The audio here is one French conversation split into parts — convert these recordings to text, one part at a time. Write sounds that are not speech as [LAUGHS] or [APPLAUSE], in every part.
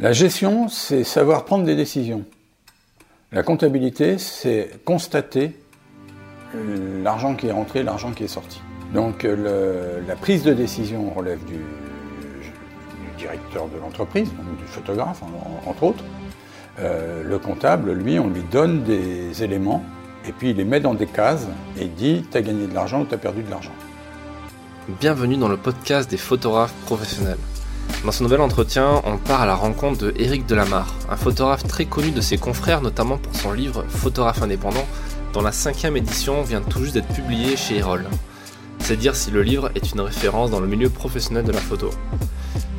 La gestion, c'est savoir prendre des décisions. La comptabilité, c'est constater l'argent qui est rentré, l'argent qui est sorti. Donc la prise de décision relève du, directeur de l'entreprise, du photographe entre autres. Euh, le comptable, lui, on lui donne des éléments et puis il les met dans des cases et dit t'as gagné de l'argent ou t'as perdu de l'argent. Bienvenue dans le podcast des photographes professionnels. Dans ce nouvel entretien, on part à la rencontre de Éric Delamarre, un photographe très connu de ses confrères, notamment pour son livre Photographe indépendant, dont la cinquième édition vient tout juste d'être publiée chez Erol. C'est dire si le livre est une référence dans le milieu professionnel de la photo.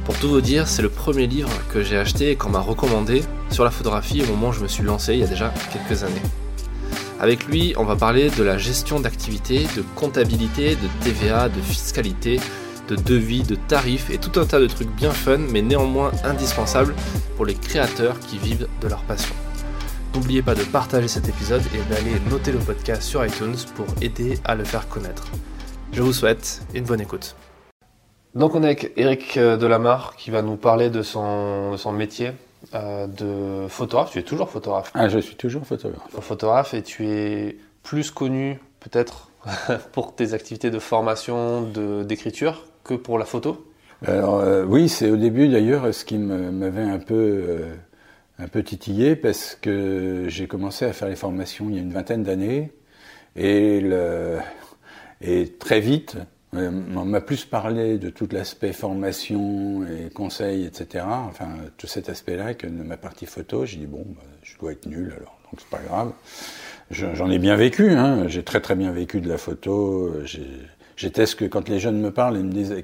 Pour tout vous dire, c'est le premier livre que j'ai acheté et qu'on m'a recommandé sur la photographie au moment où je me suis lancé il y a déjà quelques années. Avec lui, on va parler de la gestion d'activité, de comptabilité, de TVA, de fiscalité, de devis, de tarifs et tout un tas de trucs bien fun mais néanmoins indispensables pour les créateurs qui vivent de leur passion. N'oubliez pas de partager cet épisode et d'aller noter le podcast sur iTunes pour aider à le faire connaître. Je vous souhaite une bonne écoute. Donc on est avec Eric euh, Delamarre qui va nous parler de son, son métier euh, de photographe. Tu es toujours photographe? Ah, je suis toujours photographe. Photographe et tu es plus connu peut-être [LAUGHS] pour tes activités de formation, d'écriture? Pour la photo? Alors euh, oui, c'est au début d'ailleurs ce qui m'avait un peu un peu titillé parce que j'ai commencé à faire les formations il y a une vingtaine d'années et, et très vite on m'a plus parlé de tout l'aspect formation et conseil, etc. Enfin, tout cet aspect-là que de ma partie photo. J'ai dit, bon, bah, je dois être nul alors, donc c'est pas grave. J'en ai bien vécu, hein. j'ai très très bien vécu de la photo. J'étais ce que quand les jeunes me parlent, ils me disent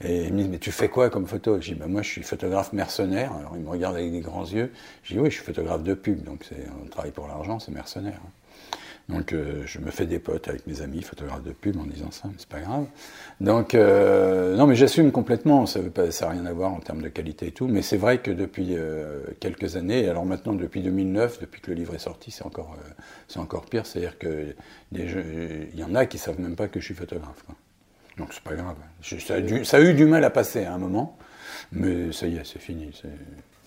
mais tu fais quoi comme photo? Je dis, bah, moi je suis photographe mercenaire. Alors ils me regardent avec des grands yeux. Je dis, oui, je suis photographe de pub, donc on travaille pour l'argent, c'est mercenaire. Hein. Donc euh, je me fais des potes avec mes amis photographes de pub en disant ça, mais c'est pas grave. Donc euh, non, mais j'assume complètement. Ça n'a rien à voir en termes de qualité et tout, mais c'est vrai que depuis euh, quelques années, alors maintenant depuis 2009, depuis que le livre est sorti, c'est encore c'est encore pire. C'est-à-dire que il y en a qui savent même pas que je suis photographe. Quoi. Donc c'est pas grave. ça, a ça, a eu du mal à passer à un moment, mais ça y est, c'est fini.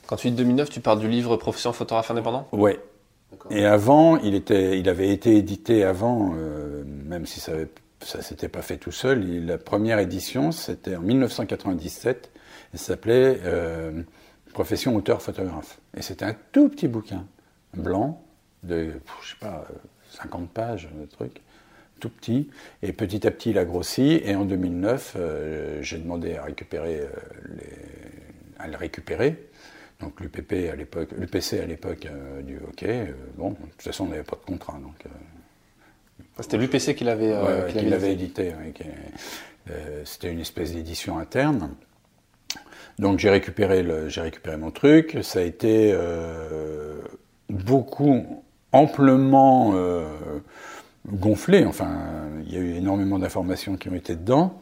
Quand tu dis 2009, tu parles du livre Profession photographe indépendant? Ouais, et avant, il, avait été édité avant, euh, même si ça ne s'était pas fait tout seul. la première édition, c'était en 1997. Elle s'appelait euh, Profession auteur-photographe. Et c'était un tout petit bouquin, blanc, de, je sais pas, 50 pages, le truc, tout petit. Et petit à petit, il a grossi. Et en 2009, euh, j'ai demandé à récupérer les, à le récupérer. Donc l'UPP à l'époque, l'UPC à l'époque euh, du hockey, euh, bon, de toute façon on n'avait pas de contrat. Donc, euh, C'était l'UPC qui l'avait édité. C'était une espèce d'édition interne. Donc j'ai récupéré, j'ai récupéré mon truc. Ça a été beaucoup, amplement gonflé. Enfin, il y a eu énormément d'informations qui ont été dedans.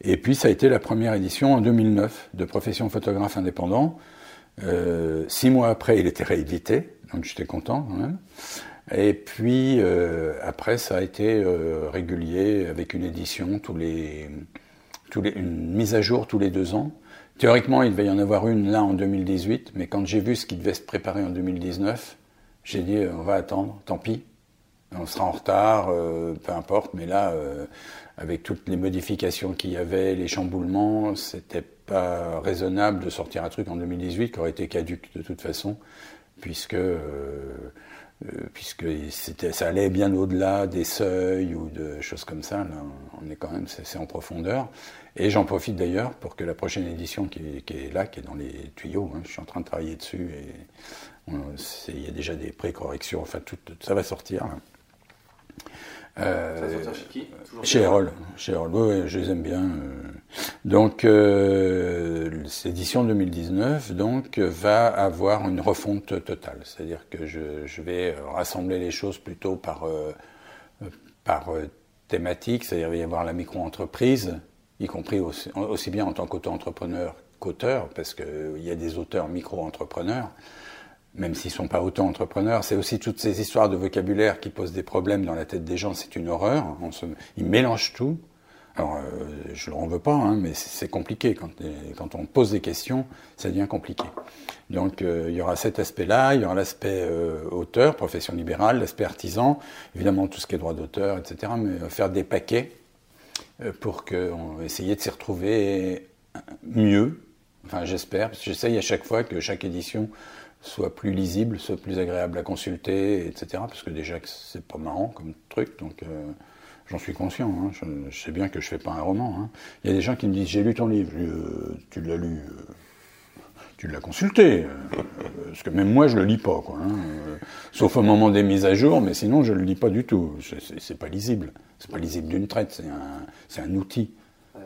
Et puis ça a été la première édition en 2009 de Profession photographe indépendant. Euh, six mois après, il était réédité, donc j'étais content quand même. Et puis euh, après, ça a été euh, régulier avec une édition les, une mise à jour tous les deux ans. Théoriquement, il devait y en avoir une là en 2018, mais quand j'ai vu ce qui devait se préparer en 2019, j'ai dit on va attendre, tant pis, on sera en retard, peu importe, mais là, avec toutes les modifications qu'il y avait, les chamboulements, c'était pas raisonnable de sortir un truc en 2018 qui aurait été caduque de toute façon, puisque, euh, euh, ça allait bien au-delà des seuils ou de choses comme ça. Là, on est quand même, c'est en profondeur. Et j'en profite d'ailleurs pour que la prochaine édition qui est, là, qui est dans les tuyaux, hein, je suis en train de travailler dessus et il y a déjà des pré-corrections, enfin tout, ça va sortir. Euh, chez qui Chez Erol. Chez Erol. Oui, je les aime bien. Euh. Donc, euh, édition 2019 donc, va avoir une refonte totale. C'est-à-dire que je, je, vais rassembler les choses plutôt par, euh, par thématique, c'est-à-dire qu'il va y avoir la micro-entreprise, y compris aussi, aussi bien en tant qu'auto-entrepreneur qu'auteur, parce qu'il y a des auteurs micro-entrepreneurs même s'ils ne sont pas autant entrepreneurs, c'est aussi toutes ces histoires de vocabulaire qui posent des problèmes dans la tête des gens, c'est une horreur. On se, ils mélangent tout. Alors, je ne le veux pas, hein, mais c'est compliqué. Quand, quand, on pose des questions, ça devient compliqué. Donc, il y aura cet aspect-là, il y aura l'aspect auteur, profession libérale, l'aspect artisan, évidemment tout ce qui est droit d'auteur, etc. Mais faire des paquets pour que, essayer de s'y retrouver mieux. Enfin, j'espère, parce que j'essaye à chaque fois que chaque édition soit plus lisible, soit plus agréable à consulter, etc. Parce que déjà c'est pas marrant comme truc, donc euh, j'en suis conscient. Hein. Je, sais bien que je fais pas un roman. Hein. Il y a des gens qui me disent j'ai lu ton livre, euh, tu l'as lu, euh, tu l'as consulté, parce que même moi je le lis pas, quoi. Hein. sauf au moment des mises à jour, mais sinon je le lis pas du tout. C'est pas lisible, c'est pas lisible d'une traite, c'est un, un outil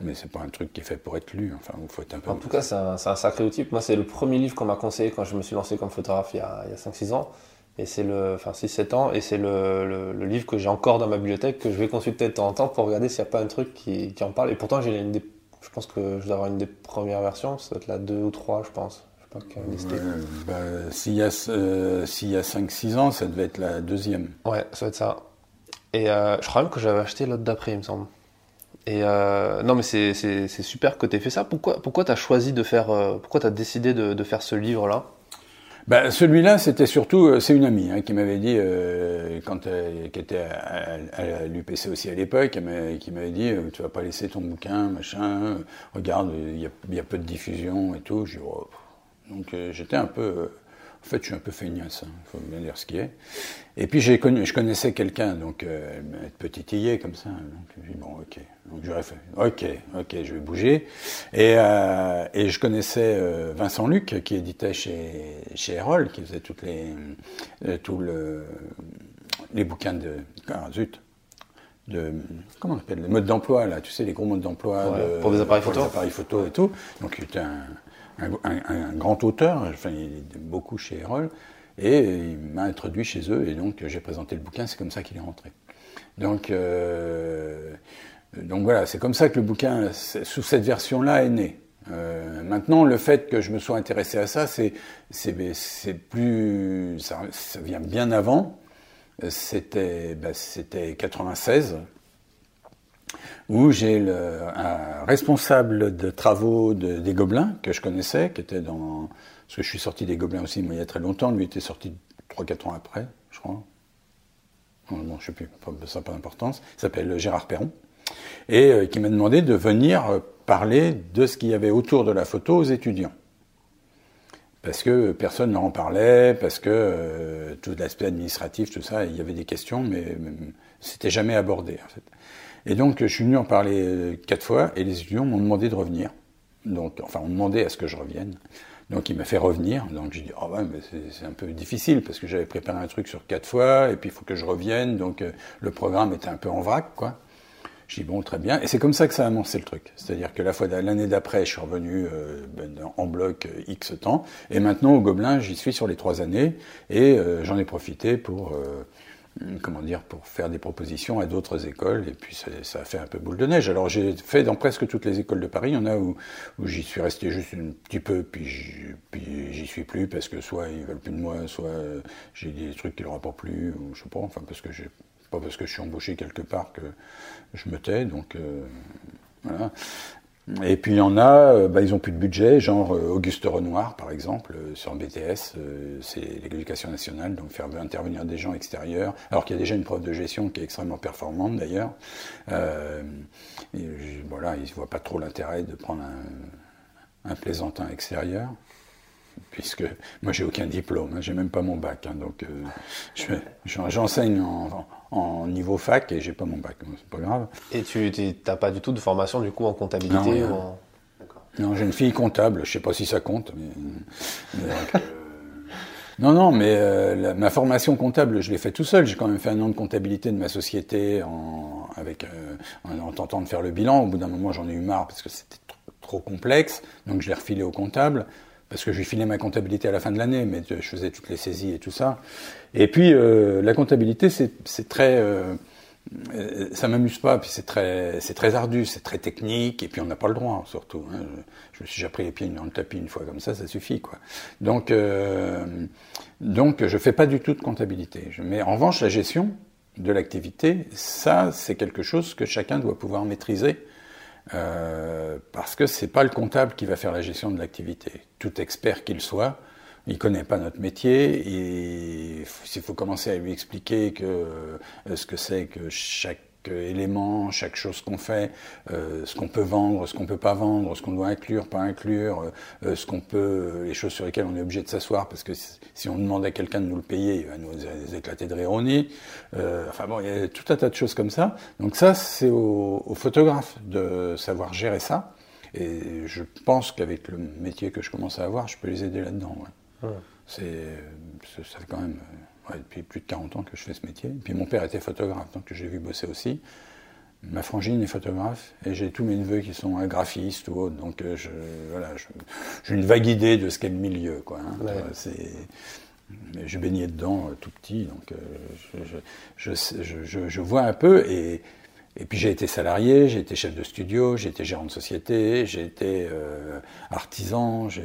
mais c'est pas un truc qui est fait pour être lu. Enfin, faut être un peu. En tout cas, c'est un, un, sacré outil. Moi, c'est le premier livre qu'on m'a conseillé quand je me suis lancé comme photographe il y a, a 5-6 ans. Et c'est le, enfin 6-7 ans, et c'est le, le, livre que j'ai encore dans ma bibliothèque que je vais consulter de temps en temps pour regarder s'il n'y a pas un truc qui, qui, en parle. Et pourtant, j'ai une des, je pense que je dois avoir une des premières versions, ça doit être la 2 ou 3, je pense. Je sais pas quelle bah, S'il y a, euh, s'il y a 5-6 ans, ça devait être la deuxième. Ouais, ça doit être ça. Et euh, je crois même que j'avais acheté l'autre d'après, il me semble. Et euh, non, mais c'est super que tu aies fait ça. Pourquoi, pourquoi tu as choisi de faire, euh, pourquoi tu as décidé de, faire ce livre-là? Ben, celui-là, c'était surtout, euh, c'est une amie hein, qui m'avait dit, quand qui était à, l'UPC aussi à l'époque, qui m'avait dit, tu vas pas laisser ton bouquin, machin, regarde, il y a, peu de diffusion et tout. Oh. Donc j'étais un peu en fait, je suis un peu feignasse, il hein, faut bien dire ce qui est. Et puis, j'ai connu, je connaissais quelqu'un, donc, euh, petitillé comme ça. Donc, j'ai dit, bon, ok. Donc, j'aurais fait, ok, ok, je vais bouger. Et, euh, et je connaissais euh, Vincent Luc, qui éditait chez, chez Erol, qui faisait toutes les, euh, tout le, les bouquins de. Ah, zut! de comment on appelle les modes d'emploi là tu sais les gros modes d'emploi pour des appareils photo appareils photo et tout donc il était un, un, grand auteur, il est beaucoup chez Erol, et il m'a introduit chez eux, et donc j'ai présenté le bouquin, c'est comme ça qu'il est rentré. Donc, euh, voilà, c'est comme ça que le bouquin, sous cette version-là, est né. Euh, maintenant, le fait que je me sois intéressé à ça, c'est plus, ça, vient bien avant. C'était bah, 96, où j'ai un responsable de travaux des Gobelins que je connaissais, était dans. Parce que je suis sorti des Gobelins aussi il y a très longtemps, lui était sorti 3-4 ans après, je crois. Bon, je sais plus, ça n'a pas d'importance. Il s'appelle Gérard Perron. Et euh, qui m'a demandé de venir euh, parler de ce qu'il y avait autour de la photo aux étudiants. Parce que personne n'en parlait, parce que euh, tout l'aspect administratif, tout ça, il y avait des questions, mais c'était jamais abordé en fait. Et donc, je suis venu en parler euh, quatre fois et les étudiants m'ont demandé de revenir. Donc, enfin, on demandé à ce que je revienne. Donc, il m'a fait revenir. Donc, j'ai dit, oh ouais, mais c'est un peu difficile parce que j'avais préparé un truc sur quatre fois et puis il faut que je revienne. Donc, euh, le programme était un peu en vrac, quoi. J'ai dit, bon, très bien. Et c'est comme ça que ça a amorcé le truc. C'est-à-dire que la fois l'année d'après, je suis revenu euh, ben, en bloc X temps. Et maintenant, au Gobelin, j'y suis sur les trois années. Et j'en ai profité pour comment dire, pour faire des propositions à d'autres écoles, et puis ça, a fait un peu boule de neige. Alors j'ai fait dans presque toutes les écoles de Paris, il y en a où, où j'y suis resté juste un petit peu, puis j'y suis plus, parce que soit ils veulent plus de moi, soit j'ai des trucs qui leur apportent plus, ou je sais pas, enfin parce que j'ai pas parce que je suis embauché quelque part que je me tais, donc euh, voilà. Et puis il y en a, euh, bah, ils ont plus de budget, genre euh, Auguste Renoir par exemple, euh, sur BTS, c'est l'éducation nationale, donc faire intervenir des gens extérieurs, alors qu'il y a déjà une prof de gestion qui est extrêmement performante d'ailleurs. Voilà, ils ne voient pas trop l'intérêt de prendre un, plaisantin extérieur puisque moi j'ai aucun diplôme, hein, j'ai même pas mon bac, hein, donc j'enseigne en, en, niveau fac et j'ai pas mon bac, c'est pas grave. Et tu n'as pas du tout de formation du coup en comptabilité Non, en... non j'ai une fille comptable, je sais pas si ça compte, mais, euh, [LAUGHS] non, non, mais euh, ma formation comptable, je l'ai fait tout seul. J'ai quand même fait un an de comptabilité de ma société en, avec, en, tentant de faire le bilan. Au bout d'un moment, j'en ai eu marre parce que c'était trop, trop complexe, donc je l'ai refilé au comptable parce que je lui filais ma comptabilité à la fin de l'année, mais je faisais toutes les saisies et tout ça. Et puis euh, la comptabilité, c'est très, euh, ça m'amuse pas, puis c'est très, c'est très ardu, c'est très technique, et puis on n'a pas le droit surtout. Hein. Je, me suis déjà pris les pieds dans le tapis une fois comme ça, ça suffit quoi. Donc, euh, donc je fais pas du tout de comptabilité. Mais en revanche, la gestion de l'activité, ça, c'est quelque chose que chacun doit pouvoir maîtriser parce que c'est pas le comptable qui va faire la gestion de l'activité. Tout expert qu'il soit, il connaît pas notre métier et s'il faut commencer à lui expliquer que ce que c'est que chaque éléments, chaque chose qu'on fait, euh, ce qu'on peut vendre, ce qu'on peut pas vendre, ce qu'on doit inclure, pas inclure, euh, ce qu'on peut, les choses sur lesquelles on est obligé de s'asseoir parce que si on demande à quelqu'un de nous le payer, il va nous éclater de rire au nez. Euh, enfin bon, il y a tout un tas de choses comme ça. Donc ça, c'est au, au, photographe de savoir gérer ça. Et je pense qu'avec le métier que je commence à avoir, je peux les aider là-dedans. Ouais. C'est, ça fait quand même depuis plus de 40 ans que je fais ce métier. Puis mon père était photographe, donc j'ai vu bosser aussi. Ma frangine est photographe et j'ai tous mes neveux qui sont graphistes ou autres, donc euh, je, voilà, j'ai une vague idée de ce qu'est le milieu. Quoi, hein. c'est, je baignais dedans euh, tout petit, donc euh, je, je, je, vois un peu. Et, et puis j'ai été salarié, j'ai été chef de studio, j'ai été gérant de société, j'ai été artisan, j'ai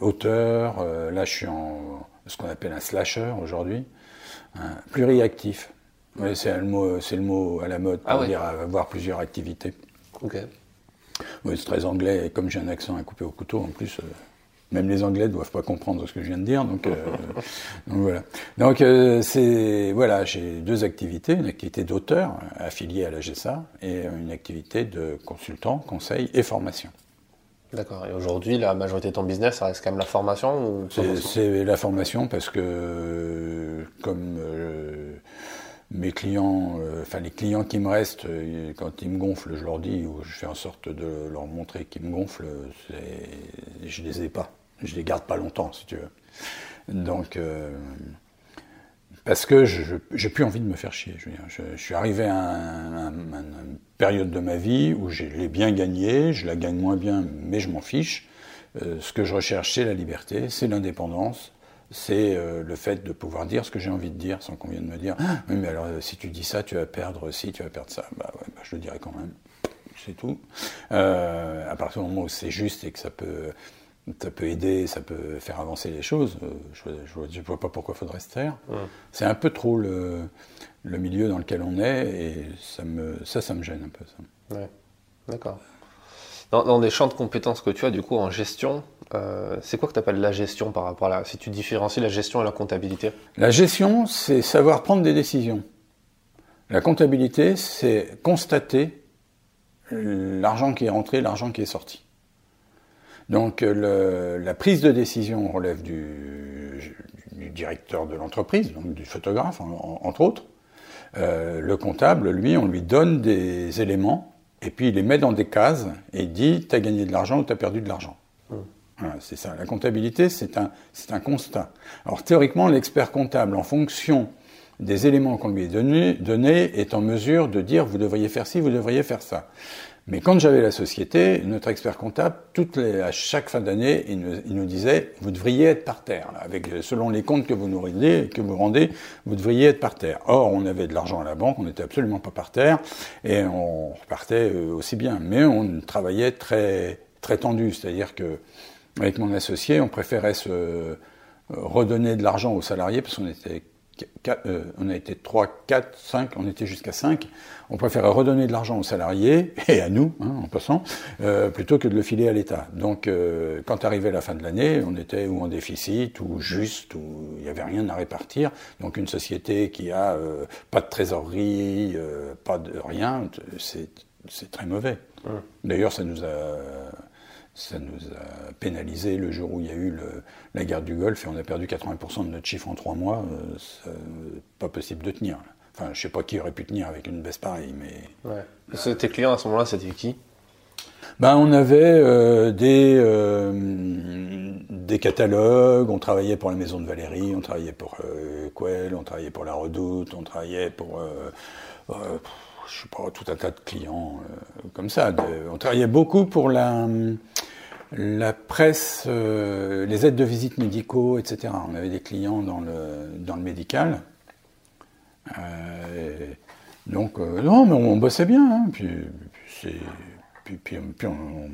auteur. là, je suis en ce qu'on appelle un slasher aujourd'hui, pluriactif. c'est le mot, c'est le mot à la mode pour ah dire avoir plusieurs activités. Ok. Oui, c'est très anglais et comme j'ai un accent à couper au couteau, en plus, euh, même les Anglais ne doivent pas comprendre ce que je viens de dire, donc, euh, [LAUGHS] voilà. Donc euh, c'est voilà, j'ai deux activités, une activité d'auteur affiliée à la GESA et une activité de consultant, conseil et formation. D'accord. Et aujourd'hui, la majorité de ton business, ça reste quand même la formation C'est la formation parce que, comme euh, mes clients, euh, enfin les clients qui me restent, euh, quand ils me gonflent, je leur dis, ou je fais en sorte de leur montrer qu'ils me gonflent, je les ai pas. Je les garde pas longtemps, si tu veux. Donc, parce que je n'ai plus envie de me faire chier. Je, je, suis arrivé à, une période de ma vie où je l'ai bien gagné, je la gagne moins bien, mais je m'en fiche. Euh, ce que je recherche, c'est la liberté, c'est l'indépendance, c'est euh, le fait de pouvoir dire ce que j'ai envie de dire sans qu'on vienne me dire ah, oui mais alors si tu dis ça tu vas perdre si tu vas perdre ça bah ouais bah, je le dirai quand même c'est tout euh, à partir du moment où c'est juste et que ça peut ça peut aider, ça peut faire avancer les choses. Euh, je ne vois pas pourquoi il faudrait se taire. C'est un peu trop le, le, milieu dans lequel on est et ça, me, ça, ça me gêne un peu. Ça. Ouais. D'accord. Dans, dans, les champs de compétences que tu as, du coup, en gestion, euh, c'est quoi que tu appelles la gestion par rapport à la. Si tu différencies la gestion et la comptabilité? La gestion, c'est savoir prendre des décisions. La comptabilité, c'est constater l'argent qui est rentré, l'argent qui est sorti. Donc la prise de décision relève du, directeur de l'entreprise, donc du photographe entre autres. Euh, le comptable, lui, on lui donne des éléments et puis il les met dans des cases et il dit tu as gagné de l'argent ou tu as perdu de l'argent. Mmh. Voilà, c'est ça. La comptabilité, c'est un, un constat. Alors théoriquement, l'expert comptable, en fonction des éléments qu'on lui a donnés, donné, est en mesure de dire vous devriez faire ci, vous devriez faire ça. Mais quand j'avais la société, notre expert comptable, toutes les, à chaque fin d'année, il nous, disait vous devriez être par terre. Selon les comptes que vous nous rendez, que vous rendez, vous devriez être par terre. Or, on avait de l'argent à la banque, on n'était absolument pas par terre, et on repartait euh, aussi bien. Mais on travaillait très, très tendu, c'est-à-dire que avec mon associé, on préférait se euh, redonner de l'argent aux salariés parce qu'on était euh, on a été 3, 4, 5, on était jusqu'à 5. On préférait redonner de l'argent aux salariés, [LAUGHS] et à nous, hein, en passant, euh, plutôt que de le filer à l'État. Donc, euh, quand arrivait la fin de l'année, on était ou en déficit, ou juste, ou il n'y avait rien à répartir. Donc, une société qui a pas de trésorerie, pas de rien, c'est très mauvais. D'ailleurs, ça nous a ça nous a pénalisé le jour où il y a eu la guerre du Golfe et on a perdu 80% de notre chiffre en trois mois. Euh, pas possible de tenir. Enfin, je sais pas qui aurait pu tenir avec une baisse pareille, mais. Ouais. tes clients à ce moment-là, c'était qui? Ben, on avait euh, des, euh, des catalogues, on travaillait pour la Maison de Valérie, on travaillait pour Quell, on travaillait pour La Redoute, on travaillait pour je sais pas, tout un tas de clients euh, comme ça. on travaillait beaucoup pour la, la presse, euh, les aides de visite médicaux, etc. On avait des clients dans le, dans le médical. Euh, donc, non, mais on, bossait bien. Hein. puis, puis, puis, puis, on,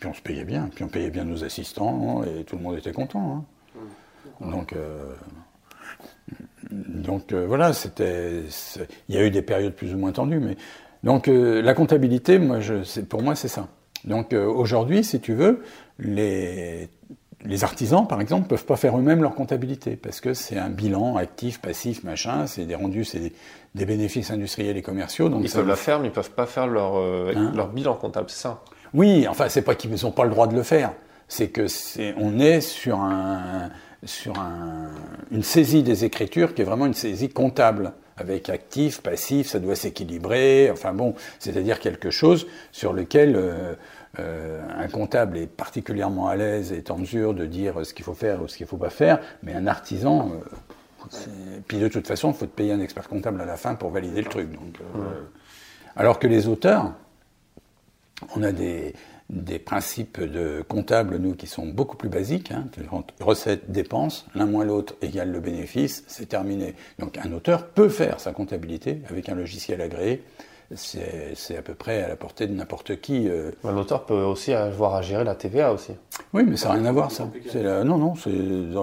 puis, on, se payait bien. Puis on payait bien nos assistants et tout le monde était content. Hein. Donc, donc euh, voilà, c'était, il y a eu des périodes plus ou moins tendues, mais Donc la comptabilité, moi, je, pour moi, c'est ça. Donc aujourd'hui, si tu veux, les les artisans, par exemple, peuvent pas faire eux-mêmes leur comptabilité parce que c'est un bilan actif, passif, machin. C'est des rendus, c'est des, bénéfices industriels et commerciaux. Donc ils peuvent la faire, mais ils peuvent pas faire leur, euh, hein leur bilan comptable, c'est ça? Oui, enfin, c'est pas qu'ils n'ont pas le droit de le faire. C'est que c'est, on est sur un, sur un, une saisie des écritures qui est vraiment une saisie comptable avec actif, passif, ça doit s'équilibrer. Enfin bon, c'est-à-dire quelque chose sur lequel euh, euh, un comptable est particulièrement à l'aise et est en mesure de dire ce qu'il faut faire ou ce qu'il ne faut pas faire, mais un artisan, euh, puis de toute façon, il faut te payer un expert comptable à la fin pour valider le truc. Donc, alors que les auteurs, on a des, des principes de comptable, nous, qui sont beaucoup plus basiques. Hein, recette, dépense, l'un moins l'autre égale le bénéfice, c'est terminé. Donc un auteur peut faire sa comptabilité avec un logiciel agréé c'est à peu près à la portée de n'importe qui. Euh. Un auteur peut aussi avoir à gérer la TVA aussi. Oui, mais ça n'a rien à voir, ça. Non, non,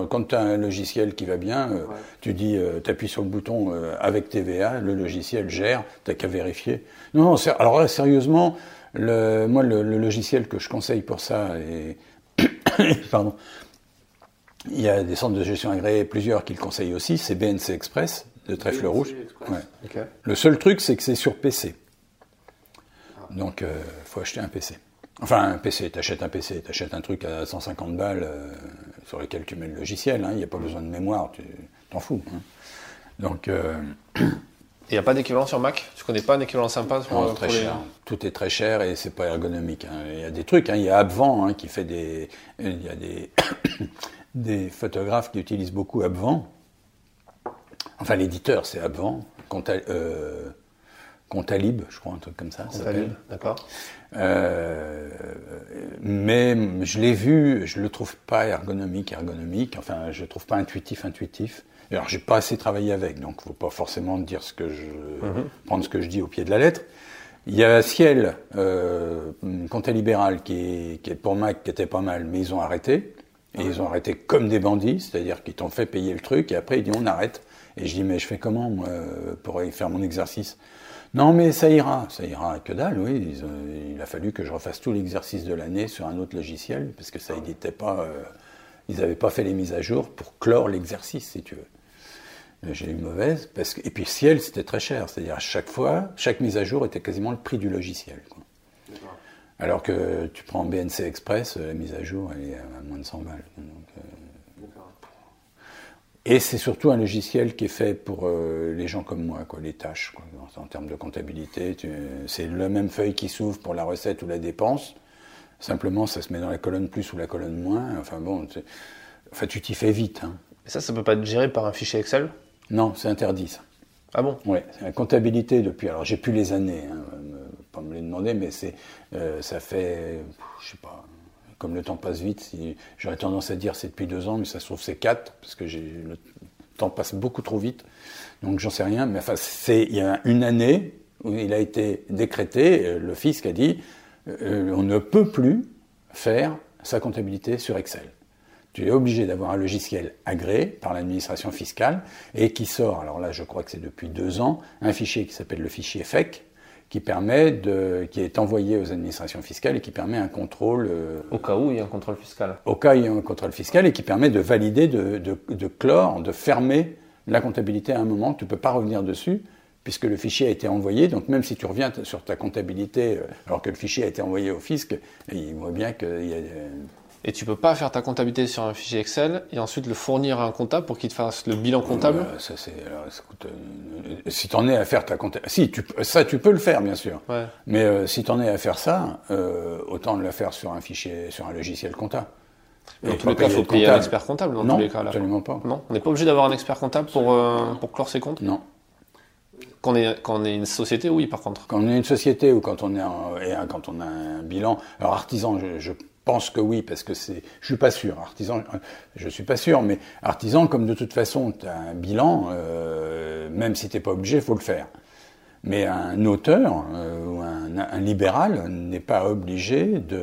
quand tu as un logiciel qui va bien, euh, tu dis, euh, tu appuies sur le bouton avec TVA, le logiciel gère, tu n'as qu'à vérifier. Non, non, alors là, sérieusement, le, moi, le, logiciel que je conseille pour ça, et, [COUGHS] pardon, il y a des centres de gestion agréés, plusieurs qui le conseillent aussi, c'est BNC Express de trèfle rouge. Le seul truc, c'est que c'est sur PC. Donc, il euh, faut acheter un PC. Enfin, un PC, t'achètes un PC, t'achètes un truc à 150 balles euh, sur lequel tu mets le logiciel, hein. il n'y a pas besoin de mémoire, tu t'en fous. Hein. Donc. Euh, il n'y a pas d'équivalent sur Mac? Tu connais pas un équivalent sympa pour, très cher. Tout est très cher et c'est pas ergonomique. Hein. Il y a des trucs. Il y a Abvent qui fait des. Il y a des, [COUGHS] des photographes qui utilisent beaucoup Abvent Enfin, l'éditeur, c'est Abvent, euh, Contalib, je crois, un truc comme ça. Contalib, d'accord. Euh, mais je l'ai vu, je le trouve pas ergonomique, ergonomique. Enfin, je le trouve pas intuitif, intuitif. Alors, j'ai pas assez travaillé avec, donc faut pas forcément dire ce que je mhm. prendre ce que je dis au pied de la lettre. Il y a Ciel, euh, Compta Libéral, qui qui est pour Mac, qui était pas mal, mais ils ont arrêté. Et ils ont arrêté comme des bandits, c'est-à-dire qu'ils t'ont fait payer le truc, et après ils disent on arrête. Et je dis, mais je fais comment, moi, pour faire mon exercice? Non, mais ça ira, ça ira que dalle, oui. il a fallu que je refasse tout l'exercice de l'année sur un autre logiciel, parce que ça n'était pas. Euh, ils n'avaient pas fait les mises à jour pour clore l'exercice, si tu veux. J'ai eu mauvaise, parce que, et puis ciel, c'était très cher, c'est-à-dire à chaque fois, chaque mise à jour était quasiment le prix du logiciel. Alors que tu prends BNC Express, la mise à jour, elle est à moins de 100 balles. Euh, et c'est surtout un logiciel qui est fait pour euh, les gens comme moi, quoi, les tâches. Quoi. En, termes de comptabilité, c'est la même feuille qui s'ouvre pour la recette ou la dépense. Simplement, ça se met dans la colonne plus ou la colonne moins. Enfin bon, enfin, tu t'y fais vite. Hein. Et ça, ça peut pas être géré par un fichier Excel? Non, c'est interdit ça. Ah bon? Oui, la comptabilité depuis. Alors j'ai plus les années, hein, pas me les demander, mais c'est, euh, ça fait, je sais pas, comme le temps passe vite, j'aurais tendance à dire c'est depuis deux ans, mais ça se trouve c'est quatre, parce que le temps passe beaucoup trop vite. Donc j'en sais rien, mais enfin, c'est, il y a une année où il a été décrété, euh, le fisc a dit, euh, on ne peut plus faire sa comptabilité sur Excel. Tu es obligé d'avoir un logiciel agréé par l'administration fiscale et qui sort, alors là je crois que c'est depuis deux ans, un fichier qui s'appelle le fichier FEC, qui permet de, qui est envoyé aux administrations fiscales et qui permet un contrôle. Euh, au cas où il y a un contrôle fiscal. Au cas où il y a un contrôle fiscal et qui permet de valider, de, de, de clore, de fermer la comptabilité à un moment. Tu ne peux pas revenir dessus puisque le fichier a été envoyé. Donc même si tu reviens sur ta comptabilité euh, alors que le fichier a été envoyé au fisc, il voit bien qu'il y a et tu peux pas faire ta comptabilité sur un fichier Excel et ensuite le fournir à un comptable pour qu'il te fasse le bilan comptable ça, c'est, euh, Si tu en es à faire ta comptabilité. Si, tu, ça, tu peux le faire, bien sûr. Mais euh, si tu en es à faire ça, euh, autant le faire sur un fichier, sur un logiciel comptable. Dans tous les cas, il faut payer un expert comptable dans non, tous les cas. Là. absolument pas. Non, on n'est pas obligé d'avoir un expert comptable pour, pour clore ses comptes Non. Quand on, est, quand on est une société, oui, par contre. Quand on est une société ou quand on, est quand on a un bilan. Alors, artisan, je, je pense que oui, parce que c'est. Je suis pas sûr. Artisan, je suis pas sûr, mais artisan, comme de toute façon, tu as un bilan, euh, même si tu n'es pas obligé, il faut le faire. Mais un auteur euh, ou un, libéral n'est pas obligé de,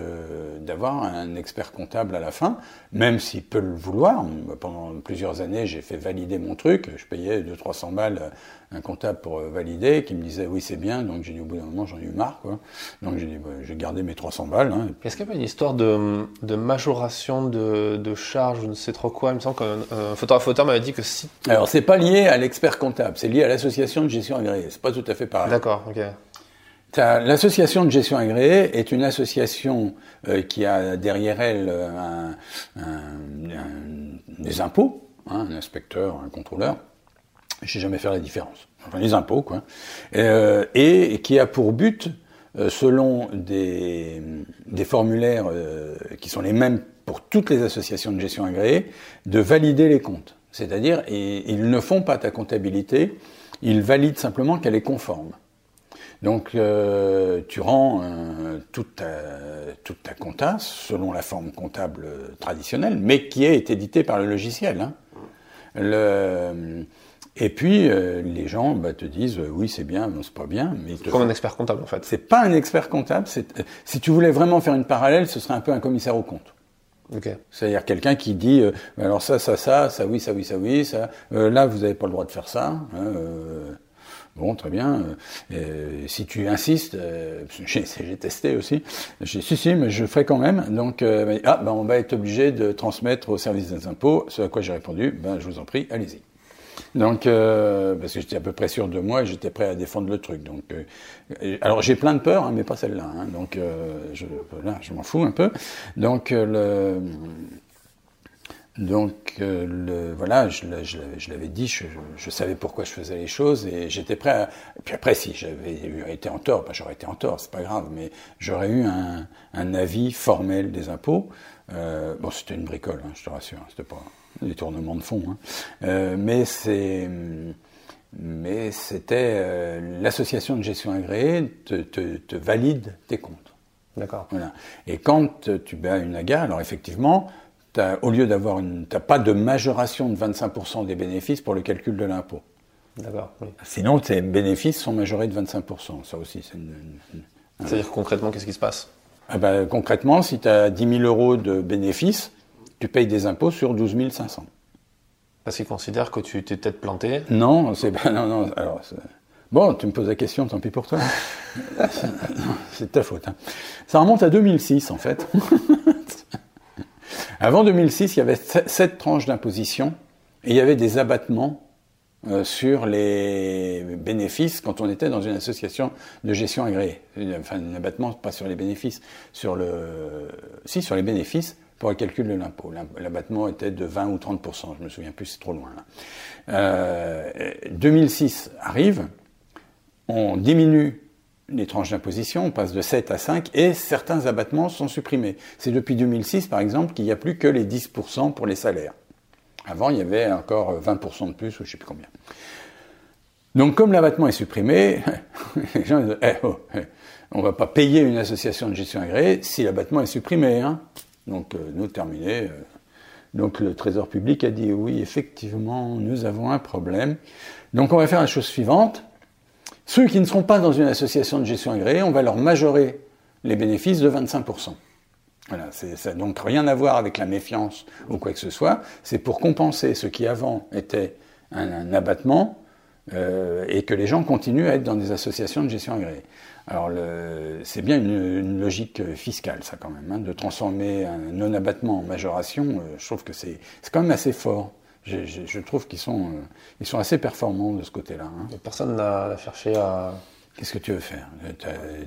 d'avoir un expert comptable à la fin, même s'il peut le vouloir. Pendant plusieurs années, j'ai fait valider mon truc. Je payais 200-300 balles un comptable pour valider, qui me disait oui c'est bien. Donc j'ai dit au bout d'un moment j'en ai eu marre. Quoi. Donc j'ai bah, j'ai gardé mes 300 balles. Hein. Est-ce qu'il y a pas une histoire de, de majoration de, de charges, je ne sais trop quoi? Il me semble qu'un photographe auteur m'avait dit que si... Alors c'est pas lié à l'expert comptable, c'est lié à l'association de gestion agréée. C'est pas tout à fait pareil. D'accord, ok. L'association de gestion agréée est une association euh, qui a derrière elle un, des impôts, hein, un inspecteur, un contrôleur. Je sais jamais faire la différence. Enfin, les impôts, quoi. Euh, et qui a pour but, euh, selon des, des formulaires qui sont les mêmes pour toutes les associations de gestion agréées, de valider les comptes. C'est-à-dire, ils ne font pas ta comptabilité, ils valident simplement qu'elle est conforme. Donc euh, tu rends euh, toute, ta, toute ta compta selon la forme comptable traditionnelle, mais qui est éditée par le logiciel. Hein. Le, et puis euh, les gens bah, te disent oui c'est bien, non c'est pas bien. Mais comme un expert comptable en fait. C'est pas un expert comptable. Si tu voulais vraiment faire une parallèle, ce serait un peu un commissaire au compte. Okay. C'est-à-dire quelqu'un qui dit alors ça ça ça ça oui ça oui ça oui ça là vous n'avez pas le droit de faire ça. Hein, Bon, très bien. Euh, si tu insistes, euh, [LAUGHS] j'ai testé aussi. J'ai si, si, mais je ferai quand même. Donc, euh, ah, ben, on va être obligé de transmettre au service des impôts. Ce à quoi j'ai répondu, ben, je vous en prie, allez-y. Donc, parce que j'étais à peu près sûr de moi j'étais prêt à défendre le truc. Donc, alors j'ai plein de peurs, hein, mais pas celle-là. Hein. donc, je, là, je m'en fous un peu. Donc, le donc euh, le, voilà, je, je, l'avais dit, je, je, savais pourquoi je faisais les choses et j'étais prêt. À, puis après, si j'avais été en tort, ben, j'aurais été en tort, c'est pas grave, mais j'aurais eu un, un, avis formel des impôts. Euh, bon, c'était une bricole, hein, je te rassure, hein, c'était pas des tournements de fond, hein. euh, mais c'est mais c'était euh, l'association de gestion agréée te, te, te valide tes comptes. D'accord. Voilà. Et quand tu as une AGA, alors effectivement au lieu d'avoir une, t'as pas de majoration de 25% des bénéfices pour le calcul de l'impôt. D'accord. Sinon, tes bénéfices sont majorés de 25%. Ça aussi, c'est une. C'est-à-dire concrètement, qu'est-ce qui se passe? Ah ben, Concrètement, si tu as 10 000 euros de bénéfices, tu payes des impôts sur 12 500. Parce qu'ils considèrent que tu t'es peut-être planté Non, c'est non, non. Alors, bon, tu me poses la question, tant pis pour toi. [LAUGHS] c'est ta faute. Hein. Ça remonte à 2006, en fait. [LAUGHS] Avant 2006, il y avait sept tranches d'imposition et il y avait des abattements euh, sur les bénéfices quand on était dans une association de gestion agréée. Enfin, un abattement, pas sur les bénéfices, sur le, si, sur les bénéfices pour le calcul de l'impôt. L'abattement était de 20 ou 30% je me souviens plus, c'est trop loin. Là. 2006 euh, arrive, on diminue les tranches d'imposition, on passe de 7 à 5 et certains abattements sont supprimés. C'est depuis 2006, par exemple, qu'il n'y a plus que les 10% pour les salaires. Avant, il y avait encore 20% de plus, ou je ne sais plus combien. Donc, comme l'abattement est supprimé, [LAUGHS] les gens disent eh, oh, eh, on ne va pas payer une association de gestion agréée si l'abattement est supprimé. Hein. Donc, euh, nous, terminé. Euh, donc, le Trésor public a dit oui, effectivement, nous avons un problème. Donc, on va faire la chose suivante ceux qui ne seront pas dans une association de gestion agréée, on va leur majorer les bénéfices de 25%. Voilà, ça n'a donc rien à voir avec la méfiance ou quoi que ce soit. C'est pour compenser ce qui avant était un, abattement euh, et que les gens continuent à être dans des associations de gestion agréée. Alors c'est bien une, logique fiscale, ça quand même, hein, de transformer un non-abattement en majoration. Euh, je trouve que c'est quand même assez fort je, trouve qu'ils sont, euh, ils sont assez performants de ce côté-là. Hein. Personne n'a cherché à. Qu'est-ce que tu veux faire?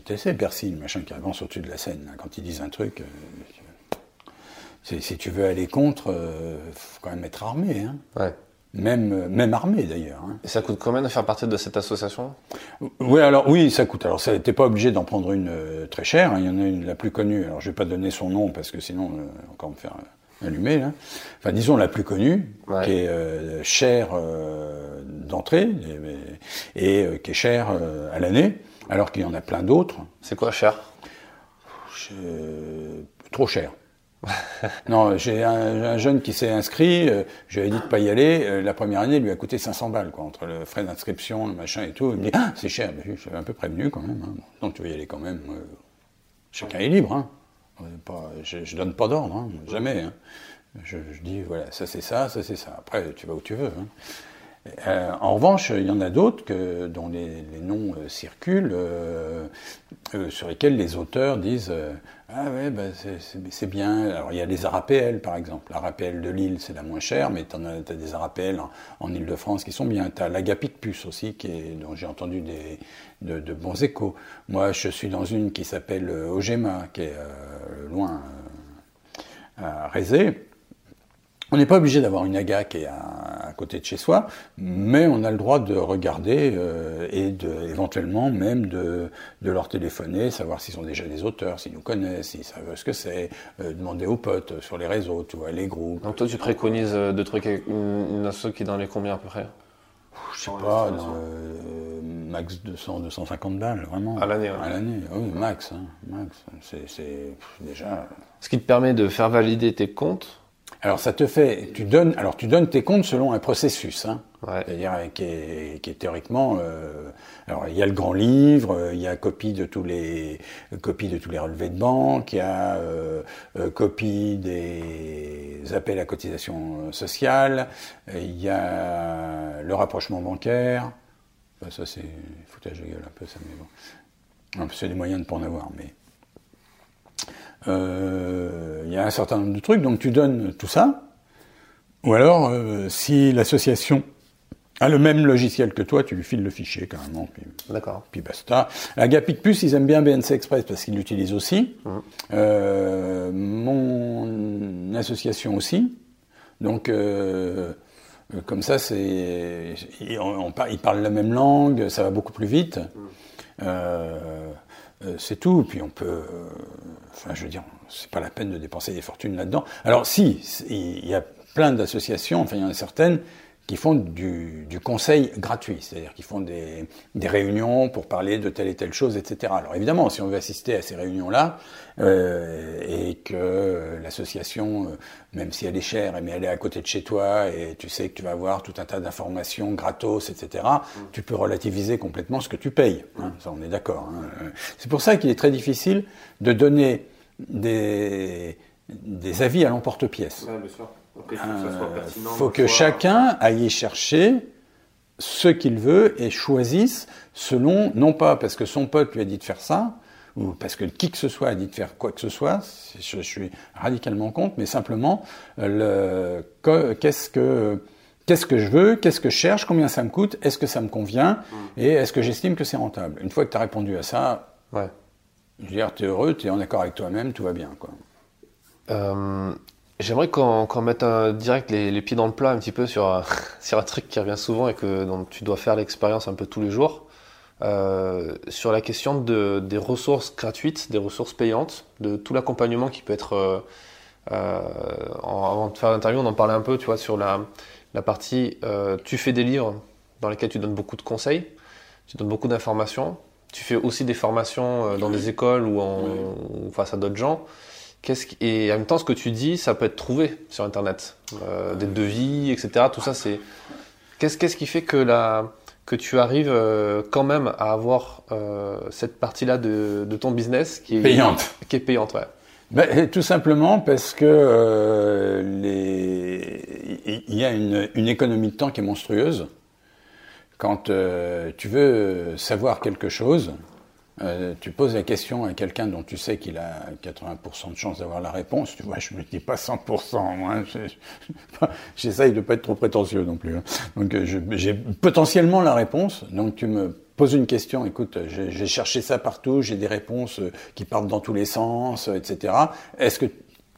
Tu essaies Bercy, le machin qui avance au-dessus de la scène. quand ils disent un truc, euh, si tu veux aller contre, il euh, faut quand même être armé. Hein. Ouais. Même, même armé d'ailleurs. Hein. Et ça coûte combien de faire partie de cette association? Oui, alors oui, ça coûte. Alors, t'es pas obligé d'en prendre une très chère. Il y en a une la plus connue. Alors, je vais pas donner son nom parce que sinon, encore me faire allumée, là. enfin disons la plus connue, qui est euh, chère euh, d'entrée et, euh, qui est chère à l'année, alors qu'il y en a plein d'autres. C'est quoi cher? Trop cher. [LAUGHS] non, j'ai un, jeune qui s'est inscrit, je lui ai dit de pas y aller, la première année lui a coûté 500 balles, quoi, entre le frais d'inscription, le machin et tout. Il me dit, ah, c'est cher, je suis un peu prévenu quand même, hein. donc tu vas y aller quand même. chacun est libre, hein. Je, ne donne pas d'ordre, hein, jamais. Hein. Je, dis, voilà, ça c'est ça, ça c'est ça. Après, tu vas où tu veux. Hein. Euh, en revanche, il y en a d'autres dont les, noms euh, circulent, euh, sur lesquels les auteurs disent Ah ouais, bah, c'est bien. Alors il y a les ARAPL par exemple. L'ARAPL de Lille, c'est la moins chère, mais tu as, des ARAPL en, en Ile-de-France qui sont bien. Tu as l'Agapicpus aussi, qui est, dont j'ai entendu des, de, bons échos. Moi, je suis dans une qui s'appelle Ogema, qui est loin à Rézé. On n'est pas obligé d'avoir une AGA qui est à, côté de chez soi, mais on a le droit de regarder euh, et éventuellement même de, leur téléphoner, savoir s'ils sont déjà des auteurs, s'ils nous connaissent, s'ils savent ce que c'est, euh, demander aux potes sur les réseaux, tu vois, les groupes. Donc toi, tu préconises euh, de trucs une, une qui est dans les combien à peu près? Je sais pas, max 200, 250 balles, vraiment. À l'année, À l'année, oui, max. Hein, max. C'est déjà. Ce qui te permet de faire valider tes comptes alors ça te fait, tu donnes, alors tu donnes tes comptes selon un processus, hein, c'est-à-dire qui est, qui est théoriquement, euh, alors il y a le grand livre, euh, il y a copie de tous les copie de tous les relevés de banque, il y a euh, copie des appels à cotisation sociale, il y a le rapprochement bancaire, ça c'est foutage de gueule un peu ça, mais bon, c'est des moyens de pas en avoir, mais euh, il y a un certain nombre de trucs, donc tu donnes tout ça. Ou alors, euh, si l'association a le même logiciel que toi, tu lui files le fichier carrément. D'accord. Puis basta. L'Agapic Plus, ils aiment bien BNC Express parce qu'ils l'utilisent aussi. Mmh. Euh, mon association aussi. Donc, comme ça, c'est, on, ils parlent la même langue, ça va beaucoup plus vite. Mmh. Euh, c'est tout. Puis on peut, euh, enfin, je veux dire, c'est pas la peine de dépenser des fortunes là-dedans. Alors si, il y a plein d'associations, enfin il y en a certaines qui font du, conseil gratuit, c'est-à-dire qui font des, réunions pour parler de telle et telle chose, etc. Alors évidemment, si on veut assister à ces réunions-là, euh, et que l'association, euh, même si elle est chère, mais elle est à côté de chez toi, et tu sais que tu vas avoir tout un tas d'informations gratos, etc., mm. tu peux relativiser complètement ce que tu payes. Hein, ça, on est d'accord. Hein. C'est pour ça qu'il est très difficile de donner des, des avis à l'emporte-pièce. Ouais, Il euh, faut que chacun aille chercher ce qu'il veut et choisisse selon, non pas parce que son pote lui a dit de faire ça, ou parce que qui que ce soit a dit de faire quoi que ce soit, je, suis radicalement contre, mais simplement qu'est-ce que qu'est-ce que je veux, qu'est-ce que je cherche, combien ça me coûte, est-ce que ça me convient, mm. et est-ce que j'estime que c'est rentable. Une fois que tu as répondu à ça, ouais. je veux dire, tu es heureux, tu es en accord avec toi-même, tout va bien. Quoi. Euh, J'aimerais qu'on mette un, direct les, pieds dans le plat un petit peu sur, [LAUGHS] sur un truc qui revient souvent et que dont tu dois faire l'expérience un peu tous les jours. Euh, sur la question de, des ressources gratuites, des ressources payantes, de tout l'accompagnement qui peut être. Euh, euh avant de faire l'interview, on en parlait un peu, tu vois, sur la, la partie. Euh, tu fais des livres dans lesquels tu donnes beaucoup de conseils, tu donnes beaucoup d'informations. Tu fais aussi des formations euh, dans des écoles ou, en, ou face à d'autres gens et en même temps, ce que tu dis, ça peut être trouvé sur Internet, euh, des devis, etc. Tout ça, c'est qu'est-ce qu'est-ce qui fait que la que tu arrives euh, quand même à avoir euh, cette partie-là de, de, ton business qui est payante, qui est payante, ouais. Ben, tout simplement parce que les... il y a une, une, économie de temps qui est monstrueuse. Quand tu veux savoir quelque chose, euh, tu poses la question à quelqu'un dont tu sais qu'il a 80% de chance d'avoir la réponse. Tu vois, je ne dis pas 100%. Moi, j'essaye de ne pas être trop prétentieux non plus. Hein. Donc, euh, j'ai potentiellement la réponse. Donc, tu me poses une question. Écoute, j'ai cherché ça partout. J'ai des réponses euh, qui partent dans tous les sens, etc. Est-ce que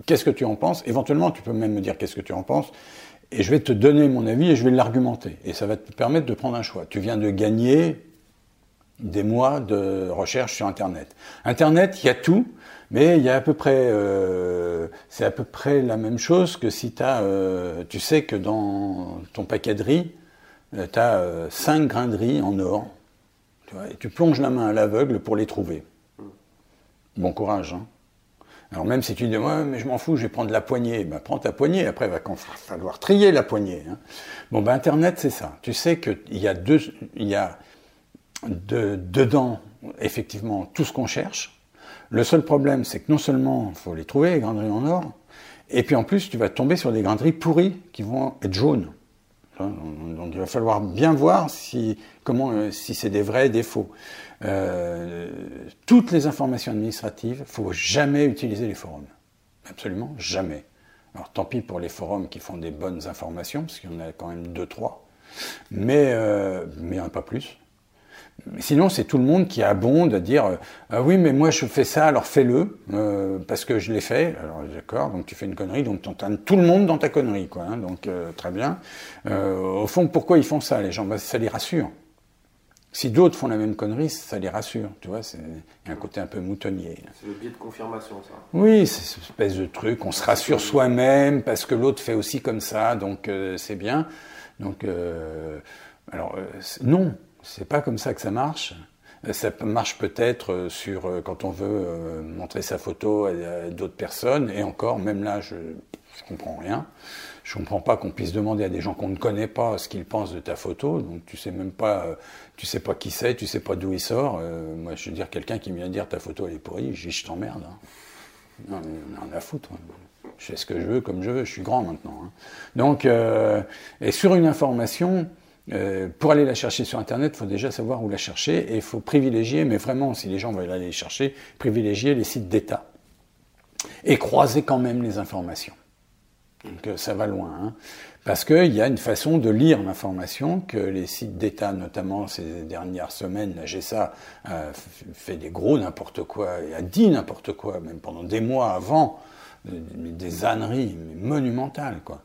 qu'est-ce que tu en penses? Éventuellement, tu peux même me dire qu'est-ce que tu en penses. Et je vais te donner mon avis et je vais l'argumenter. Et ça va te permettre de prendre un choix. Tu viens de gagner des mois de recherche sur Internet. Internet, il y a tout, mais il y a à peu près, euh, c'est à peu près la même chose que si as, euh, tu sais que dans ton paquet de riz, tu as 5 grains de riz en or, tu et tu plonges la main à l'aveugle pour les trouver. Bon courage. Hein. Alors même si tu dis, ouais, mais je m'en fous, je vais prendre la poignée, ben, prends ta poignée, après il va falloir trier la poignée. Hein. Bon, ben Internet, c'est ça. Tu sais qu'il y a deux, il y a de, dedans, effectivement, tout ce qu'on cherche. Le seul problème, c'est que non seulement il faut les trouver, les grainderies en or, et puis en plus, tu vas tomber sur des grainderies pourries qui vont être jaunes. Donc il va falloir bien voir si, euh, si c'est des vrais, des faux. Euh, toutes les informations administratives, faut jamais utiliser les forums. Absolument jamais. Alors tant pis pour les forums qui font des bonnes informations, parce qu'il y en a quand même deux, trois, mais, euh, mais pas plus. Sinon, c'est tout le monde qui abonde à dire euh, ah oui, mais moi je fais ça, alors fais-le euh, parce que je l'ai fait. Alors d'accord, donc tu fais une connerie, donc tu entends tout le monde dans ta connerie, quoi. Hein, donc euh, très bien. au fond, pourquoi ils font ça, les gens? Bah, Ça les rassure. Si d'autres font la même connerie, ça les rassure. Tu vois, c'est un côté un peu moutonnier. C'est le biais de confirmation, ça. Oui, c'est cette espèce de truc. On se rassure soi-même parce que l'autre fait aussi comme ça, donc c'est bien. Donc alors non. C'est pas comme ça que ça marche. Ça marche peut-être euh, sur euh, quand on veut euh, montrer sa photo à d'autres personnes, et encore, même là, je, je comprends rien. Je comprends pas qu'on puisse demander à des gens qu'on ne connaît pas ce qu'ils pensent de ta photo. Donc tu sais même pas, tu sais pas qui c'est, tu sais pas d'où il sort. moi, je veux dire quelqu'un qui vient dire ta photo elle est pourrie, je dis je t'emmerde. Hein. Non, on a foutre. Hein. Je fais ce que je veux comme je veux. Je suis grand maintenant. Hein. Donc, et sur une information, euh, pour aller la chercher sur Internet, il faut déjà savoir où la chercher et il faut privilégier, mais vraiment, si les gens veulent aller chercher, privilégier les sites d'État et croiser quand même les informations. Donc euh, ça va loin, hein. parce qu'il y a une façon de lire l'information que les sites d'État, notamment ces dernières semaines, la GSA a fait des gros n'importe quoi et a dit n'importe quoi, même pendant des mois avant des âneries monumentales. Quoi.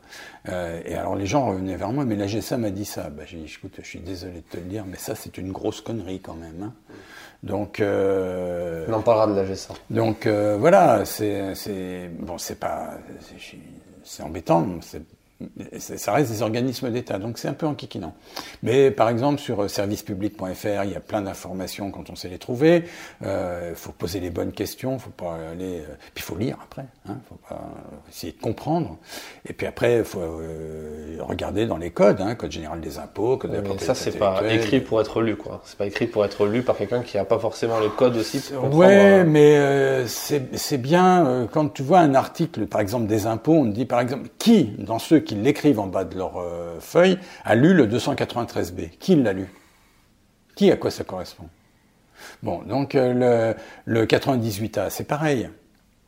Euh, et alors les gens revenaient vers moi, mais la GSA m'a dit ça. Bah, j'ai dit, écoute, je suis désolé de te le dire, mais ça c'est une grosse connerie quand même. Hein. Donc, euh, on en parlera de la GSA. Donc euh, voilà, c'est, bon, c'est pas, c'est embêtant, c'est ça reste des organismes d'État, donc c'est un peu enquiquinant. Mais par exemple, sur euh, servicepublic.fr, il y a plein d'informations quand on sait les trouver. Il euh, faut poser les bonnes questions, faut pas aller. Euh, puis il faut lire après, hein, faut pas essayer de comprendre. Et puis après, il faut euh, regarder dans les codes, hein, code général des impôts, code de la Ça, c'est pas écrit pour être lu, quoi. C'est pas écrit pour être lu par quelqu'un qui a pas forcément le code aussi. Pour ouais, mais c'est bien quand tu vois un article, par exemple des impôts, on te dit par exemple qui dans ceux qui l'écrivent en bas de leur euh, feuille, a lu le 293B. Qui l'a lu? Qui à quoi ça correspond? Bon, donc euh, le, 98A, c'est pareil.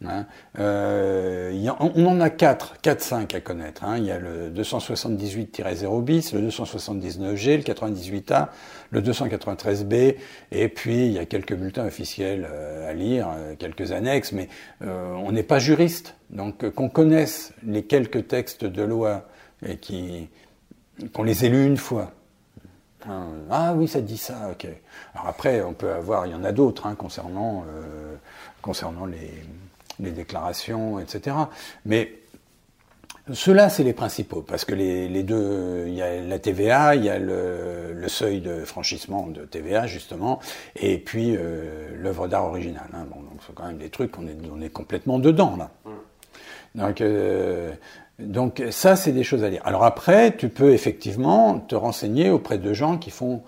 Hein. Euh, on en a 4, 4, 5 à connaître. Hein. Il y a le 278-0 bis, le 279G, le 98A, le 293B, et puis il y a quelques bulletins officiels à lire, quelques annexes, mais on n'est pas juriste. Donc qu'on connaisse les quelques textes de loi et qui qu'on les ait lus une fois. Hein, ah oui, ça dit ça, ok. Alors après, on peut avoir, il y en a d'autres concernant, euh, concernant les, les, déclarations, etc. Mais ceux-là, c'est les principaux, parce que les, les, deux, il y a la TVA, il y a le, le, seuil de franchissement de TVA, justement, et puis euh, l'œuvre d'art originale. Hein. Bon, donc c'est quand même des trucs, on est, on est complètement dedans, là. Donc, euh, donc ça, c'est des choses à lire. Alors après, tu peux effectivement te renseigner auprès de gens qui font,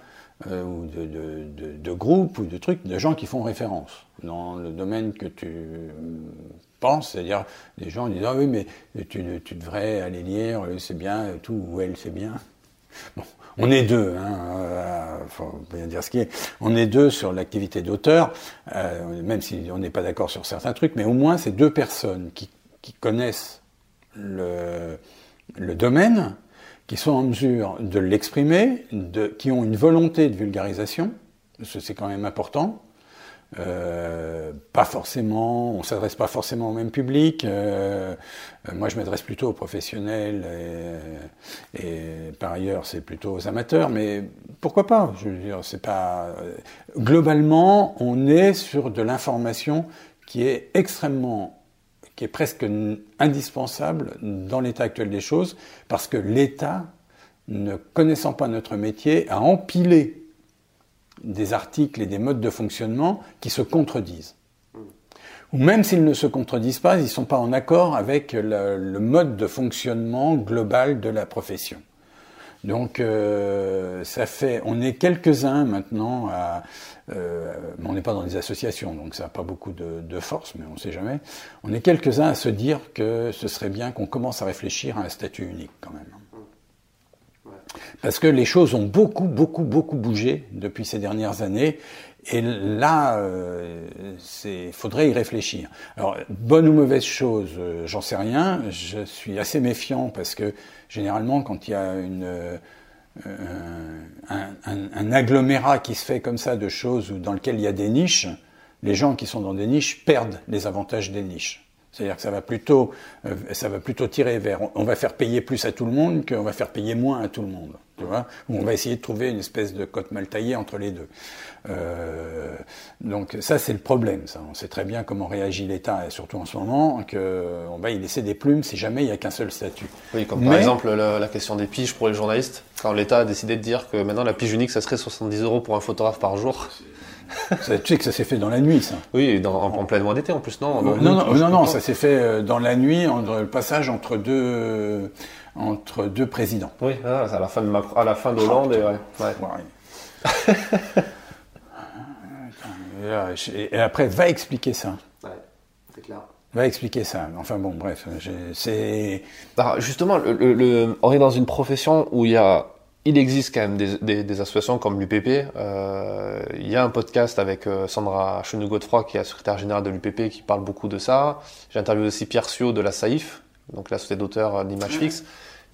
euh, ou de, de, de, groupes ou de trucs, de gens qui font référence dans le domaine que tu penses, c'est-à-dire des gens disent ah oui mais tu, tu devrais aller lire, c'est bien, tout ou elle c'est bien. Bon, on est deux, hein, euh, faut bien dire ce qui est. On est deux sur l'activité d'auteur, euh, même si on n'est pas d'accord sur certains trucs, mais au moins c'est deux personnes qui, qui connaissent le, le domaine, qui sont en mesure de l'exprimer, qui ont une volonté de vulgarisation, c'est quand même important. Euh, pas forcément, on s'adresse pas forcément au même public. Euh, moi, je m'adresse plutôt aux professionnels et, et par ailleurs, c'est plutôt aux amateurs. Mais pourquoi pas Je veux dire, c'est pas. Globalement, on est sur de l'information qui est extrêmement qui est presque indispensable dans l'état actuel des choses, parce que l'État, ne connaissant pas notre métier, a empilé des articles et des modes de fonctionnement qui se contredisent. Ou même s'ils ne se contredisent pas, ils ne sont pas en accord avec le, mode de fonctionnement global de la profession. Donc euh, ça fait, on est quelques-uns maintenant à, euh, on n'est pas dans des associations, donc ça n'a pas beaucoup de, force, mais on ne sait jamais. On est quelques-uns à se dire que ce serait bien qu'on commence à réfléchir à un statut unique quand même. Parce que les choses ont beaucoup, beaucoup, beaucoup bougé depuis ces dernières années. Et là, euh, il faudrait y réfléchir. Alors, bonne ou mauvaise chose, euh, j'en sais rien. Je suis assez méfiant parce que généralement, quand il y a une, euh, un, un, agglomérat qui se fait comme ça de choses dans lequel il y a des niches, les gens qui sont dans des niches perdent les avantages des niches. C'est-à-dire que ça va plutôt, euh, ça va plutôt tirer vers, on va faire payer plus à tout le monde qu'on va faire payer moins à tout le monde, tu vois. Ou on va essayer de trouver une espèce de cote mal taillée entre les deux. Euh, donc ça, c'est le problème. Ça. On sait très bien comment réagit l'État, et surtout en ce moment, qu'on va y laisser des plumes si jamais il n'y a qu'un seul statut. Oui, comme par exemple la, la, question des piges pour les journalistes. Quand l'État a décidé de dire que maintenant la pige unique, ça serait 70 euros pour un photographe par jour. Ça, tu sais que ça s'est fait dans la nuit, ça. Oui, dans, en, en, plein mois d'été en plus, non Non, non, non, non, ça s'est fait euh, dans la nuit, le passage entre deux, entre deux présidents. Oui, ah, à la fin de, Macron, à la fin de Hollande. et, ouais. ouais. [LAUGHS] et, après, va expliquer ça. Ouais, c'est clair. Va expliquer ça. Enfin bon, bref, c'est. Justement, le, le, on est dans une profession où il y a il existe quand même des, des, des associations comme l'UPP. Euh, il y a un podcast avec euh, Sandra Chenou-Godefroy, qui est la secrétaire générale de l'UPP, qui parle beaucoup de ça. J'ai interviewé aussi Pierre Sio de la SAIF, donc la société d'auteurs d'images fixes.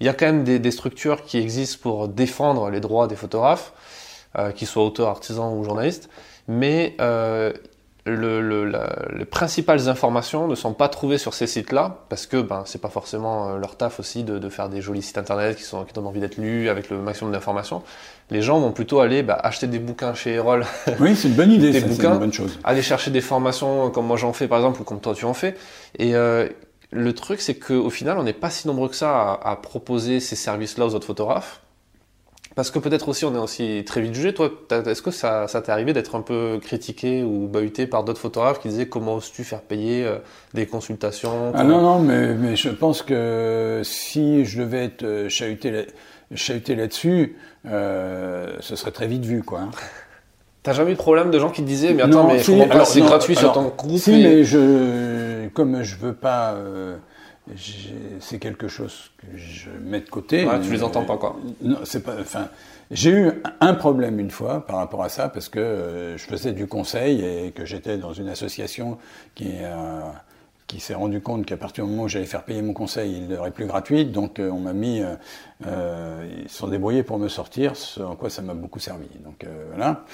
Il y a quand même des, des, structures qui existent pour défendre les droits des photographes, euh, qu'ils soient auteurs, artisans ou journalistes. Mais euh, le, le, la, les principales informations ne sont pas trouvées sur ces sites-là parce que ben c'est pas forcément leur taf aussi de, de, faire des jolis sites internet qui sont qui donnent envie d'être lus avec le maximum d'informations. Les gens vont plutôt aller bah, acheter des bouquins chez Erol. [LAUGHS] Oui, c'est une bonne idée, des ça, bouquins, une bonne chose. Aller chercher des formations comme moi j'en fais par exemple ou comme toi tu en fais. Et euh, le truc c'est qu'au final on n'est pas si nombreux que ça à, à proposer ces services-là aux autres photographes. Parce que peut-être aussi on est aussi très vite jugé. Toi, est-ce que ça, ça t'est arrivé d'être un peu critiqué ou bahuté par d'autres photographes qui disaient comment oses-tu faire payer euh, des consultations Ah non, non, mais, mais je pense que si je devais être chahuté, là, chahuté là-dessus, euh, ce serait très vite vu, quoi. Hein. [LAUGHS] T'as jamais eu de problème de gens qui te disaient mais attends, non, mais si, c'est gratuit alors, sur ton groupe Si, et... mais je, comme je veux pas. Euh, c'est quelque chose que je mets de côté. Ouais, tu les entends pas quoi Non, c'est pas. Enfin, j'ai eu un problème une fois par rapport à ça parce que euh, je faisais du conseil et que j'étais dans une association qui euh, qui s'est rendu compte qu'à partir du moment où j'allais faire payer mon conseil, il n'aurait plus gratuit. Donc euh, on m'a mis, ils se sont débrouillés pour me sortir, ce en quoi ça m'a beaucoup servi. Donc voilà.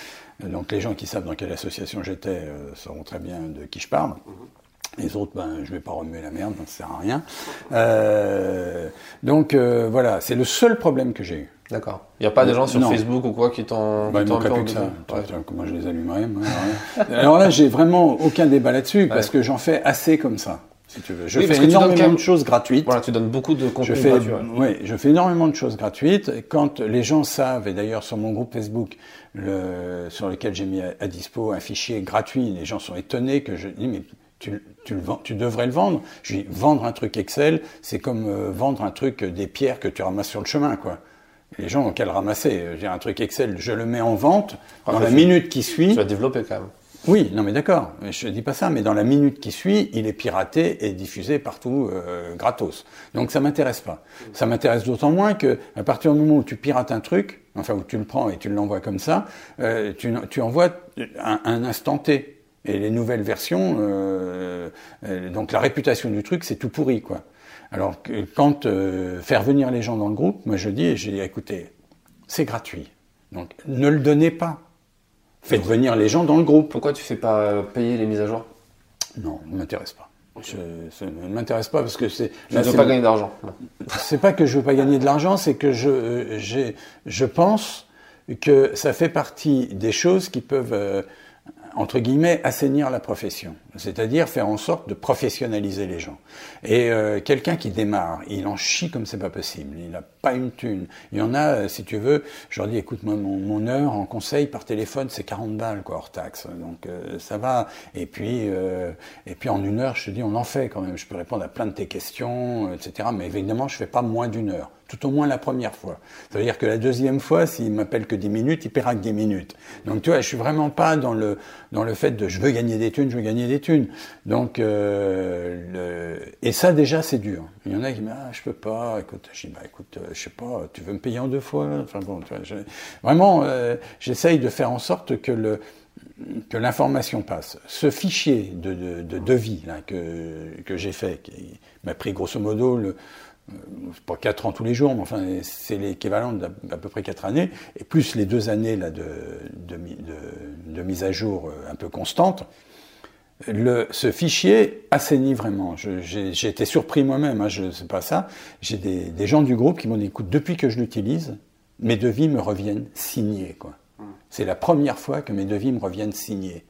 Donc les gens qui savent dans quelle association j'étais sauront très bien de qui je parle. Mm -hmm. Les autres, ben, je vais pas remuer la merde, ça sert à rien. Euh, donc euh, voilà, c'est le seul problème que j'ai eu. D'accord. Il n'y a pas des gens sur non. Facebook ou quoi qui t'ont. Bah, plus que ça. Ouais. Comment je les allumerais moi, Alors là, j'ai vraiment aucun débat là-dessus ouais. parce que j'en fais assez comme ça. Si tu veux. Je oui, fais énormément même... de choses gratuites. Voilà, tu donnes beaucoup de contenu je fais, gratuit. Oui, je fais énormément de choses gratuites. Quand les gens savent, et d'ailleurs sur mon groupe Facebook, le, sur lequel j'ai mis à, à, dispo un fichier gratuit, les gens sont étonnés que je dis mais tu, tu, le vends, tu devrais le vendre. Je dis, vendre un truc Excel, c'est comme euh, vendre un truc, euh, des pierres que tu ramasses sur le chemin, quoi. Les gens ont qu'à le ramasser. J'ai un truc Excel, je le mets en vente, ah, dans la minute qui suit. Tu vas développer quand même. Oui, non mais d'accord, je dis pas ça, mais dans la minute qui suit, il est piraté et diffusé partout euh, gratos. Donc ça m'intéresse pas. Ça m'intéresse d'autant moins que à partir du moment où tu pirates un truc, enfin où tu le prends et tu l'envoies comme ça, euh, tu, tu envoies un, un instant T. Et les nouvelles versions, euh, donc la réputation du truc, c'est tout pourri, quoi. Alors, quand euh, faire venir les gens dans le groupe, moi je dis, j'ai écoutez, c'est gratuit. Donc, ne le donnez pas. Faites venir les gens dans le groupe. Pourquoi tu fais pas payer les mises à jour? Non, ne m'intéresse pas. Je, ça ne m'intéresse pas parce que c'est. Je ne veux pas gagner d'argent. C'est pas que je veux pas gagner de l'argent, c'est que je, je pense que ça fait partie des choses qui peuvent. Euh, entre guillemets, assainir la profession. c'est-à-dire faire en sorte de professionnaliser les gens. Et euh, quelqu'un qui démarre, il en chie comme c'est pas possible, il n'a pas une thune. Il y en a, euh, si tu veux, je leur dis, écoute, moi, mon, heure en conseil par téléphone, c'est 40 balles, quoi, hors taxe. Donc euh, ça va. Et puis, et puis en une heure, je te dis, on en fait quand même. Je peux répondre à plein de tes questions, etc. Mais évidemment, je fais pas moins d'une heure tout au moins la première fois. Ça veut dire que la deuxième fois, s'il m'appelle que 10 minutes, il paiera que 10 minutes. Donc tu vois, je suis vraiment pas dans le, dans le fait de je veux gagner des thunes, je veux gagner des thunes. Donc, euh, et ça déjà, c'est dur. Il y en a qui me disent, ah, je peux pas, écoute, je dis, bah écoute, euh, je sais pas, tu veux me payer en deux fois? Enfin bon, vraiment, euh, j'essaye de faire en sorte que le que l'information passe. Ce fichier de, de, de devis que, que j'ai fait, qui m'a pris grosso modo le, pas 4 ans tous les jours, mais enfin, c'est l'équivalent d'à peu près 4 années, et plus les deux années là, de, de, mise à jour euh, un peu constante, le, ce fichier assainit vraiment. J'ai été surpris moi-même, hein, je ne sais pas ça. J'ai des, gens du groupe qui m'ont dit, écoute, depuis que je l'utilise, mes devis me reviennent signés. C'est la première fois que mes devis me reviennent signés.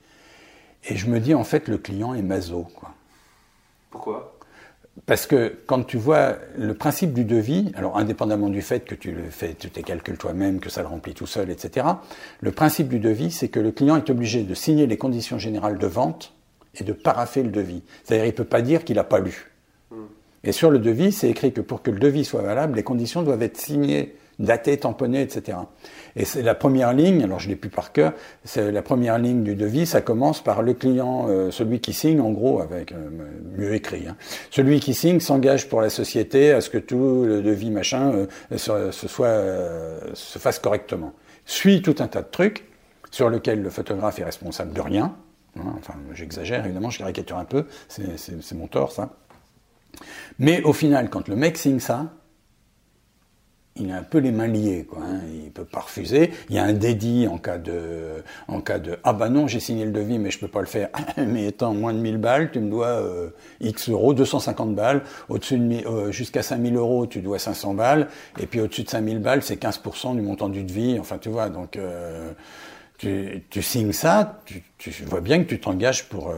Et je me dis, en fait, le client est maso. Quoi. Pourquoi? Parce que quand tu vois le principe du devis, alors indépendamment du fait que tu le fais, tu tes calculs toi-même, que ça le remplit tout seul, etc., le principe du devis, c'est que le client est obligé de signer les conditions générales de vente et de paraffer le devis. C'est-à-dire, il ne peut pas dire qu'il n'a pas lu. Hmm. Et sur le devis, c'est écrit que pour que le devis soit valable, les conditions doivent être signées daté, tamponné, etc. Et c'est la première ligne, alors je l'ai plus par cœur, c'est la première ligne du devis, ça commence par le client, euh, celui qui signe, en gros, avec euh, mieux écrit. Hein. Celui qui signe s'engage pour la société à ce que tout le devis machin euh, se, soit, se fasse correctement. Suit tout un tas de trucs sur lesquels le photographe est responsable de rien. Hein. enfin, j'exagère, évidemment, je caricature un peu, c'est mon tort, ça. Mais au final, quand le mec signe ça, il a un peu les mains liées, quoi. Hein. Il peut pas refuser. Il y a un dédit en cas de, en cas de, ah bah non, j'ai signé le devis, mais je peux pas le faire. [LAUGHS] mais étant moins de 1000 balles, tu me dois euh, X euros, 250 balles. Au-dessus de, euh, jusqu'à 5000 euros, tu dois 500 balles. Et puis au-dessus de 5000 balles, c'est 15% du montant du devis. Enfin, tu vois, donc, euh, tu, tu, signes ça, tu, tu, vois bien que tu t'engages pour, euh,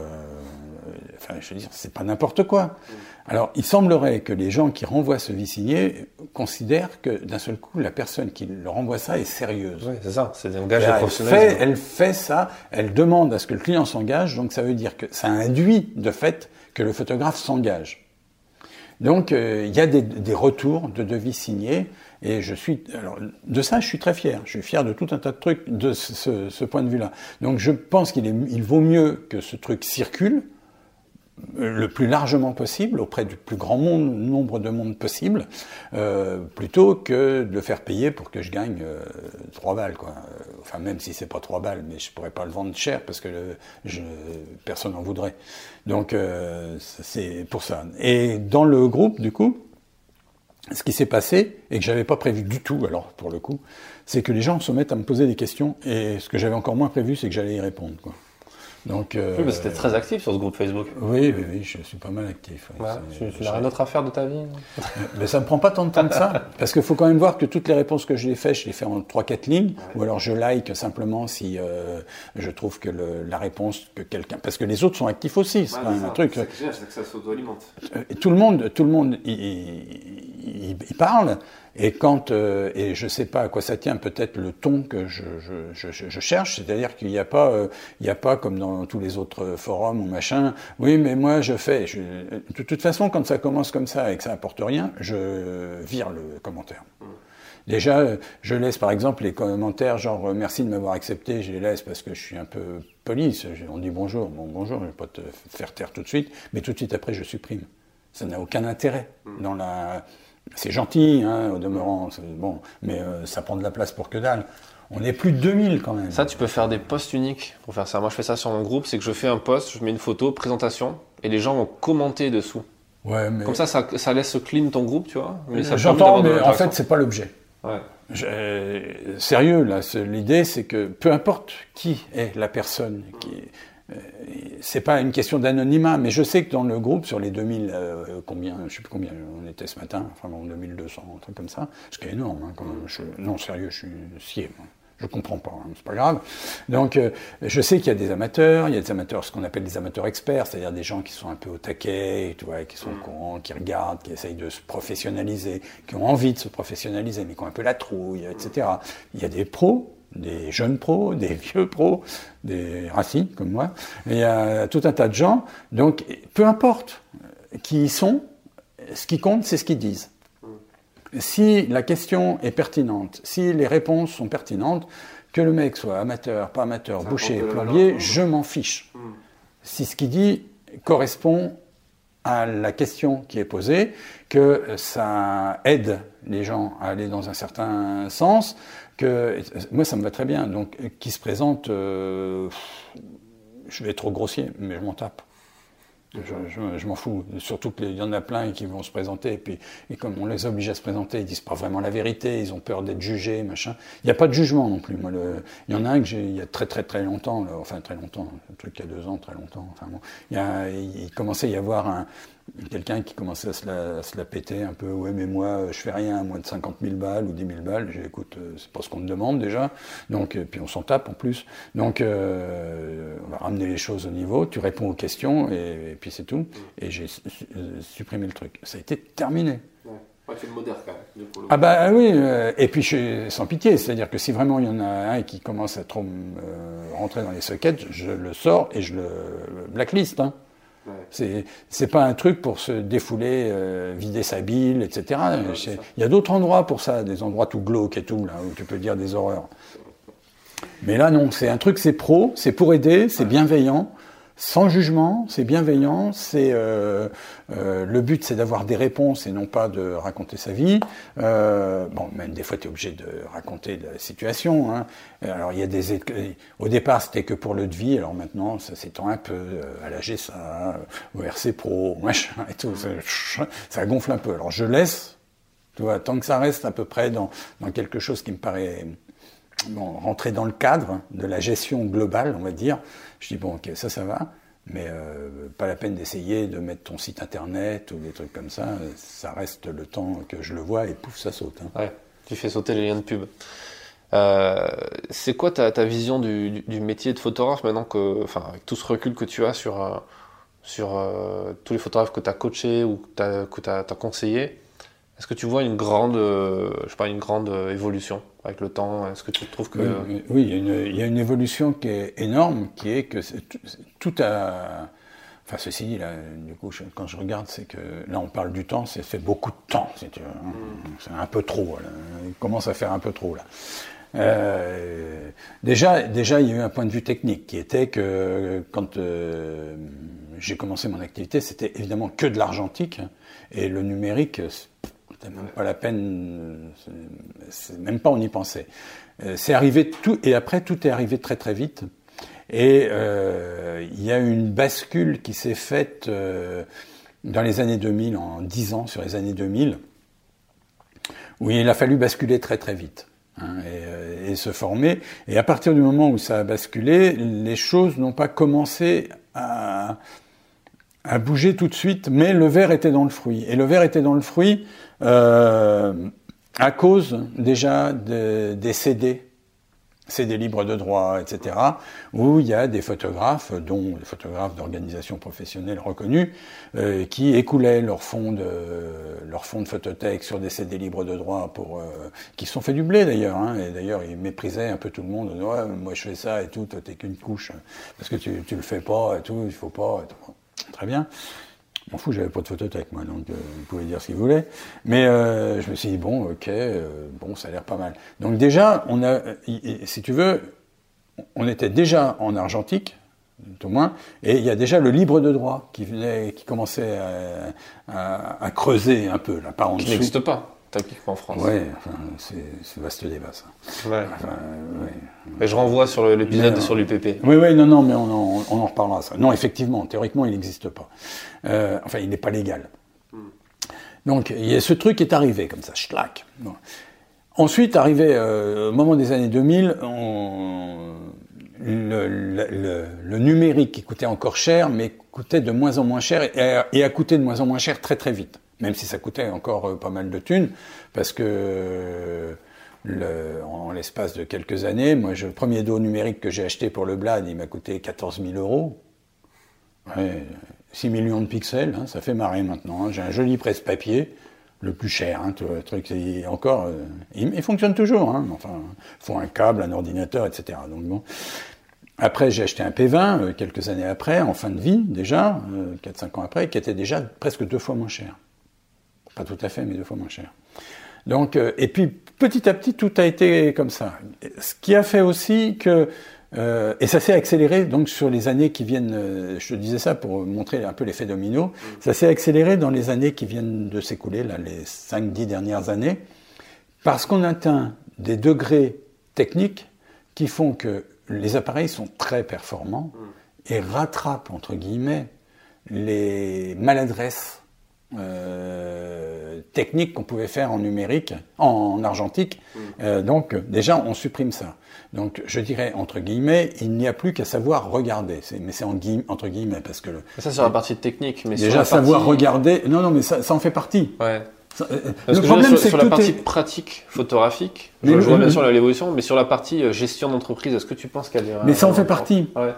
enfin, je veux dire, c'est pas n'importe quoi. Alors, il semblerait que les gens qui renvoient ce vie signé considèrent que d'un seul coup, la personne qui leur renvoie ça est sérieuse. Oui, c'est ça, c'est des engagements professionnels. Elle fait ça, elle demande à ce que le client s'engage, donc ça veut dire que ça induit de fait que le photographe s'engage. Donc, euh, il y a des, des, retours de devis signés, et je suis, alors, de ça, je suis très fier. Je suis fier de tout un tas de trucs de ce, ce point de vue-là. Donc, je pense qu'il il vaut mieux que ce truc circule, le plus largement possible, auprès du plus grand nombre de monde possible, euh, plutôt que de le faire payer pour que je gagne euh, 3 balles. Quoi. Enfin, même si c'est pas 3 balles, mais je pourrais pas le vendre cher parce que je, personne n'en voudrait. Donc, euh, c'est pour ça. Et dans le groupe, du coup, ce qui s'est passé, et que j'avais pas prévu du tout, alors pour le coup, c'est que les gens se mettent à me poser des questions, et ce que j'avais encore moins prévu, c'est que j'allais y répondre. Quoi. Donc, euh, oui, c'était très actif sur ce groupe Facebook. Oui, oui, oui je suis pas mal actif. tu, n'as rien d'autre à faire de ta vie Mais ça me prend pas tant de temps que ça, [LAUGHS] parce qu'il faut quand même voir que toutes les réponses que je les fais, je les fais en 3-4 lignes, ou alors je like simplement si euh, je trouve que le, la réponse que quelqu'un, parce que les autres sont actifs aussi, c'est un truc. C'est que ça s'auto-alimente. Euh, tout le monde, tout le monde, il, il, il parle. Et quand, euh, et je ne sais pas à quoi ça tient, peut-être le ton que je, je, cherche, c'est-à-dire qu'il n'y a pas, euh, il a pas comme dans tous les autres forums ou machin. Oui, mais moi je fais. de toute façon, quand ça commence comme ça et que ça apporte rien, je vire le commentaire. Déjà, je laisse par exemple les commentaires genre merci de m'avoir accepté, je les laisse parce que je suis un peu poli. On dit bonjour, bon bonjour, je ne vais pas te faire taire tout de suite, mais tout de suite après je supprime. Ça n'a aucun intérêt dans la c'est gentil, hein, au demeurant, bon, mais euh, ça prend de la place pour que dalle. On est plus de 2000 quand même. Ça, tu peux faire des posts uniques pour faire ça. Moi, je fais ça sur mon groupe, c'est que je fais un post, je mets une photo, présentation, et les gens vont commenter dessous. Ouais, mais... Comme ça, ça, laisse clean ton groupe, tu vois. J'entends, mais en fait, c'est pas l'objet. Ouais. sérieux, là, l'idée, c'est que peu importe qui est la personne, qui, euh, c'est pas une question d'anonymat, mais je sais que dans le groupe, sur les 2000, euh, combien, je sais plus combien on était ce matin, enfin bon, 2200, un truc comme ça, ce qui est énorme, hein, quand même. non, sérieux, je suis scié. Je comprends pas, hein, c'est pas grave. Donc, euh, je sais qu'il y a des amateurs, il y a des amateurs, ce qu'on appelle des amateurs experts, c'est-à-dire des gens qui sont un peu au taquet, tu qui sont au qui regardent, qui essayent de se professionnaliser, qui ont envie de se professionnaliser, mais qui ont un peu la trouille, etc. Il y a des pros, des jeunes pros, [LAUGHS] des vieux pros, des racines comme moi, et il y a tout un tas de gens. Donc, peu importe qui ils sont, ce qui compte, c'est ce qu'ils disent si la question est pertinente, si les réponses sont pertinentes, que le mec soit amateur, pas amateur, boucher, plombier, je m'en fiche. Hmm. Si ce qu'il dit correspond à la question qui est posée, que ça aide les gens à aller dans un certain sens, que moi ça me va très bien. Donc qui se présente, euh, je vais être trop grossier, mais je m'en tape. Je, m'en fous. Surtout qu'il y en a plein qui vont se présenter, et puis et comme on les oblige à se présenter, ils disent pas vraiment la vérité, ils ont peur d'être jugés, machin. Il n'y a pas de jugement non plus. Moi, le, il y en a un que j'ai, il y a très très très longtemps, enfin très longtemps, un truc il y a deux ans, très longtemps. Enfin bon, il, il commençait à y avoir un, quelqu'un qui commençait à se, la, se, la, péter un peu. Ouais, mais moi, je fais rien, moins de 50 000 balles ou 10 000 balles. J'ai écoute, euh, c'est pas ce qu'on me demande déjà. Donc, euh, puis on s'en tape en plus. Donc, euh, on va ramener les choses au niveau. Tu réponds aux questions et, puis c'est tout. Et j'ai supprimé le truc. Ça a été terminé. Ouais. tu le modères quand même. Ah bah oui, et puis je, sans pitié, c'est-à-dire que si vraiment il y en a un qui commence à trop rentrer dans les sockets, je le sors et je le blacklist. Hein. C'est c'est pas un truc pour se défouler, euh, vider sa bile, etc. Il y a d'autres endroits pour ça, des endroits tout glauques et tout là où tu peux dire des horreurs. Mais là non, c'est un truc, c'est pro, c'est pour aider, c'est bienveillant sans jugement, c'est bienveillant, c'est euh, euh, le but c'est d'avoir des réponses et non pas de raconter sa vie. Euh, bon, même des fois tu es obligé de raconter la situation. Hein. Alors il y a des au départ c'était que pour le de vie, alors maintenant ça s'étend un peu à la GSA, au RC Pro, machin et tout, ça, [LAUGHS] ça, gonfle un peu. Alors je laisse, tu vois, tant que ça reste à peu près dans, dans quelque chose qui me paraît bon, rentrer dans le cadre de la gestion globale, on va dire. Je dis, bon, ok, ça, ça va, mais euh, pas la peine d'essayer de mettre ton site internet ou des trucs comme ça. Ça reste le temps que je le vois et pouf, ça saute. Hein. Ouais, tu fais sauter les liens de pub. Euh, c'est quoi ta, vision du, du, métier de photographe maintenant que, enfin, avec tout ce recul que tu as sur, euh, sur tous les photographes que tu as coachés ou que tu as, as, conseillés? Est-ce que tu vois une grande, euh, je sais pas, une grande euh, évolution avec le temps? Est-ce que tu trouves que oui, il, y une, il, y a une, évolution qui est énorme, qui est que tout a Enfin, ceci dit, là, du coup, quand je regarde, c'est que là, on parle du temps, c'est fait beaucoup de temps. C'est mm. un peu trop. Là. Il commence à faire un peu trop là. Euh, déjà, déjà, il y a eu un point de vue technique qui était que quand euh, j'ai commencé mon activité, c'était évidemment que de l'argentique et le numérique, c'était même pas la peine, même pas on y pensait. Euh, c'est arrivé tout, et après tout est arrivé très très vite. Et euh, il y a eu une bascule qui s'est faite euh, dans les années 2000, en 10 ans sur les années 2000, où il a fallu basculer très très vite. Hein, et, se former. Et à partir du moment où ça a basculé, les choses n'ont pas commencé à, à bouger tout de suite, mais le verre était dans le fruit. Et le verre était dans le fruit euh, à cause déjà de, des CD, CD libres de droit, etc., où il y a des photographes, dont des photographes d'organisations professionnelles reconnues, euh, qui écoulaient leur fonds de leur fonds de photothèque sur des CD libres de droit pour euh, qui sont fait du blé d'ailleurs. Hein, et d'ailleurs, ils méprisaient un peu tout le monde. Ouais, moi je fais ça et tout, toi t'es qu'une couche parce que tu, tu le fais pas et tout, il faut pas. Et tout. Très bien. Je m'en fous, j'avais pas de photothèque, moi, donc euh, vous pouvez dire ce qu'il voulait. Mais euh, je me suis dit, bon, ok, euh, bon, ça a l'air pas mal. Donc déjà, on a, si tu veux, on était déjà en argentique, tout au moins, et il y a déjà le libre de droit qui venait, qui commençait à, creuser un peu, la part en Qui n'existe pas en France. Oui, enfin, c'est vaste débat ça. Ouais. Mais je renvoie sur l'épisode sur l'UPP. Oui, oui, non, non, mais on en, on en reparlera ça. Non, effectivement, théoriquement, il n'existe pas. Euh, enfin, il n'est pas légal. Hmm. Donc, il y a ce truc qui est arrivé comme ça, schlack. Ensuite, arrivé euh, au moment des années 2000, on, le, le, le, numérique qui coûtait encore cher, mais coûtait de moins en moins cher et, et a coûté de moins en moins cher très très vite même si ça coûtait encore euh, pas mal de thunes, parce que en l'espace de quelques années. Moi, le premier dos numérique que j'ai acheté pour le Blad, il m'a coûté 14 000 euros. 6 millions de pixels, hein, ça fait marrer maintenant. Hein. J'ai un joli presse-papier, le plus cher, hein, le truc, encore, euh, il, fonctionne toujours. enfin, il faut un câble, un ordinateur, etc. Donc bon. Après, j'ai acheté un P20 euh, quelques années après, en fin de vie déjà, 4-5 euh, ans après, qui était déjà presque deux fois moins cher. Pas tout à fait, mais deux fois moins cher. Donc, et puis petit à petit, tout a été comme ça. Ce qui a fait aussi que euh, et ça s'est accéléré donc sur les années qui viennent. Euh, je te disais ça pour montrer un peu l'effet domino. Ça s'est accéléré dans les années qui viennent de s'écouler, là, les 5-10 dernières années, parce qu'on atteint des degrés techniques qui font que les appareils sont très performants et rattrapent entre guillemets les maladresses euh, techniques qu'on pouvait faire en numérique, en, argentique. Euh, donc déjà, on supprime ça. Donc je dirais entre guillemets, il n'y a plus qu'à savoir regarder. Mais c'est entre guillemets parce que ça sur la partie technique, mais déjà savoir regarder. Non, non, mais ça, ça en fait partie. Ouais. Euh, le problème, c'est sur, la partie pratique photographique, je, vois bien l'évolution, mais sur la partie gestion d'entreprise, est-ce que tu penses qu'elle est Mais ça en fait partie. Ouais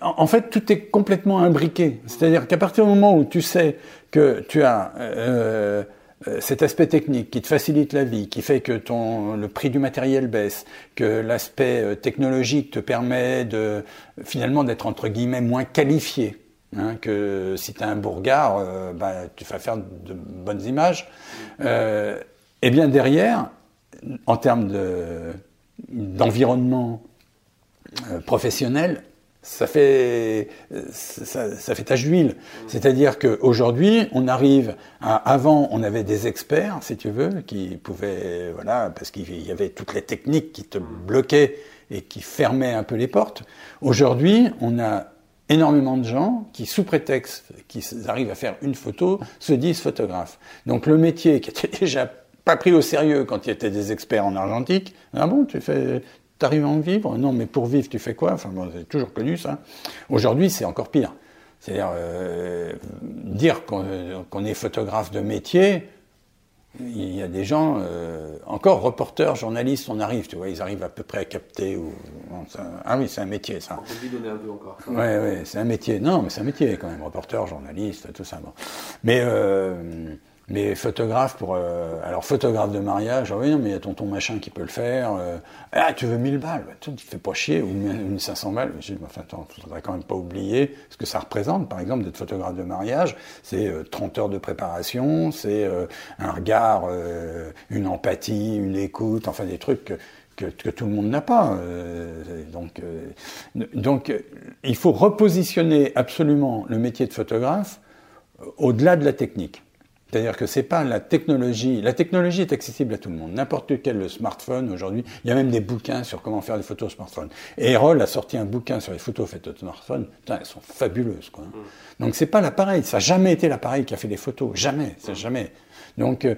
en fait, tout est complètement imbriqué. C'est-à-dire qu'à partir du moment où tu sais que tu as euh, euh, cet aspect technique qui te facilite la vie, qui fait que le prix du matériel baisse, que l'aspect euh, technologique te permet de finalement d'être entre guillemets moins qualifié, hein, que si tu as un bourgard, bah, tu vas faire de bonnes images. et bien derrière, en termes d'environnement professionnel, ça fait, ça, ça fait tache d'huile. C'est-à-dire qu'aujourd'hui, on arrive à, avant, on avait des experts, si tu veux, qui pouvaient, voilà, parce qu'il y avait toutes les techniques qui te bloquaient et qui fermaient un peu les portes. Aujourd'hui, on a énormément de gens qui, sous prétexte qu'ils arrivent à faire une photo, se disent photographes. Donc le métier qui était [LAUGHS] déjà pas pris au sérieux quand il y était des experts en argentique. Ah bon, tu fais, T'arrives à en vivre Non, mais pour vivre, tu fais quoi? Enfin, bon, c'est toujours connu ça. Aujourd'hui, c'est encore pire. C'est-à-dire euh, dire qu'on est photographe de métier. Il y a des gens, euh, encore reporters, journalistes, on arrive, tu vois, ils arrivent à peu près à capter. Ou, ah oui, c'est un métier, ça. On peut lui donner un peu encore. Oui, oui, c'est un métier. Non, mais c'est un métier quand même, reporter, journaliste, tout ça. Bon. Mais euh, mais photographe pour. Euh, alors, photographe de mariage, ah oui, mais il y a tonton machin qui peut le faire. Euh, ah, tu veux 1000 balles Tu ne fais pas chier, ou 1500 balles. Je dis, enfin, voudrais quand même pas oublier ce que ça représente, par exemple, d'être photographe de mariage. C'est 30 euh, heures de préparation, c'est un regard, une empathie, une écoute, enfin, des trucs que, que, que tout le monde n'a pas. donc, donc, il faut repositionner absolument le métier de photographe au-delà de la technique. C'est-à-dire que c'est pas la technologie. La technologie est accessible à tout le monde. N'importe quel smartphone aujourd'hui. Il y a même des bouquins sur comment faire des photos au smartphone. Et Erol a sorti un bouquin sur les photos faites au smartphone. Putain, elles sont fabuleuses, quoi. Mm. Donc c'est pas l'appareil. Ça n'a jamais été l'appareil qui a fait les photos. Jamais. C'est jamais. Donc, euh,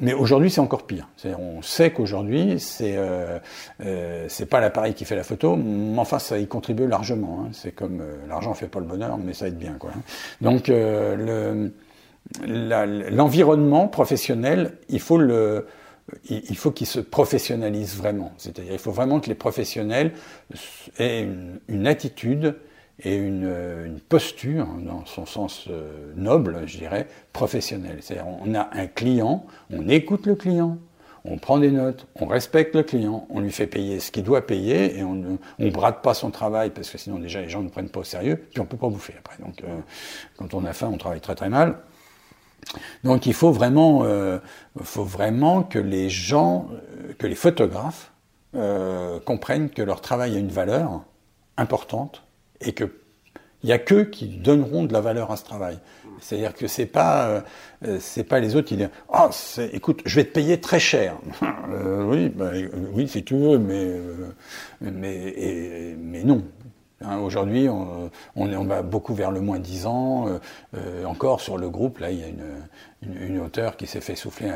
mais aujourd'hui, c'est encore pire. On sait qu'aujourd'hui, c'est euh, euh, c'est pas l'appareil qui fait la photo, mais enfin, ça y contribue largement. Hein. C'est comme euh, l'argent fait pas le bonheur, mais ça aide bien, quoi. Donc, le l'environnement professionnel, il faut le, se professionnalise vraiment. C'est-à-dire, il faut vraiment que les professionnels aient une, attitude et une, une, posture, dans son sens euh, noble, je dirais, professionnelle. C'est-à-dire, on a un client, on écoute le client, on prend des notes, on respecte le client, on lui fait payer ce qu'il doit payer et on ne brade pas son travail parce que sinon déjà les gens ne prennent pas au sérieux, puis on peut pas bouffer après. Donc, euh, quand on a faim, on travaille très très mal. Donc il faut vraiment, euh, faut vraiment que les gens, euh, que les photographes euh, comprennent que leur travail a une valeur importante et que il n'y a qu'eux qui donneront de la valeur à ce travail. C'est-à-dire que c'est pas pas les autres qui disent oh écoute je vais te payer très cher [LAUGHS] oui bah, oui si tu veux mais non Hein, aujourd'hui, on, on, va beaucoup vers le moins 10 ans. Euh, euh, encore sur le groupe, là, il y a une, une, auteure qui s'est fait souffler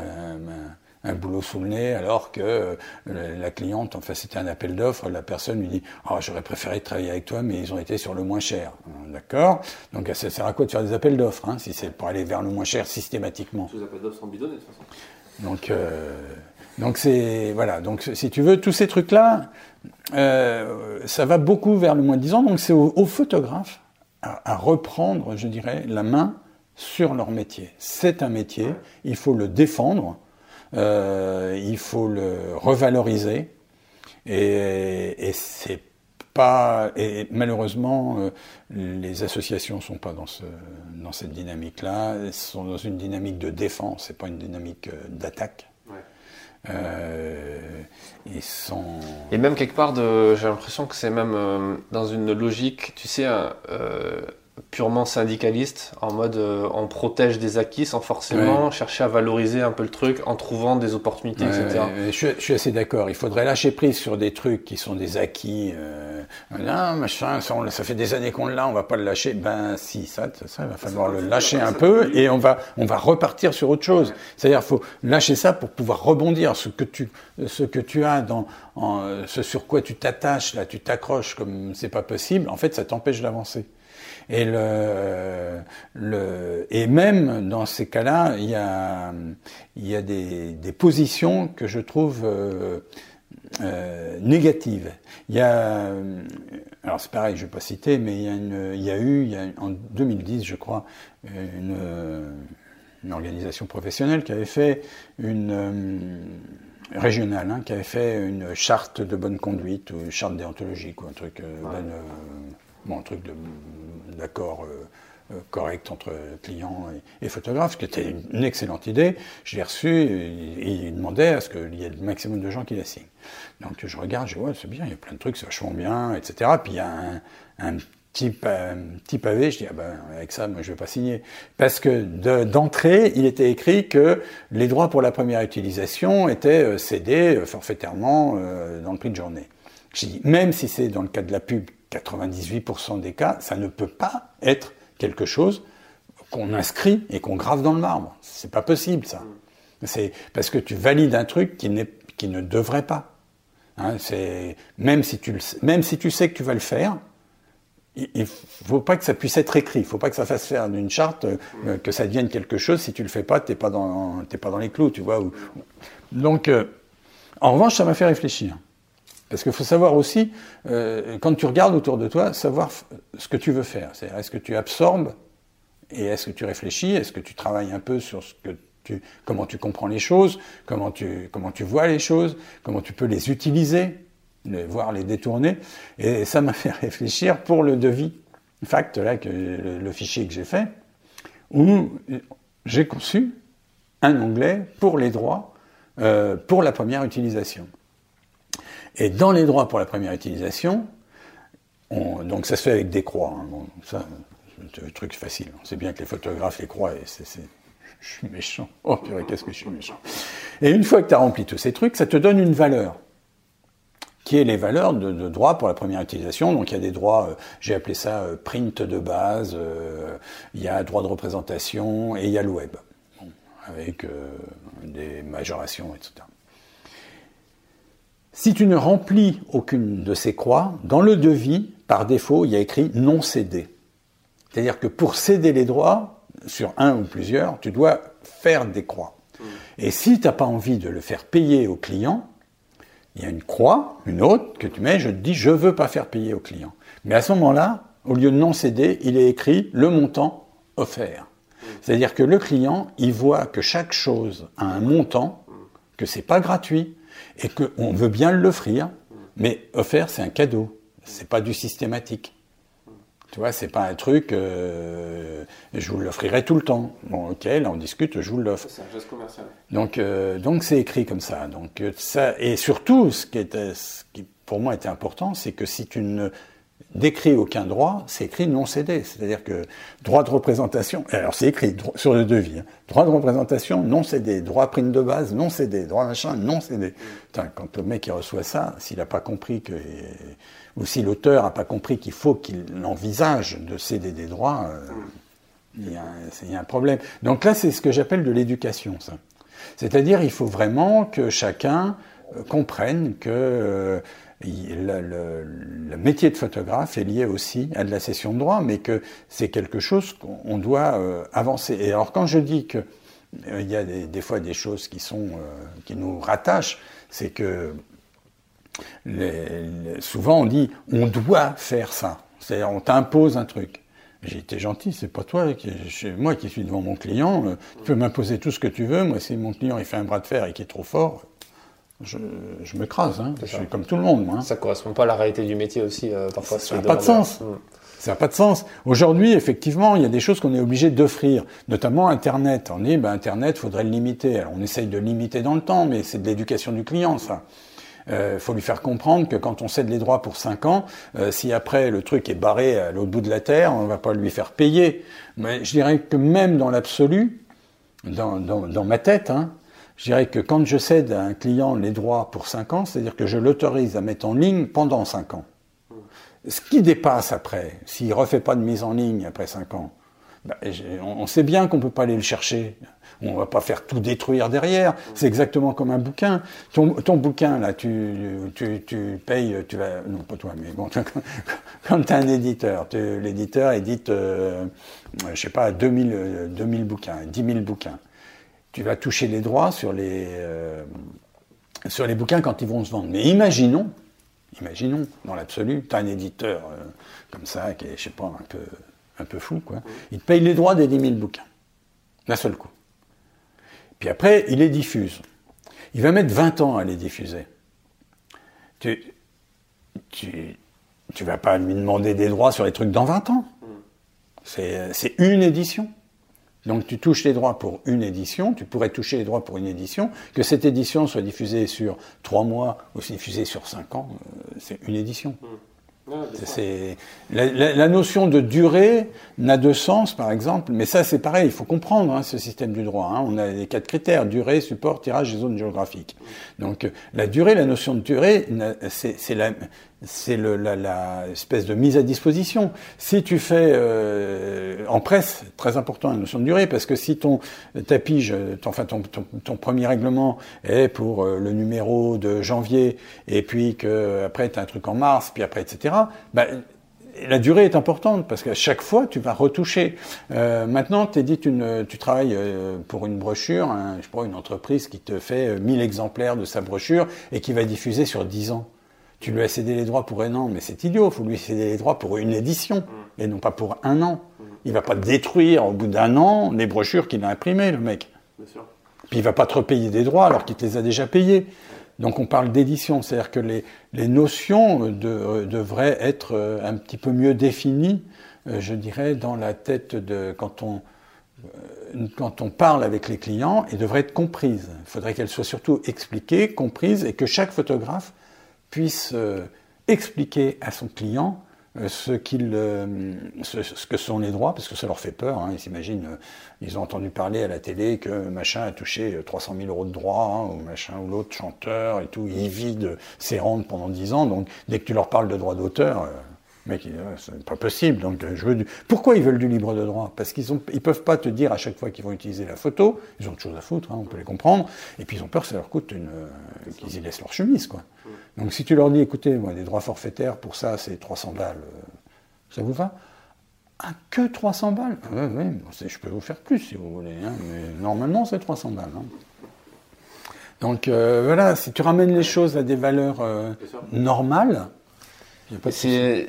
un, boulot sous le nez, alors que euh, la cliente, enfin, c'était un appel d'offres, la personne lui dit oh, J'aurais préféré travailler avec toi, mais ils ont été sur le moins cher. D'accord Donc, ça sert à quoi de faire des appels d'offres, hein, si c'est pour aller vers le moins cher systématiquement? Tous les appels d'offres sont bidonnés, de toute façon. Donc, Donc c'est voilà. Donc si tu veux, tous ces trucs-là, euh, ça va beaucoup vers le moins de 10 ans. Donc c'est aux, photographes à, reprendre, je dirais, la main sur leur métier. C'est un métier, il faut le défendre, euh, il faut le revaloriser, et, et c'est pas et malheureusement euh, les associations sont pas dans ce dans cette dynamique là elles sont dans une dynamique de défense. C'est pas une dynamique d'attaque euh, ils sont et même quelque part j'ai l'impression que c'est même dans une logique tu sais purement syndicaliste, en mode euh, on protège des acquis sans forcément chercher à valoriser un peu le truc en trouvant des opportunités, etc. Je, suis assez d'accord. Il faudrait lâcher prise sur des trucs qui sont des acquis. Euh, non, machin, ça, fait des années qu'on l'a, on va pas le lâcher. Ben si, ça, ça, il va falloir le lâcher un peu et on va, on va repartir sur autre chose. C'est-à-dire, faut lâcher ça pour pouvoir rebondir. Ce que tu, ce que tu as dans, en, ce sur quoi tu t'attaches là, tu t'accroches comme c'est pas possible. En fait, ça t'empêche d'avancer. Et, le, le, et même dans ces cas-là, il y a, il y a des, des positions que je trouve euh, euh, négatives. Il y a, alors c'est pareil, je ne vais pas citer, mais il y a, une, il y a eu, il y a, en 2010, je crois, une, une organisation professionnelle qui avait fait une euh, régionale, hein, qui avait fait une charte de bonne conduite ou une charte déontologique ou un truc, euh, un truc d'accord euh, euh, correct entre client et, photographe, ce qui était une, excellente idée. Je l'ai reçu et, il demandait à ce qu'il y ait le maximum de gens qui la signent. Donc je regarde, je vois, c'est bien, il y a plein de trucs, c'est vachement bien, etc. Puis il y a un, petit, petit, pavé, je dis, ah ben, avec ça, moi, je ne vais pas signer. Parce que d'entrée, il était écrit que les droits pour la première utilisation étaient euh, cédés forfaitairement dans le prix de journée. Je dis, même si c'est dans le cas de la pub 98% des cas, ça ne peut pas être quelque chose qu'on inscrit et qu'on grave dans le marbre. C'est pas possible, ça. C'est parce que tu valides un truc qui, qui ne devrait pas. Hein, même si tu même si tu sais que tu vas le faire, il ne faut pas que ça puisse être écrit. Il ne faut pas que ça fasse faire d'une charte euh, que ça devienne quelque chose. Si tu le fais pas, t'es pas dans pas dans les clous, tu vois. Donc, euh, en revanche, ça m'a fait réfléchir. Parce qu'il faut savoir aussi, euh, quand tu regardes autour de toi, savoir ce que tu veux faire. C'est-à-dire, est-ce que tu absorbes et est-ce que tu réfléchis? Est-ce que tu travailles un peu sur ce que tu, comment tu comprends les choses, comment tu, comment tu vois les choses, comment tu peux les utiliser, les, voir les détourner? Et ça m'a [LAUGHS] fait réfléchir pour le devis fact, là, que, le, fichier que j'ai fait, où j'ai conçu un onglet pour les droits euh, pour la première utilisation. Et dans les droits pour la première utilisation, on, donc ça se fait avec des croix. Hein. Bon, ça, c'est un truc facile. On sait bien que les photographes les croient et c'est, je suis méchant. [LAUGHS] Oh purée, qu'est-ce que je suis méchant. Et une fois que tu as rempli tous ces trucs, ça te donne une valeur qui est les valeurs de, droits pour la première utilisation. Donc il y a des droits, euh, j'ai appelé ça euh, print de base, euh, il y a droit de représentation et il y a le web, avec des majorations, etc. Si tu ne remplis aucune de ces croix, dans le devis, par défaut, il y a écrit non cédé. C'est-à-dire que pour céder les droits, sur un ou plusieurs, tu dois faire des croix. Et si tu n'as pas envie de le faire payer au client, il y a une croix, une autre, que tu mets, je te dis, je ne veux pas faire payer au client. Mais à ce moment-là, au lieu de non cédé, il est écrit le montant offert. C'est-à-dire que le client, il voit que chaque chose a un montant, que c'est pas gratuit, et qu'on veut bien l'offrir, mais offert, c'est un cadeau, c'est pas du systématique. Tu vois, c'est pas un truc, euh, je vous l'offrirai tout le temps. Bon, ok, là on discute, je vous l'offre. C'est un geste commercial. Donc, euh, donc c'est écrit comme ça. Donc euh, ça, et surtout, ce qui, était, ce qui pour moi était important, c'est que si tu ne décrit aucun droit, c'est écrit non cédé. C'est-à-dire que droit de représentation, alors c'est écrit sur le devis, hein. droit de représentation non cédé, droit prime de base non cédé, droit machin non cédé. quand le mec reçoit ça, s'il n'a pas compris que, ou si l'auteur n'a pas compris qu'il faut qu'il envisage de céder des droits, euh, il, y a, un problème. Donc là, c'est ce que j'appelle de l'éducation, ça. C'est-à-dire, il faut vraiment que chacun euh, comprenne que euh, le, métier de photographe est lié aussi à de la cession de droit, mais que c'est quelque chose qu'on doit euh, avancer. Et alors quand je dis que il y a des, fois des choses qui, sont, qui nous rattachent. C'est que souvent on dit on doit faire ça. C'est-à-dire on t'impose un truc. J'ai été gentil, c'est pas toi, qui, moi qui suis devant mon client, tu peux m'imposer tout ce que tu veux. Moi, si mon client il fait un bras de fer et qui est trop fort, je, me crase. Hein. Je suis comme tout le monde. Moi, hein. Ça correspond pas à la réalité du métier aussi, euh, parfois. Ça n'a pas de sens. Mm. Ça n'a pas de sens. Aujourd'hui, effectivement, il y a des choses qu'on est obligé d'offrir, notamment Internet. On dit, ben, Internet, faudrait le limiter. Alors, on essaye de limiter dans le temps, mais c'est de l'éducation du client, ça. Il euh, faut lui faire comprendre que quand on cède les droits pour 5 ans, euh, si après le truc est barré à l'autre bout de la terre, on ne va pas lui faire payer. Mais je dirais que même dans l'absolu, dans, dans, dans, ma tête, hein, je dirais que quand je cède à un client les droits pour 5 ans, c'est-à-dire que je l'autorise à mettre en ligne pendant 5 ans. Ce qui dépasse après, s'il refait pas de mise en ligne après 5 ans, ben, on sait bien qu'on peut pas aller le chercher. On va pas faire tout détruire derrière. C'est exactement comme un bouquin. Ton, bouquin, là, tu, payes, tu vas, non pas toi, mais bon, [LAUGHS] quand tu as un éditeur, l'éditeur édite, euh, je sais pas, 2000, 2000 bouquins, 10 000 bouquins tu vas toucher les droits sur les, euh, sur les bouquins quand ils vont se vendre. Mais imaginons, imaginons, dans l'absolu, tu as un éditeur euh, comme ça, qui est, je sais pas, un peu, un peu fou, quoi. Il te paye les droits des 10 000 bouquins, d'un seul coup. Puis après, il les diffuse. Il va mettre 20 ans à les diffuser. Tu, tu, tu vas pas lui demander des droits sur les trucs dans 20 ans. C'est une édition. Donc tu touches les droits pour une édition, tu pourrais toucher les droits pour une édition, que cette édition soit diffusée sur trois mois ou diffusée sur cinq ans, euh, c'est une édition. Mmh. C'est la, notion de durée n'a de sens, par exemple, mais ça c'est pareil, il faut comprendre hein, ce système du droit. Hein. On a les quatre critères durée, support, tirage et zone géographique. Donc la durée, la notion de durée, c'est la, c'est la, espèce de mise à disposition. Si tu fais euh, en presse, très important la notion de durée, parce que si ton tapis, ton, enfin ton, ton, premier règlement est pour euh, le numéro de janvier, et puis que après tu as un truc en mars, puis après etc. Ben, la durée est importante parce qu'à chaque fois tu vas retoucher. Euh, maintenant, dit une, tu travailles euh, pour une brochure, je crois une entreprise qui te fait 1000 exemplaires de sa brochure et qui va diffuser sur 10 ans tu lui as cédé les droits pour un an, mais c'est idiot, il faut lui céder les droits pour une édition, mm. et non pas pour un an. Mm. Il va pas détruire au bout d'un an les brochures qu'il a imprimées, le mec. Bien sûr. Puis il va pas te repayer des droits alors qu'il te les a déjà payés. Donc on parle d'édition, c'est-à-dire que les, les notions de, devraient être euh, un petit peu mieux définies, euh, je dirais, dans la tête de quand on euh, quand on parle avec les clients et devraient être comprises. Il faudrait qu'elles soient surtout expliquées, comprises et que chaque photographe puisse euh, expliquer à son client euh, ce, euh, ce, que sont les droits, parce que ça leur fait peur. Hein. Ils s'imaginent, ils ont entendu parler à la télé que machin a touché 300 000 euros de droits, hein, ou machin ou l'autre chanteur et tout, il vide ses rentes pendant 10 ans. Donc dès que tu leur parles de droits d'auteur, Mec, c'est pas possible. Donc, je veux Pourquoi ils veulent du libre de droit? Parce qu'ils ont, ils peuvent pas te dire à chaque fois qu'ils vont utiliser la photo. Ils ont autre chose à foutre, hein, on peut les comprendre. Et puis ils ont peur que ça leur coûte qu'ils y laissent leur chemise, quoi. Donc, si tu leur dis, écoutez, moi, des droits forfaitaires pour ça, c'est 300 balles, euh, ça vous va? Ah, que 300 balles? Oui, oui, je peux vous faire plus si vous voulez, hein, mais normalement c'est 300 balles. Hein. Donc euh, voilà, si tu ramènes les choses à des valeurs normales, c'est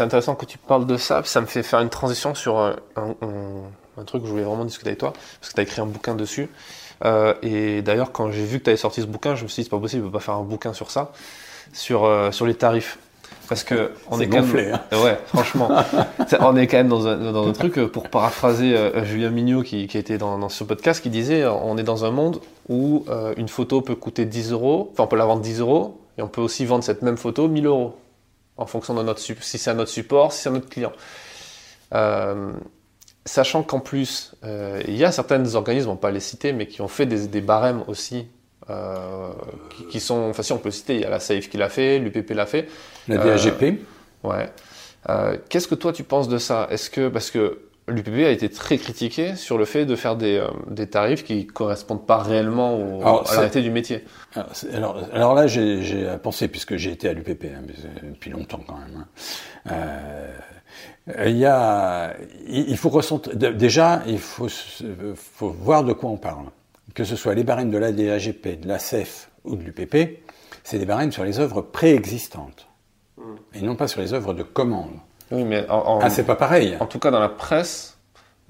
intéressant que tu parles de ça, ça me fait faire une transition sur un, truc que je voulais vraiment discuter avec toi, parce que tu as écrit un bouquin dessus. Euh, et d'ailleurs, quand j'ai vu que tu avais sorti ce bouquin, je me suis dit, c'est pas possible, je peux pas faire un bouquin sur ça, sur, euh, sur les tarifs. Parce que on est, quand même, hein. ouais, franchement, [LAUGHS] on est quand même dans un, dans un truc euh, pour paraphraser Julien Mignot qui, qui était dans, dans, ce podcast, qui disait, on est dans un monde où une photo peut coûter 10 euros, enfin on peut la vendre 10 euros, et on peut aussi vendre cette même photo 1000 euros en fonction de notre si c'est notre support, si c'est un notre client. Euh, sachant qu'en plus, euh, il y a certains organismes, on ne va pas les citer, mais qui ont fait des, barèmes aussi, euh, qui, sont, enfin si on peut citer, il y a la SAFE qui l'a fait, l'UPP l'a fait. La DAGP. ouais. Qu'est-ce que toi tu penses de ça? Est-ce que, parce que l'UPP a été très critiqué sur le fait de faire des, euh, des tarifs qui correspondent pas réellement au, à la réalité du métier. Alors, alors, là, j'ai pensé, puisque j'ai été à l'UPP hein, depuis longtemps quand même. Hein. Euh, il y a, il faut ressentir, déjà, il faut, faut voir de quoi on parle. Que ce soit les barèmes de l'ADAGP, de la CEF ou de l'UPP, c'est des barèmes sur les œuvres préexistantes. Et non pas sur les œuvres de commande. Oui, mais ah, c'est pas pareil. En tout cas, dans la presse,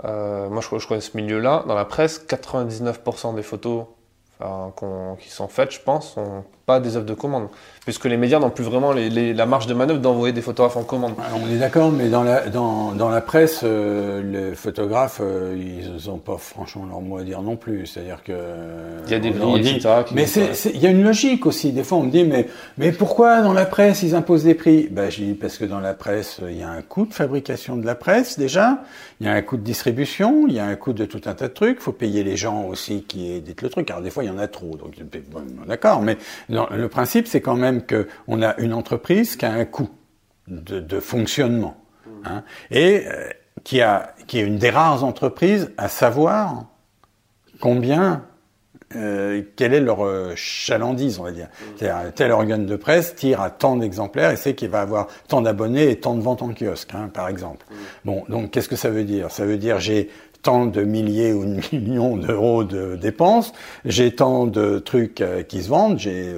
euh, moi je, je, connais ce milieu-là, dans la presse, 99% des photos qui sont faites, je pense, sont pas des œuvres de commande, puisque les médias n'ont plus vraiment la marge de manœuvre d'envoyer des photographes en commande. on est d'accord, mais dans la, dans, dans la presse, euh, les photographes, euh, ils n'ont pas franchement leur mot à dire non plus. C'est-à-dire que... Il y a des prix, etc. Mais il y a une logique aussi. Des fois, on me dit, mais, mais pourquoi dans la presse, ils imposent des prix? Ben, Je dis, parce que dans la presse, il y a un coût de fabrication de la presse, déjà. Il y a un coût de distribution, il y a un coût de tout un tas de trucs. Il faut payer les gens aussi qui éditent le truc. Alors, des fois, il y en a trop. Donc, d'accord, mais le principe, c'est quand même qu'on a une entreprise qui a un coût de, fonctionnement hein, et euh, qui, a, qui est une des rares entreprises à savoir combien, euh, quelle est leur euh, chalandise, on va dire. C'est-à-dire, tel organe de presse tire à tant d'exemplaires et sait qu'il va avoir tant d'abonnés et tant de ventes en kiosque, hein, par exemple. Bon, donc qu'est-ce que ça veut dire? Ça veut dire j'ai tant de milliers ou de millions d'euros de dépenses, j'ai tant de trucs euh, qui se vendent, j'ai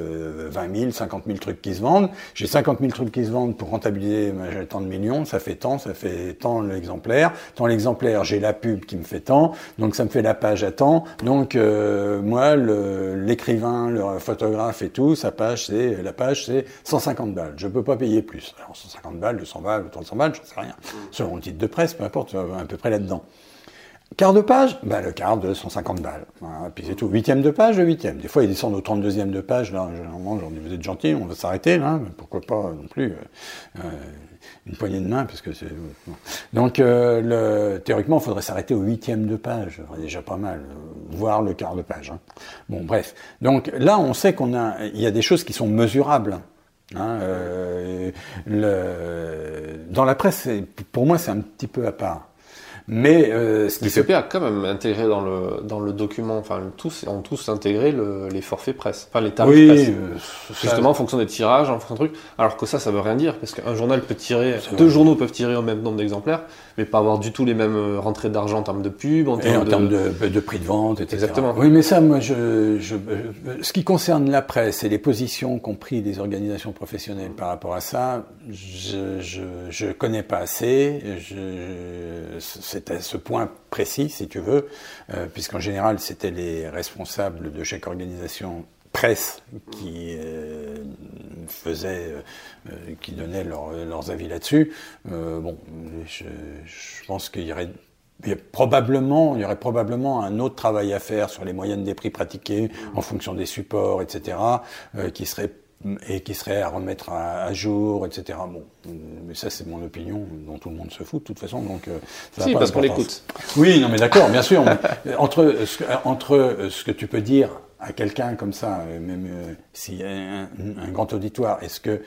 20 000, 50 000 trucs qui se vendent, j'ai 50 000 trucs qui se vendent pour rentabiliser j'ai tant de millions, ça fait tant, ça fait tant l'exemplaire, tant l'exemplaire, j'ai la pub qui me fait tant, donc ça me fait la page à tant, donc euh, moi, l'écrivain, le, photographe et tout, sa page, c'est la page, c'est 150 balles, je peux pas payer plus. Alors 150 balles, 200 balles, 300 balles, je sais rien. Selon le titre de presse, peu importe, à peu près là-dedans. Quart de page ben, Le quart de 150 balles. Voilà, puis c'est tout. Huitième de page, le huitième. Des fois, ils descendent au 32e de page. Là, généralement, j'en dis, vous êtes gentil, on va s'arrêter, pourquoi pas non plus euh, euh, une poignée de main, parce que c'est... Donc, euh, théoriquement, il faudrait s'arrêter au huitième de page. déjà pas mal. Voire le quart de page. Hein. Bon, bref. Donc, là, on sait qu'on a... Il y a des choses qui sont mesurables. Hein, dans la presse, pour moi, c'est un petit peu à part. Mais euh, ce qui fait a quand même intégré dans le dans le document, enfin tous ont tous intégré le, les forfaits presse, enfin les tarifs presse, euh, justement en fonction des tirages, en fonction de trucs. Alors que ça, ça veut rien dire parce qu'un journal peut tirer, deux journaux peuvent tirer au même nombre d'exemplaires, mais pas avoir du tout les mêmes euh, rentrées d'argent en termes de pub, en termes, de... de... prix de vente, etc. Exactement. Oui, mais ça, moi, je, je, ce qui concerne la presse et les positions qu'ont pris des organisations professionnelles par rapport à ça, je je, je connais pas assez. C'est à ce point précis, si tu veux, euh, puisqu'en général, c'était les responsables de chaque organisation presse qui euh, faisait, euh, qui donnait leurs avis là-dessus. Euh, bon, je, je, pense qu'il y aurait il y, a probablement, il y aurait probablement un autre travail à faire sur les moyennes des prix pratiqués en fonction des supports, etc., euh, qui serait et qui serait à remettre à, jour, etc. Bon, mais ça c'est mon opinion, dont tout le monde se fout de toute façon, donc ça si, parce qu'on l'écoute. Oui, non mais d'accord, bien sûr. [LAUGHS] entre entre ce que tu peux dire à quelqu'un comme ça, euh, même euh, s'il y a un, grand auditoire, est-ce que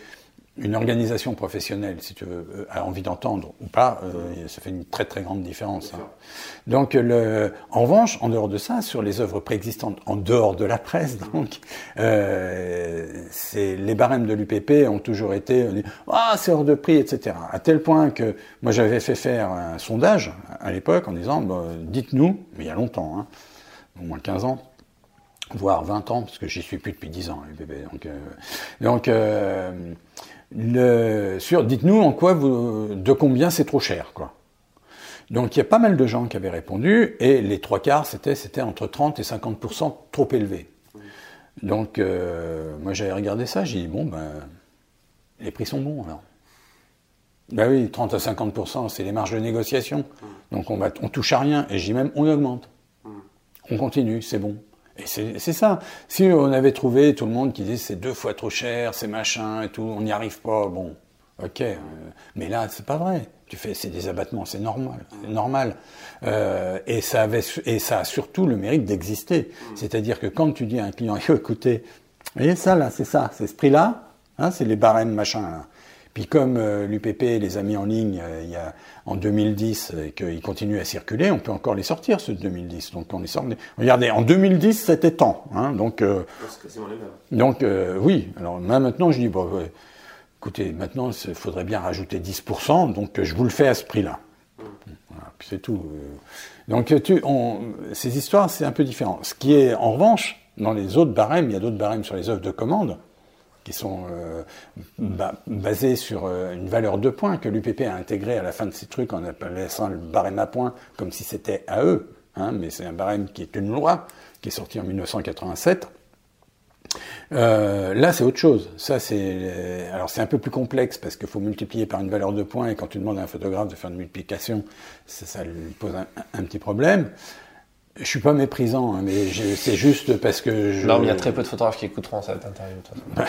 une organisation professionnelle, si tu veux, euh, a envie d'entendre ou pas, ça fait une très très grande différence. Hein. Donc, en revanche, en dehors de ça, sur les œuvres préexistantes, en dehors de la presse, [LAUGHS] donc, euh, les barèmes de l'UPP ont toujours été, ah, c'est hors de prix, etc. À tel point que moi j'avais fait faire un sondage à l'époque en disant, dites-nous, mais il y a longtemps, hein, au moins 15 ans, voire 20 ans, parce que j'y suis plus depuis 10 ans, les bébés. Donc, euh, donc euh, le, sur, dites-nous en quoi vous, de combien c'est trop cher, quoi. Donc il y a pas mal de gens qui avaient répondu, et les trois quarts, c'était, c'était entre 30 et 50% trop élevé. Donc euh, moi j'avais regardé ça, j'ai dit, bon, ben, les prix sont bons alors. Ben oui, 30 à 50%, c'est les marges de négociation. Donc on, va, on touche à rien, et j'ai même, on augmente. On continue, c'est bon. Et c'est ça. Si on avait trouvé tout le monde qui disait c'est deux fois trop cher, c'est machin et tout, on n'y arrive pas, bon, ok. Euh, mais là, c'est pas vrai. Tu fais, c'est des abattements, c'est normal, normal. Euh, et ça avait, et ça a surtout le mérite d'exister. C'est-à-dire que quand tu dis à un client, [LAUGHS] écoutez, vous voyez ça là, c'est ça, c'est ce prix-là, hein, c'est les barèmes machin là. Puis comme euh, l'UPP les a mis en ligne euh, il y a, en 2010 et qu'ils continuent à circuler, on peut encore les sortir ceux de 2010. Donc on les sort. Regardez, en 2010 c'était temps. Hein, donc euh, donc oui. Alors maintenant je dis bon, écoutez, maintenant, il faudrait bien rajouter 10%, donc je vous le fais à ce prix-là. Voilà, puis c'est tout. Donc tu, on, ces histoires, c'est un peu différent. Ce qui est, en revanche, dans les autres barèmes, il y a d'autres barèmes sur les œuvres de commande qui sont euh, basés sur euh, une valeur de points que l'UPP a intégré à la fin de ces trucs en appellant le barème à points comme si c'était à eux. Hein, mais c'est un barème qui est une loi qui est sortie en 1987 euh, là, c'est autre chose. Ça, c'est alors c'est un peu plus complexe parce qu'il faut multiplier par une valeur de points et quand tu demandes à un photographe de faire une multiplication, ça, ça lui pose un, petit problème. Je suis pas méprisant, hein, mais c'est juste parce que je... Non, mais il y a très peu de photographes qui écouteront cette interview. Bah,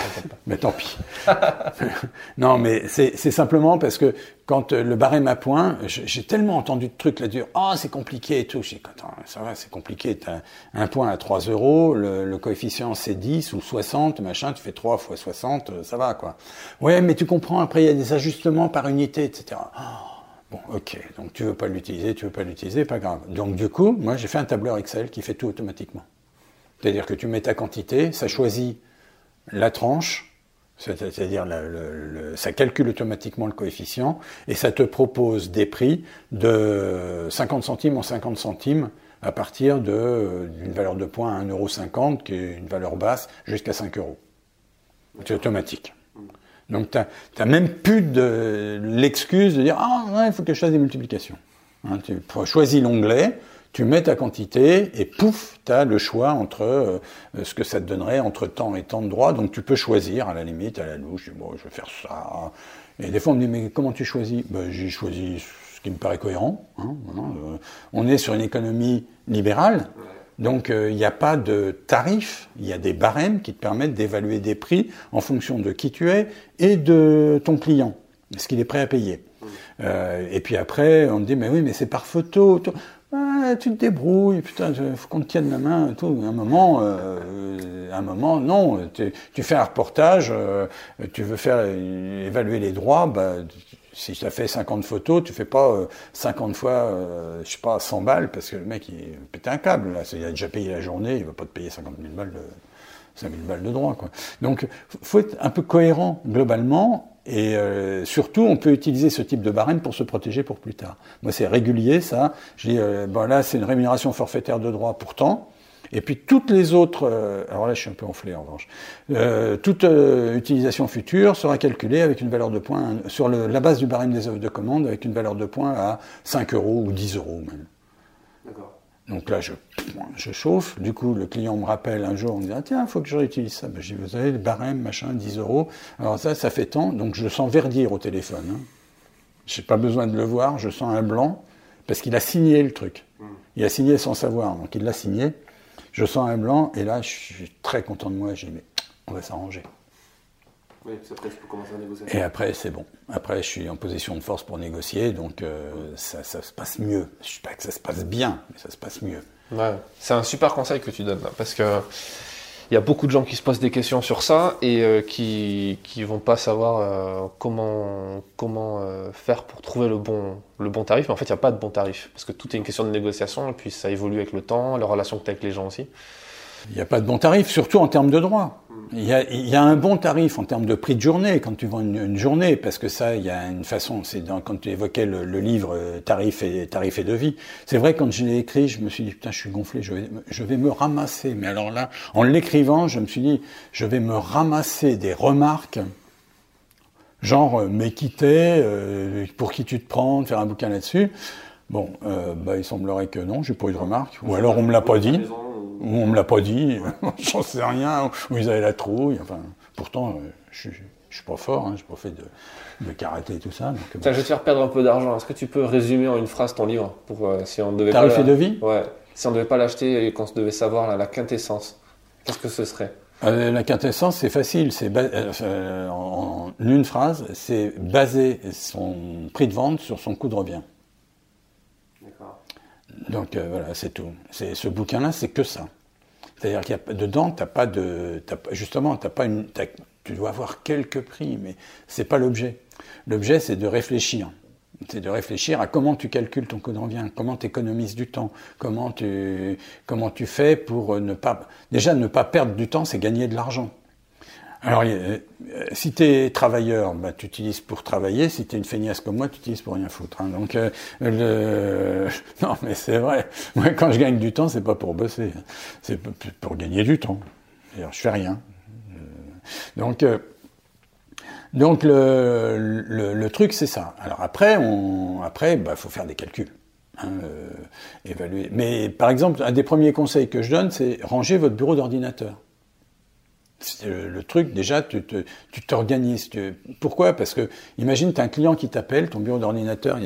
mais tant pis. [LAUGHS] non, mais c'est simplement parce que quand euh, le barème à points, j'ai tellement entendu de trucs là-dessus. Ah, oh, c'est compliqué et tout. J'ai attends, ça va, c'est compliqué. T'as un point à 3 euros, le, coefficient c'est 10 ou 60, machin, tu fais 3 fois 60, euh, ça va, quoi. Ouais, mais tu comprends, après, il y a des ajustements par unité, etc. Bon, ok, donc tu veux pas l'utiliser, tu veux pas l'utiliser, pas grave. Donc du coup, moi j'ai fait un tableur Excel qui fait tout automatiquement. C'est-à-dire que tu mets ta quantité, ça choisit la tranche, c'est-à-dire ça calcule automatiquement le coefficient, et ça te propose des prix de 50 centimes en 50 centimes à partir d'une valeur de points à 1,50€, qui est une valeur basse, jusqu'à 5 euros. C'est automatique. Donc tu n'as même plus de l'excuse de dire Ah, il faut que je fasse des multiplications. Hein, tu choisis l'onglet, tu mets ta quantité et pouf, tu as le choix entre euh, ce que ça te donnerait entre temps et temps de droit. Donc tu peux choisir à la limite, à la louche, bon, je vais faire ça. Et des fois on me dit Mais comment tu choisis? Ben, J'ai choisi ce qui me paraît cohérent. Hein, euh, on est sur une économie libérale. Donc euh, il n'y a pas de tarif, il y a des barèmes qui te permettent d'évaluer des prix en fonction de qui tu es et de ton client, ce qu'il est prêt à payer. Euh, et puis après, on te dit, mais oui, mais c'est par photo. Ah, tu te débrouilles, putain, faut qu'on te tienne la main, tout. un moment, euh, un moment, non. Tu, fais un reportage, tu veux faire évaluer les droits, bah, si tu as fait 50 photos, tu fais pas 50 euh, fois, euh, je sais pas, 100 balles, parce que le mec, il pète un câble, là. Il a déjà payé la journée, il va pas te payer 50 000 balles de, 5 000 balles de droit, quoi. Donc, faut être un peu cohérent, globalement, et euh, surtout, on peut utiliser ce type de barème pour se protéger pour plus tard. Moi, c'est régulier, ça. Je dis, bon, là, c'est une rémunération forfaitaire de droit, pourtant. Et puis toutes les autres, euh, alors là je suis un peu enflé en revanche, euh, toute euh, utilisation future sera calculée avec une valeur de points, sur la base du barème des œuvres de commande, avec une valeur de points à 5 euros ou 10 euros même. D'accord. Donc là je, je chauffe, du coup le client me rappelle un jour, on me dit ah, tiens, il faut que je réutilise ça. Ben, je dis vous avez le barème, machin, 10 euros. Alors ça, ça fait tant, donc je sens verdir au téléphone. Hein. Je n'ai pas besoin de le voir, je sens un blanc, parce qu'il a signé le truc. Hmm. Il a signé sans savoir, donc il l'a signé. Je sens un blanc, et là, je suis très content de moi. Je dis, mais on va s'arranger. Oui, après, tu peux commencer à négocier. Et après, c'est bon. Après, je suis en position de force pour négocier, donc euh, ça, ça, se passe mieux. Je ne dis pas que ça se passe bien, mais ça se passe mieux. Ouais. C'est un super conseil que tu donnes, là, parce que il y a beaucoup de gens qui se posent des questions sur ça et euh, qui ne vont pas savoir euh, comment, comment euh, faire pour trouver le bon, le bon tarif. Mais en fait, il n'y a pas de bon tarif parce que tout est une question de négociation et puis ça évolue avec le temps, la relation que tu as avec les gens aussi. Il n'y a pas de bon tarif, surtout en termes de droit. Il y, a, un bon tarif en termes de prix de journée quand tu vends une, journée, parce que ça, il y a une façon. C'est quand tu évoquais le, livre euh, Tarif et tarif et devis. C'est vrai quand je l'ai écrit, je me suis dit putain, je suis gonflé, je vais, me ramasser. Mais alors là, en l'écrivant, je me suis dit, je vais me ramasser des remarques, genre euh, mais euh, pour qui tu te prends, faire un bouquin là-dessus. Bon, bah, il semblerait que non, j'ai pas eu de remarques. Ou alors on me l'a pas dit ou on me l'a pas dit, [LAUGHS] j'en sais rien, ou ils avaient la trouille. Enfin, pourtant, euh, je, ne suis pas fort, hein, je n'ai pas fait de, de, karaté et tout ça. Donc, je vais te faire perdre un peu d'argent. Est-ce que tu peux résumer en une phrase ton livre pour euh, si on devait Tarif et devis Ouais. Si on ne devait pas l'acheter et qu'on devait savoir la, quintessence, qu'est-ce que ce serait euh, La quintessence, c'est facile. C'est en, une phrase, c'est baser son prix de vente sur son coût de revient. Donc euh, voilà, c'est tout. C'est, ce bouquin-là, c'est que ça. C'est-à-dire qu'il y a dedans, t'as pas de, justement, t'as pas une, tu dois avoir quelques prix, mais c'est pas l'objet. L'objet, c'est de réfléchir. C'est de réfléchir à comment tu calcules ton coût de comment tu économises du temps, comment tu, comment tu fais pour ne pas, déjà ne pas perdre du temps, c'est gagner de l'argent. Alors, euh, si tu es travailleur, bah, tu utilises pour travailler. Si tu es une feignasse comme moi, tu utilises pour rien foutre. Hein. Donc, euh, le... [LAUGHS] non, mais c'est vrai. Moi, quand je gagne du temps, c'est pas pour bosser. C'est pour gagner du temps. Je fais rien. Euh, donc, le truc, c'est ça. Alors après, on, après, bah, faut faire des calculs. Hein, évaluer. Mais par exemple, un des premiers conseils que je donne, c'est ranger votre bureau d'ordinateur. Le, le, truc, déjà, tu t'organises. Pourquoi? Parce que, imagine, tu as un client qui t'appelle, ton bureau d'ordinateur,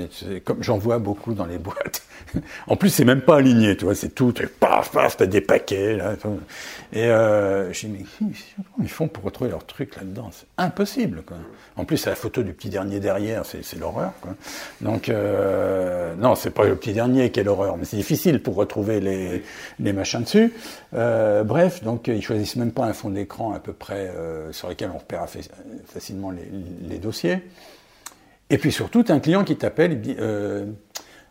comme j'en vois beaucoup dans les boîtes. [LAUGHS] en plus, c'est même pas aligné, tu vois, c'est tout, paf, paf, t'as des paquets, là. Et euh, je dis, mais comment ils font pour retrouver leur truc là-dedans? C'est impossible, quoi. En plus, c'est la photo du petit dernier derrière, c'est l'horreur, quoi. Donc, euh, non, c'est pas le petit dernier qui est l'horreur, mais c'est difficile pour retrouver les, les machins dessus. Euh, bref, donc, ils choisissent même pas un fond d'écran à peu près euh, sur lesquels on repère facilement les, dossiers. Et puis surtout, un client qui t'appelle et dit euh,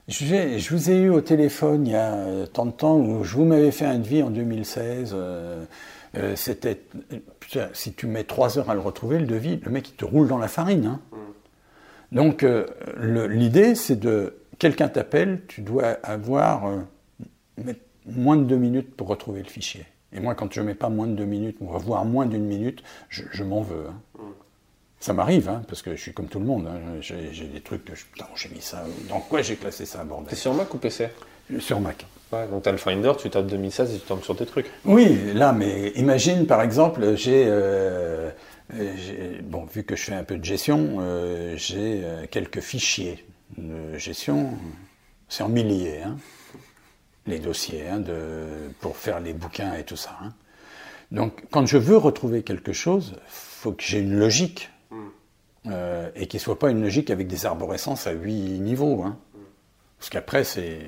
je, vous ai eu au téléphone il y a euh, tant de temps où je vous m'avais fait un devis en 2016. C'était si tu mets trois heures à le retrouver, le devis, le mec il te roule dans la farine. Hein. Mm. Donc l'idée c'est de quelqu'un t'appelle, tu dois avoir moins de deux minutes pour retrouver le fichier. Et moi, quand je ne mets pas moins de deux minutes, voire moins d'une minute, je, m'en veux. Hein. Mm. Ça m'arrive, hein, parce que je suis comme tout le monde. Hein. J'ai des trucs que je. Putain, j'ai mis ça. Dans quoi j'ai classé ça, bordel? C'est sur Mac ou PC Sur Mac. Ouais, donc tu as le Finder, tu tapes 2016 et tu tombes sur tes trucs. Oui, là, mais imagine par exemple, j'ai. Euh, bon, vu que je fais un peu de gestion, euh, j'ai euh, quelques fichiers de gestion. C'est en milliers. Hein les dossiers hein, de, pour faire les bouquins et tout ça. Hein. Donc, quand je veux retrouver quelque chose, faut que j'ai une logique hmm. euh, et qu'il soit pas une logique avec des arborescences à huit niveaux. Hein. Parce qu'après, c'est.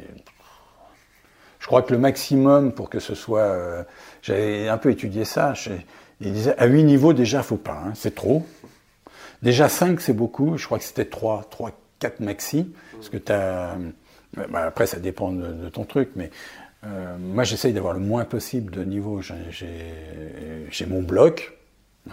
Je crois que le maximum pour que ce soit. Euh, j'avais un peu étudié ça. il disait à huit niveaux, déjà, faut pas. Hein, c'est trop. Déjà 5, c'est beaucoup. Je crois que c'était 3, 3, 4 maxi. Parce que tu as bah, après, ça dépend de, ton truc, mais euh, moi, j'essaye d'avoir le moins possible de niveau. J'ai mon bloc,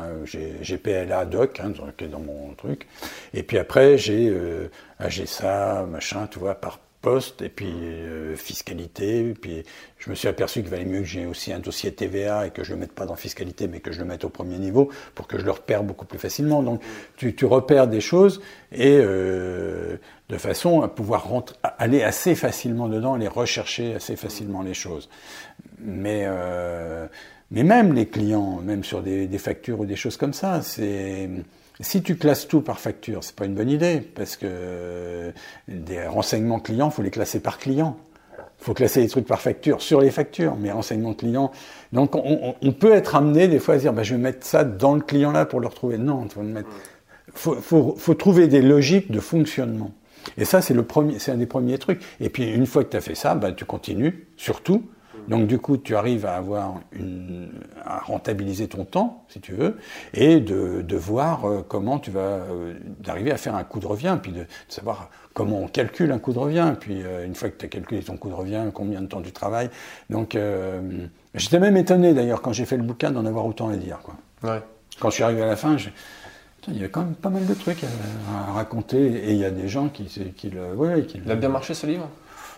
euh, j'ai PLA doc hein, est dans mon truc, et puis après, j'ai euh, AGSA, machin, tu vois, par poste, et puis euh, fiscalité. Et puis je me suis aperçu qu'il valait mieux que j'ai aussi un dossier TVA et que je ne le mette pas dans fiscalité, mais que je le mette au premier niveau pour que je le repère beaucoup plus facilement. Donc tu, repères des choses et euh, de façon à pouvoir rentrer, aller assez facilement dedans, les rechercher assez facilement les choses. Mais euh, mais même les clients, même sur des, des factures ou des choses comme ça, c'est si tu classes tout par facture, c'est pas une bonne idée, parce que des renseignements clients, faut les classer par client. Faut classer les trucs par facture sur les factures, mais renseignements clients. Donc on, peut être amené des fois à dire, bah, je vais mettre ça dans le client là pour le retrouver. Non, faut, faut, trouver des logiques de fonctionnement. Et ça, c'est un des premiers trucs. Et puis une fois que tu as fait ça, bah, tu continues, surtout, donc du coup, tu arrives à avoir une, à rentabiliser ton temps, si tu veux, et de, de voir euh, comment tu vas euh, d'arriver à faire un coût de revient, puis de, savoir comment on calcule un coût de revient, puis euh, une fois que tu as calculé ton coût de revient, combien de temps tu travailles. Donc j'étais même étonné d'ailleurs quand j'ai fait le bouquin d'en avoir autant à dire. Quoi. Ouais. Quand je suis arrivé à la fin, je, il y a quand même pas mal de trucs à, raconter, et il y a des gens qui, qui le... Ouais, qui il a bien marché ce livre?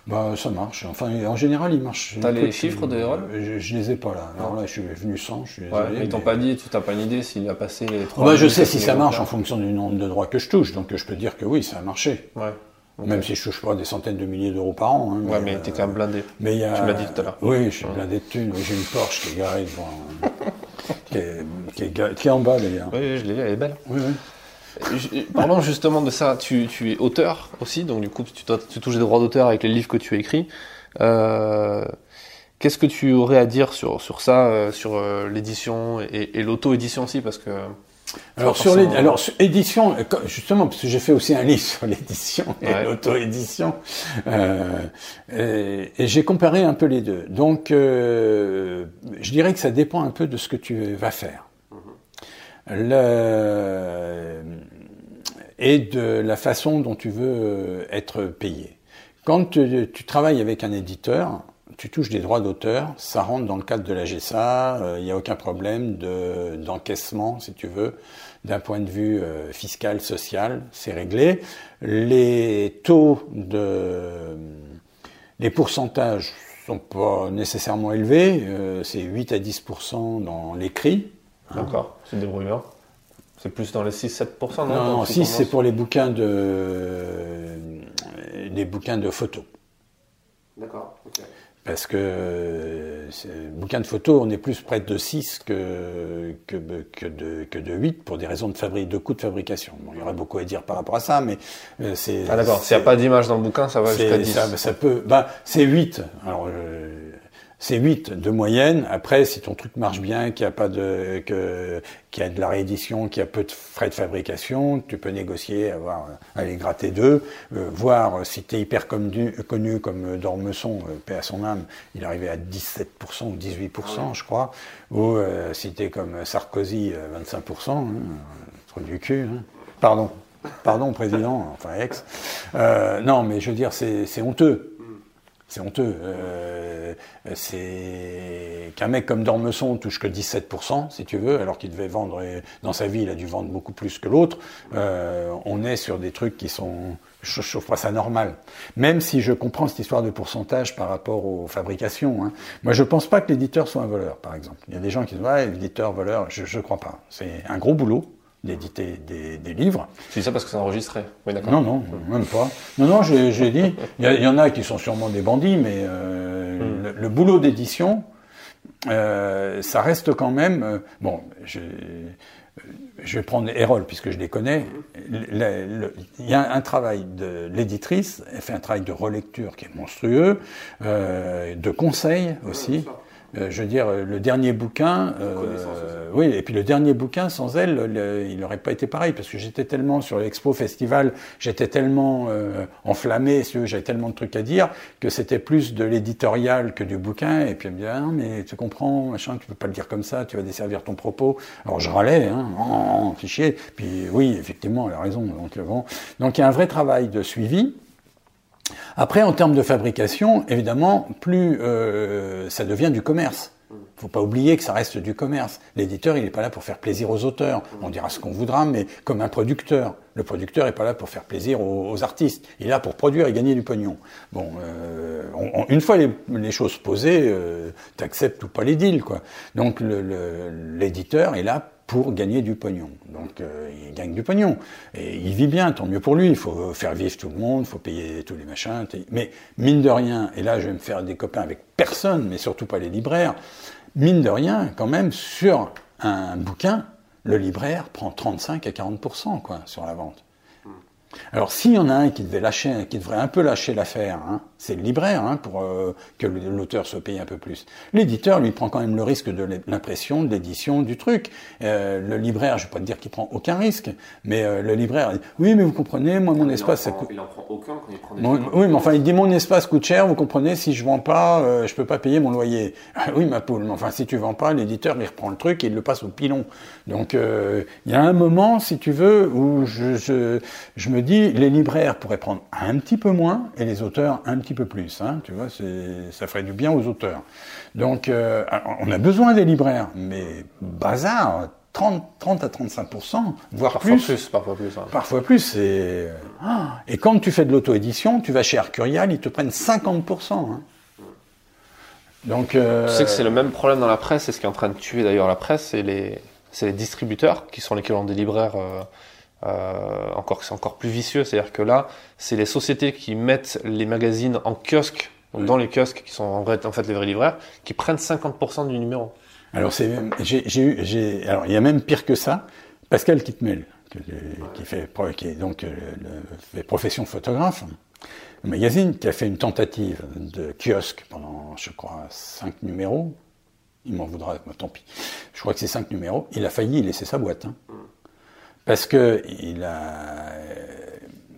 Bah, ça marche. Enfin, en général, il marche. T'as les chiffres de Erol? je, je, les ai pas là. Alors là, je suis venu sans, je suis désolé. Ouais, ils t'ont pas dit, tu t'as pas une idée s'il a passé les trois. Bah, je sais si ça marche en fonction du nombre de droits que je touche, donc je peux dire que oui, ça a marché. Ouais. Même si je touche pas des centaines de milliers d'euros par an. Hein, ouais, mais, t'es quand même blindé. Mais y a... Tu m'as dit tout à l'heure. Oui, je suis blindé de thunes. J'ai une Porsche qui est garée devant. [LAUGHS] qui, est, qui, est, qui, est, en bas d'ailleurs. Oui, je l'ai vu, elle est belle. Oui, oui. Parlons justement de ça, tu, tu, es auteur aussi, donc du coup tu, tu touches des droits d'auteur avec les livres que tu écris. Euh, Qu'est-ce que tu aurais à dire sur, sur ça, euh, sur euh, l'édition et, et l'auto-édition aussi? Parce que alors sur alors édition, justement parce que j'ai fait aussi un livre sur l'édition et l'auto-édition, euh, et, et j'ai comparé un peu les deux. Donc, euh, je dirais que ça dépend un peu de ce que tu vas faire. Et de la façon dont tu veux être payé. Quand tu, travailles avec un éditeur, tu touches des droits d'auteur, ça rentre dans le cadre de la GSA, il n'y a aucun problème d'encaissement, si tu veux, d'un point de vue fiscal, social, c'est réglé. Les taux de... Les pourcentages sont pas nécessairement élevés, c'est 8 à 10% dans l'écrit. D'accord, c'est débrouillard. C'est plus dans les 6-7% Non, non, non 6 c'est pour les bouquins de, les bouquins de photos. D'accord, Parce que bouquins de photos, on est plus près de 6 que, que, que, de, que de 8 pour des raisons de, fabri de coût de fabrication. Bon, il y aurait beaucoup à dire par rapport à ça, mais euh, c'est. Ah d'accord, s'il n'y a pas d'image dans le bouquin, ça va jusqu'à 10. Ça, ça peut. Bah, c'est 8. Alors, euh, c'est 8 de moyenne. Après, si ton truc marche bien, qu'il y a pas de, que, qu'il y a de la réédition, qu'il y a peu de frais de fabrication, tu peux négocier, avoir, aller gratter deux, euh, voir si tu es hyper connu, connu comme Dormesson, euh, paix à son âme, il arrivait à 17% ou 18%, je crois, ou euh, si tu es comme Sarkozy, 25%, hein, trop du cul, hein. pardon. Pardon, président, enfin ex. non, mais je veux dire, c'est honteux. C'est honteux. Euh, c'est qu'un mec comme Dormesson touche que 17%, si tu veux, alors qu'il devait vendre, dans sa vie, il a dû vendre beaucoup plus que l'autre. Euh, on est sur des trucs qui sont, je, trouve pas ça normal. Même si je comprends cette histoire de pourcentage par rapport aux fabrications. Hein. Moi, je pense pas que l'éditeur soit un voleur, par exemple. Il y a des gens qui disent, ouais, l'éditeur, voleur, je, je crois pas. C'est un gros boulot d'éditer des, livres. C'est ça parce que c'est enregistré Oui, d'accord. Non, non, même pas. Non, non, j'ai dit, il y, en a qui sont sûrement des bandits, mais euh, hmm. le, boulot d'édition, euh, ça reste quand même. Euh, bon, je, je, vais prendre Erol puisque je les connais. Il y a un travail de l'éditrice, elle fait un travail de relecture qui est monstrueux, de conseil aussi. Euh, je veux dire, le dernier bouquin, euh, oui, et puis le dernier bouquin, sans elle, il n'aurait pas été pareil, parce que j'étais tellement sur l'expo festival, j'étais tellement euh, enflammé, j'avais tellement de trucs à dire, que c'était plus de l'éditorial que du bouquin, et puis elle me dit, ah, mais tu comprends, machin, tu peux pas le dire comme ça, tu vas desservir ton propos. Alors je râlais, hein, en fichier, puis oui, effectivement, elle a raison. Donc, bon. donc il y a un vrai travail de suivi, après, en termes de fabrication, évidemment, plus euh, ça devient du commerce. Faut pas oublier que ça reste du commerce. L'éditeur, il n'est pas là pour faire plaisir aux auteurs. On dira ce qu'on voudra, mais comme un producteur. Le producteur n'est pas là pour faire plaisir aux, artistes. Il est là pour produire et gagner du pognon. Bon, euh, une fois les, choses posées, euh, tu acceptes ou pas les deals, quoi. Donc l'éditeur est là pour gagner du pognon. Donc euh, il gagne du pognon. Et il vit bien, tant mieux pour lui. Il faut faire vivre tout le monde, il faut payer tous les machins. Mais mine de rien, et là je vais me faire des copains avec personne, mais surtout pas les libraires, mine de rien, quand même, sur un bouquin, le libraire prend 35 à 40% quoi, sur la vente. Alors s'il y en a un qui devait lâcher, qui devrait un peu lâcher l'affaire, hein, c'est le libraire hein, pour euh, que l'auteur soit payé un peu plus. L'éditeur lui prend quand même le risque de l'impression, de l'édition, du truc. Euh, le libraire, je vais pas te dire qu'il prend aucun risque, mais euh, le libraire, dit, oui mais vous comprenez, moi mon espace, ça coûte. Il en prend aucun quand il prend des Oui mais enfin il dit mon espace coûte cher, vous comprenez, si je vends pas, je peux pas payer mon loyer. [LAUGHS] oui ma poule, mais enfin si tu vends pas, l'éditeur il reprend le truc et il le passe au pilon. Donc il y a un moment, si tu veux, où je, je, je me dis, les libraires pourraient prendre un petit peu moins et les auteurs un petit peu plus. Hein, tu vois, ça ferait du bien aux auteurs. Donc, euh, on a besoin des libraires, mais bazar, 30, 30 à 35% voire parfois plus. Parfois plus. Hein. Parfois plus. Et, ah, et quand tu fais de l'auto-édition, tu vas chez Arcurial, ils te prennent 50 hein. Donc, euh... Tu sais que c'est le même problème dans la presse, c'est ce qui est en train de tuer d'ailleurs la presse, c'est les, les distributeurs qui sont l'équivalent des libraires. Euh, euh, encore c'est encore plus vicieux, c'est-à-dire que là, c'est les sociétés qui mettent les magazines en kiosque, dans les kiosques qui sont en, fait les vrais libraires, qui prennent 50% du numéro. Alors c'est j'ai eu j'ai alors il y a même pire que ça. Pascal Kitmel, qui, fait qui est donc euh, le, profession photographe, le magazine qui a fait une tentative de kiosque pendant je crois cinq numéros. Il m'en voudra, tant pis. Je crois que c'est cinq numéros. Il a failli laisser sa boîte. Hein. Parce que il a,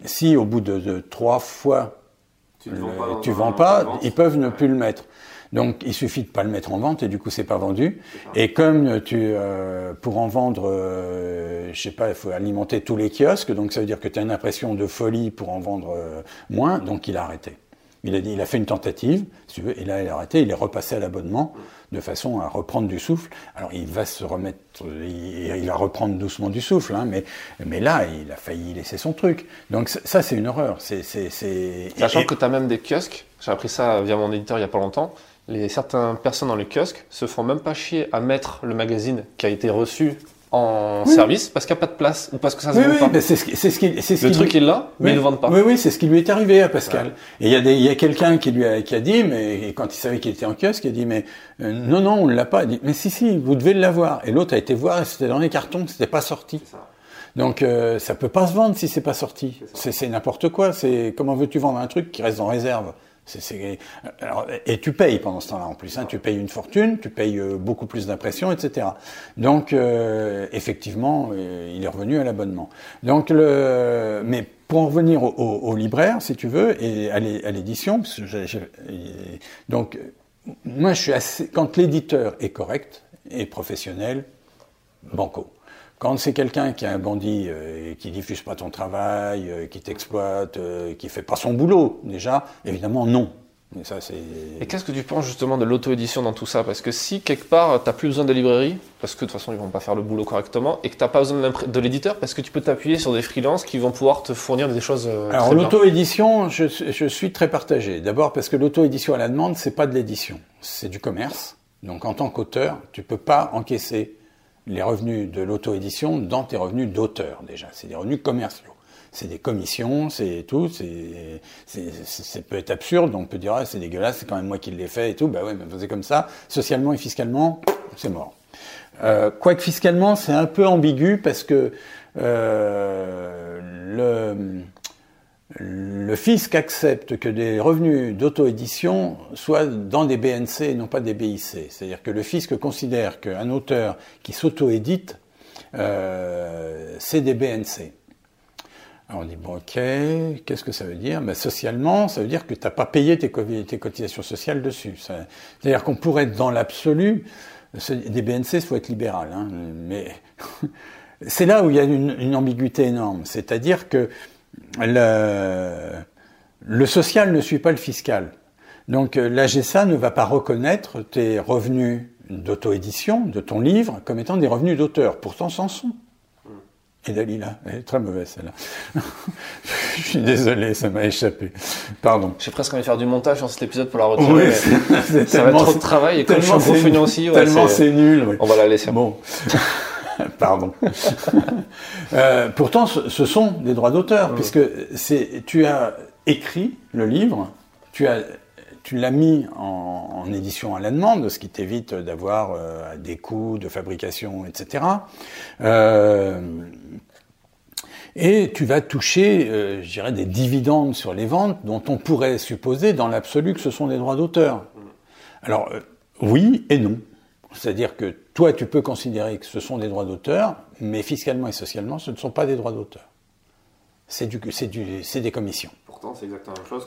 si au bout de, trois fois tu ne vends pas, ils peuvent ne plus le mettre. Donc il suffit de pas le mettre en vente et du coup c'est pas vendu. Et comme tu euh, pour en vendre, euh, je sais pas, il faut alimenter tous les kiosques, donc ça veut dire que tu as une impression de folie pour en vendre euh, moins, donc il a arrêté. Il a, dit, il a fait une tentative, si tu veux, et là il a arrêté, il est repassé à l'abonnement de façon à reprendre du souffle. Alors il va se remettre, il, va reprendre doucement du souffle, hein, mais, mais là il a failli laisser son truc. Donc ça c'est une horreur. C'est, Sachant que tu as même des kiosques, j'ai appris ça via mon éditeur il n'y a pas longtemps, les, certaines personnes dans les kiosques se font même pas chier à mettre le magazine qui a été reçu en service parce qu'il n'y a pas de place ou parce que ça se oui, vend oui, pas. C'est ce, qui, ce le truc est là, mais ils ne le vendent pas. Oui, oui, c'est ce qui lui est arrivé à Pascal. Et il y a, des, il y a quelqu'un qui lui a, qui a dit, mais quand il savait qu'il était en kiosque, il a dit, mais euh, non, non, on ne l'a pas. Il dit, mais si, si, vous devez l'avoir. Et l'autre a été voir, et c'était dans les cartons, c'était pas sorti. Donc euh, ça peut pas se vendre si c'est pas sorti. C'est n'importe quoi. C'est comment veux-tu vendre un truc qui reste en réserve? Et tu payes pendant ce temps-là en plus. Hein, tu payes une fortune, tu payes euh, beaucoup plus d'impression, etc. Donc euh, effectivement, euh, il est revenu à l'abonnement. Donc le, mais pour en revenir au, au, libraire, si tu veux, et à l'édition, donc moi je suis assez, quand l'éditeur est correct et professionnel, banco. Quand c'est quelqu'un qui est un bandit euh, et qui diffuse pas ton travail, euh, qui t'exploite, euh, qui fait pas son boulot, déjà, évidemment non. Mais ça, c'est... Et qu'est-ce que tu penses justement de l'auto-édition dans tout ça? Parce que si quelque part tu n'as plus besoin de librairie, parce que de toute façon ils vont pas faire le boulot correctement, et que tu n'as pas besoin de l'éditeur, parce que tu peux t'appuyer sur des freelances qui vont pouvoir te fournir des choses. Alors l'auto-édition, je, je, suis très partagé. D'abord parce que l'auto-édition à la demande, c'est pas de l'édition, c'est du commerce. Donc en tant qu'auteur, tu peux pas encaisser les revenus de l'auto-édition dans tes revenus d'auteur déjà. C'est des revenus commerciaux. C'est des commissions, c'est tout. C'est, ça peut être absurde. On peut dire ah, c'est dégueulasse, c'est quand même moi qui l'ai fait et tout. Bah ouais, mais c'est comme ça. Socialement et fiscalement, c'est mort. Euh, quoique fiscalement, c'est un peu ambigu parce que euh, le le fisc accepte que des revenus d'auto-édition soient dans des BNC et non pas des BIC. C'est-à-dire que le fisc considère qu'un auteur qui s'auto-édite, euh, c'est des BNC. Alors on dit, bon ok, qu'est-ce que ça veut dire? Ben, Socialement, ça veut dire que tu n'as pas payé tes, cotisations sociales dessus. C'est-à-dire qu'on pourrait être dans l'absolu, des BNC, il faut être libéral, hein, mais [LAUGHS] c'est là où il y a une, une ambiguïté énorme. C'est-à-dire que le, le social ne suit pas le fiscal. Donc euh, l'AGSA ne va pas reconnaître tes revenus d'auto-édition de ton livre comme étant des revenus d'auteur. Pourtant, c'en sont. Et Dalila, elle est très mauvaise celle-là. [LAUGHS] Je suis désolé, ça m'a échappé. Pardon. J'ai presque envie de faire du montage dans cet épisode pour la retirer. Oui, ça va être trop de travail et comme je suis un aussi, tellement c'est nul. On va la laisser. Bon. [LAUGHS] [LAUGHS] Pardon. euh, pourtant, ce, sont des droits d'auteur, puisque c'est, tu as écrit le livre, tu as tu l'as mis en, en, édition à la demande, ce qui t'évite d'avoir euh, des coûts de fabrication, etc. Euh, et tu vas toucher, euh, je dirais, des dividendes sur les ventes dont on pourrait supposer dans l'absolu que ce sont des droits d'auteur. Alors, oui et non. C'est-à-dire que toi, tu peux considérer que ce sont des droits d'auteur, mais fiscalement et socialement, ce ne sont pas des droits d'auteur. C'est des commissions. Pourtant, c'est exactement la même chose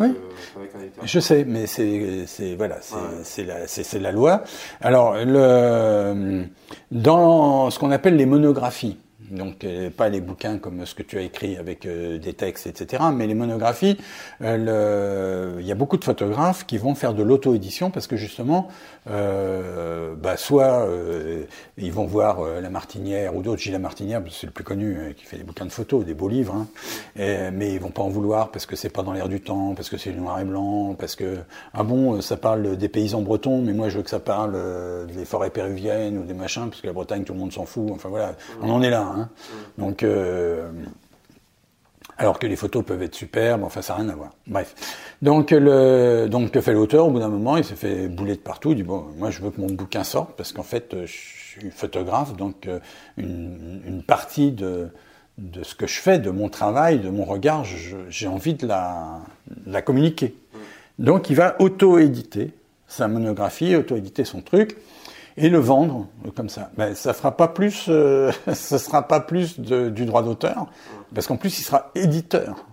qu'avec un éditeur. Je sais, mais c'est, voilà, c'est, la, loi. Alors, le, dans ce qu'on appelle les monographies, donc euh, pas les bouquins comme ce que tu as écrit avec euh, des textes, etc., mais les monographies, euh, il y a beaucoup de photographes qui vont faire de l'auto-édition parce que justement, bah, soit ils vont voir La Martinière ou d'autres, Gilles La Martinière, c'est le plus connu, qui fait des bouquins de photos, des beaux livres, hein, mais ils vont pas en vouloir parce que c'est pas dans l'air du temps, parce que c'est noir et blanc, parce que, ah bon, ça parle des paysans bretons, mais moi je veux que ça parle des forêts péruviennes ou des machins, parce que la Bretagne, tout le monde s'en fout, enfin voilà, on en est là. Hein. Donc, euh, alors que les photos peuvent être superbes, enfin ça n'a rien à voir. Bref. Donc, le, donc que fait l'auteur Au bout d'un moment, il s'est fait bouler de partout. Il dit bon, moi je veux que mon bouquin sorte parce qu'en fait je suis photographe, donc euh, une, partie de, de ce que je fais, de mon travail, de mon regard, j'ai envie de la, de la communiquer. Donc il va auto-éditer sa monographie, auto-éditer son truc et le vendre comme ça. Ben, ça fera pas plus, euh, [LAUGHS] ça sera pas plus du droit d'auteur, parce qu'en plus il sera éditeur.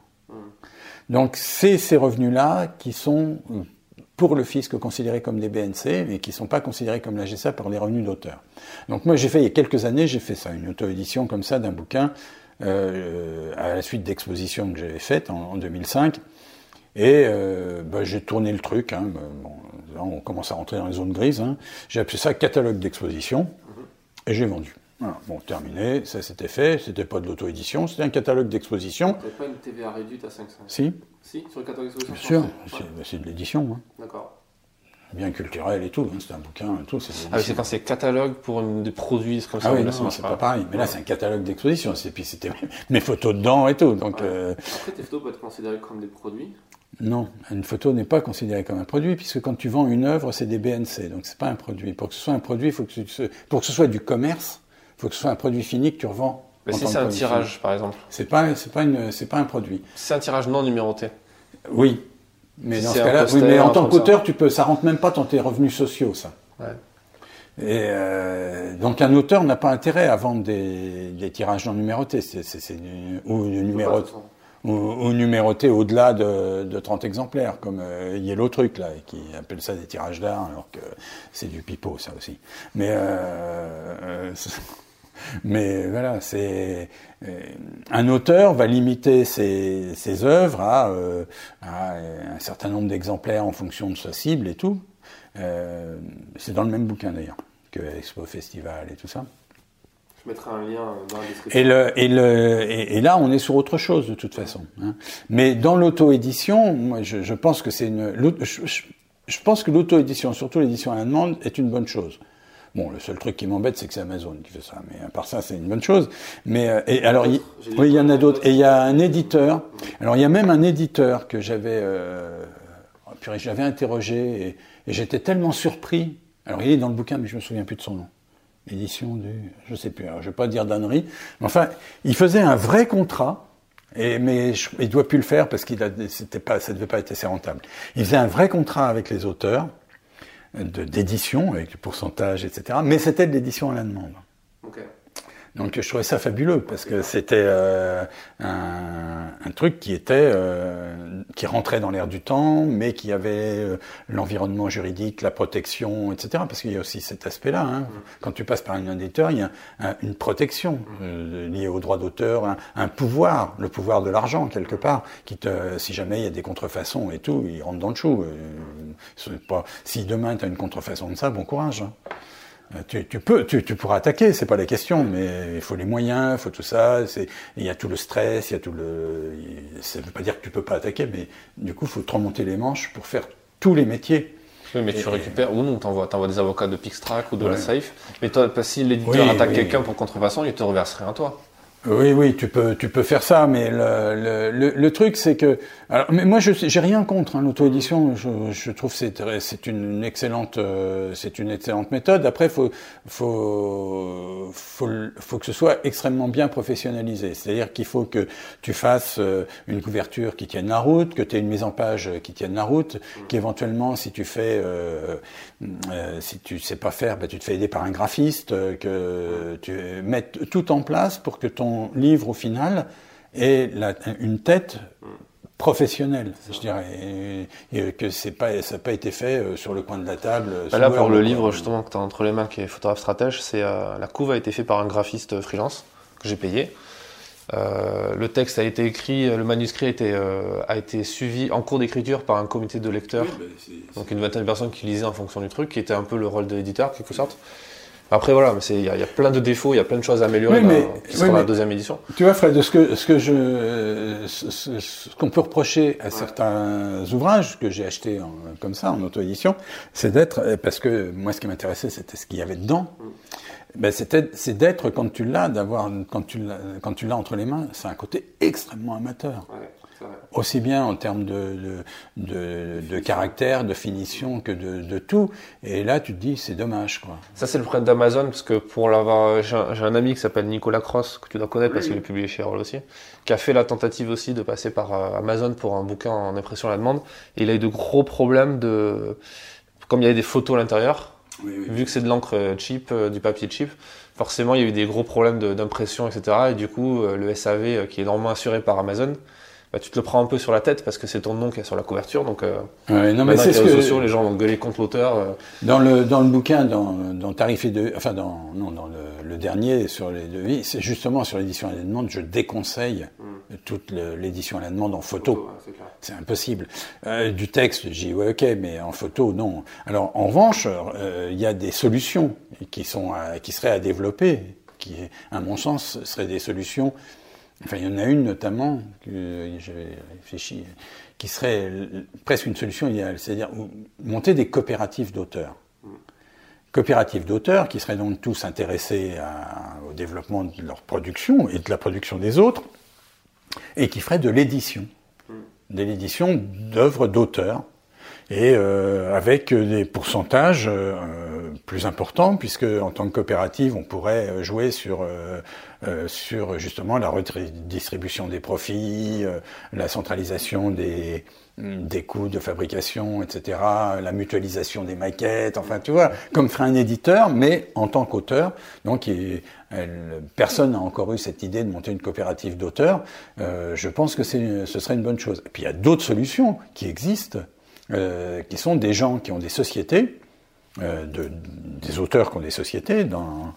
Donc c'est ces revenus-là qui sont pour le fisc considérés comme des BNC, mais qui sont pas considérés comme la GSA par les revenus d'auteur. Donc moi j'ai fait il y a quelques années, j'ai fait ça, une auto-édition comme ça d'un bouquin euh, à la suite d'expositions que j'avais faites en, en 2005. Et euh, bah, j'ai tourné le truc. Hein, là, on commence à rentrer dans les zones grises. Hein. J'ai appelé ça catalogue d'exposition et j'ai vendu. Voilà, bon, terminé, ça c'était fait, c'était pas de l'auto-édition, c'était un catalogue d'exposition. Vous pas une TVA réduite à 5,5 Si, Si, sur le catalogue d'exposition bien sûr, français c'est Ouais. bah, c'est de l'édition, hein. D'accord. bien culturel et tout, hein, c'est un bouquin et tout. c'est Ah, oui, l'édition. c'est quand c'est catalogue pour une- des produits, c'est comme ça. Ah oui, là, non, c'est pas pareil. Mais là, c'est un catalogue d'exposition. Et puis, c'était [LAUGHS] mes photos dedans et tout. Donc, Ouais. euh, Après, tes photos peuvent être considérées comme des produits. Non, une photo n'est pas considérée comme un produit, puisque quand tu vends une œuvre, c'est des BNC. Donc, c'est pas un produit. Pour que ce soit un produit, il faut que ce, pour que ce soit du commerce, il faut que ce soit un produit fini que tu revends. Mais si c'est un tirage, fini. par exemple. C'est pas, c'est pas une, c'est pas un produit. C'est un tirage non numéroté. Oui. Mais Si dans c'est ce un cas-là, oui, poster, mais en tant qu'auteur, tu peux, ça rentre même pas dans tes revenus sociaux, ça. Ouais. Et euh, donc un auteur n'a pas intérêt à vendre des, des tirages non numérotés, c'est, ou ou, ou numérotés au-delà de, de 30 exemplaires, comme euh, Yellow Truc là, qui appelle ça des tirages d'art, alors que c'est du pipeau ça aussi. Mais euh, euh, [LAUGHS] mais voilà, c'est euh, un auteur va limiter ses, ses œuvres à, à un certain nombre d'exemplaires en fonction de sa cible et tout. C'est dans le même bouquin d'ailleurs que Expo Festival et tout ça. Je mettrai un lien dans la description. Et, le, et, le, et, et là, on est sur autre chose de toute façon. hein. Mais dans l'auto-édition, moi, je, je pense que c'est une. Je, je- je pense que l'auto-édition, surtout l'édition à la demande, est une bonne chose. Bon, le seul truc qui m'embête, c'est que c'est Amazon qui fait ça. Mais à part ça, c'est une bonne chose. Mais euh, et alors, il, oui, il y en a d'autres. Et il y a un éditeur. Alors, il y a même un éditeur que j'avais, euh, oh, j'avais interrogé et, et j'étais tellement surpris. Alors, il est dans le bouquin, mais je me souviens plus de son nom. Édition du, je sais plus. Alors, je vais pas dire. Mais enfin, il faisait un vrai contrat. Mais je, il doit plus le faire parce qu'il c'était pas, ça devait pas être assez rentable. Il faisait un vrai contrat avec les auteurs de- d'édition avec le pourcentage, etc. Mais c'était de l'édition à la demande. Donc je trouvais ça fabuleux parce que c'était euh, un, un truc qui était euh, qui rentrait dans l'air du temps, mais qui avait euh, l'environnement juridique, la protection, etc. Parce qu'il y a aussi cet aspect-là. Hein. Quand tu passes par un éditeur, il y a un- une protection euh, liée au droit d'auteur, un, un pouvoir, le pouvoir de l'argent quelque part, qui te, si jamais il y a des contrefaçons et tout, il rentre dans le chou. Euh, pas, si demain tu as une contrefaçon de ça, bon courage. hein. Euh, Tu, tu peux, tu, tu pourras attaquer, c'est pas la question, mais il faut les moyens, il faut tout ça. C'est, il y a tout le stress, il y a tout le. Ça veut pas dire que tu peux pas attaquer, mais du coup, il faut te remonter les manches pour faire tous les métiers. Oui, mais tu récupères, ou non, t'envoies, t'envoies des avocats de Pixtrack ou de la. Safe. Mais toi, si l'éditeur Oui, attaque oui. quelqu'un pour contrefaçon, il te reverse rien à toi. Oui, oui, tu peux, tu peux faire ça, mais le, le, le, le truc, c'est que, alors, mais moi, je j'ai rien contre hein, l'auto-édition. Je, je trouve c'est c'est une excellente, euh, c'est une excellente méthode. Après, faut, faut, faut, faut que ce soit extrêmement bien professionnalisé. C'est-à-dire qu'il faut que tu fasses euh, une couverture qui tienne la route, que tu aies une mise en page qui tienne la route, qu'éventuellement, si tu fais, euh, euh, si tu sais pas faire, bah, tu te fais aider par un graphiste, que tu mettes tout en place pour que ton livre, au final, la- une tête professionnelle, je dirais, et, et que c'est pas, ça n'a pas été fait euh, sur le coin de la table. euh, Bah là, pour le livre justement que tu as entre les mains, qui est photographe stratège, c'est euh, la couve a été faite par un graphiste freelance que j'ai payé. Euh, le texte a été écrit, le manuscrit a été, euh, a été suivi en cours d'écriture par un comité de lecteurs, Oui, bah, donc une vingtaine de personnes qui lisaient en fonction du truc, qui était un peu le rôle de l'éditeur, quelque sorte. Après, voilà, il y, a- il y a plein de défauts, il y a plein de choses à améliorer Oui, dans- mais- qui oui, sera la deuxième édition. Tu vois, Fred, ce que, ce que je, ce, ce- ce qu'on peut reprocher à certains ouvrages que j'ai achetés en- comme ça, en auto-édition, c'est d'être, euh, parce que moi, ce qui m'intéressait, c'était ce qu'il y avait dedans. Ben, c'était, c'est d'être, quand tu l'as, d'avoir, quand tu l'as, quand tu l'as entre les mains, c'est un côté extrêmement amateur. Aussi bien en termes de, de, de, de caractère, de finition que de, de tout. Et là, tu te dis, c'est dommage, quoi. Ça, c'est le problème d'Amazon, parce que pour l'avoir, j'ai un, ami qui s'appelle Nicolas Cross, que tu dois connaître parce qu'il est publié chez Erol aussi, qui a fait la tentative aussi de passer par euh, Amazon pour un bouquin en impression à la demande. Et il a eu de gros problèmes de, comme il y avait des photos à l'intérieur, vu que c'est de l'encre cheap, euh, du papier cheap, forcément il y a eu des gros problèmes d'impression, etc. Et du coup, euh, le SAV, qui est normalement assuré par Amazon, bah, tu te le prends un peu sur la tête parce que c'est ton nom qui est sur la couverture. Donc, euh, Ouais, non, mais maintenant, c'est ce les réseaux que, sociaux, les gens vont gueuler contre l'auteur. euh, Dans le, dans le bouquin, dans, dans Tarif et de, enfin dans, non, dans le, le dernier sur les devis, c'est justement sur l'édition à la demande, je déconseille toute l'édition à la demande en photo. c'est impossible. Euh, du texte, j'ai ouais, ok, mais en photo, non. Alors, en revanche, il y a des solutions qui, sont qui seraient à développer, qui, à mon sens, seraient des solutions. Enfin, il y en a une notamment, que j'avais réfléchi, qui serait presque une solution idéale, c'est-à-dire monter des coopératives d'auteurs. Coopératives d'auteurs qui seraient donc tous intéressés au développement de leur production et de la production des autres, et qui feraient de l'édition, de l'édition d'œuvres d'auteurs, et euh, avec des pourcentages euh, plus importants, puisque en tant que coopérative, on pourrait jouer sur, euh, sur justement la redistribution des profits, la centralisation des, des coûts de fabrication, etc., la mutualisation des maquettes, enfin, tu vois, comme ferait un éditeur, mais en tant qu'auteur. Donc, personne n'a encore eu cette idée de monter une coopérative d'auteurs. Euh, je pense que ce serait une bonne chose. Et puis, il y a d'autres solutions qui existent, euh, qui sont des gens qui ont des sociétés, euh, de, des auteurs qui ont des sociétés, dans,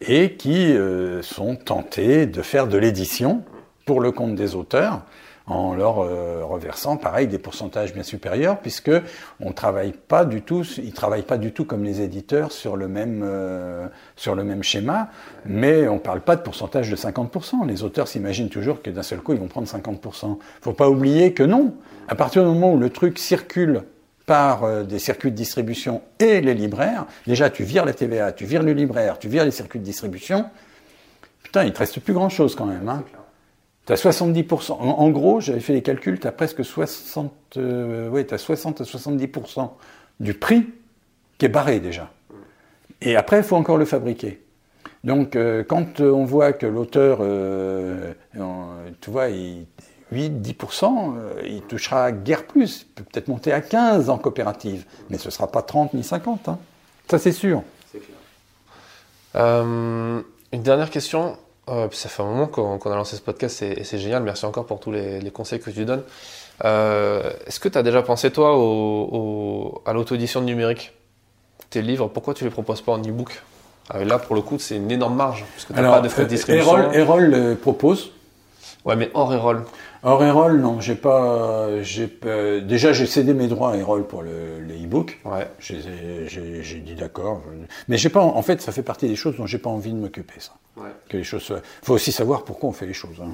et qui sont tentés de faire de l'édition pour le compte des auteurs en leur euh, reversant, pareil, des pourcentages bien supérieurs, puisque on travaille pas du tout, ils travaillent pas du tout comme les éditeurs sur le même euh, sur le même schéma, mais on parle pas de pourcentage de 50%. Les auteurs s'imaginent toujours que d'un seul coup ils vont prendre 50%. Faut pas oublier que non. À partir du moment où le truc circule par euh, des circuits de distribution et les libraires, déjà tu vires la TVA, tu vires le libraire, tu vires les circuits de distribution, putain, il te reste plus grand chose quand même. Hein. Tu as 70%. En, gros, j'avais fait les calculs, tu as presque 60, euh, ouais, as 60 à 70% du prix qui est barré déjà. Et après, il faut encore le fabriquer. Donc, euh, quand on voit que l'auteur, euh, tu vois, 8-10%, il touchera guère plus. Il peut peut-être monter à 15 en coopérative, mais ce ne sera pas 30 ni 50. Hein. Ça, c'est sûr. Clair. une dernière question. Euh, ça fait un moment qu'on a lancé ce podcast et, c'est génial. Merci encore pour tous les, conseils que tu donnes. Euh, est-ce que tu as déjà pensé, toi, à l'auto-édition numérique? Tes livres, pourquoi tu les proposes pas en e-book? Ah, Là, pour le coup, c'est une énorme marge, parce que tu pas de frais de distribution. Erol, propose. Ouais, mais hors Erol. Or Erol, non, j'ai pas, j'ai déjà j'ai cédé mes droits à Erol pour le, les e-books. Ouais. J'ai dit d'accord, mais j'ai pas, en fait, ça fait partie des choses dont j'ai pas envie de m'occuper, ça. Ouais. Que les choses, faut aussi savoir pourquoi on fait les choses. Hein.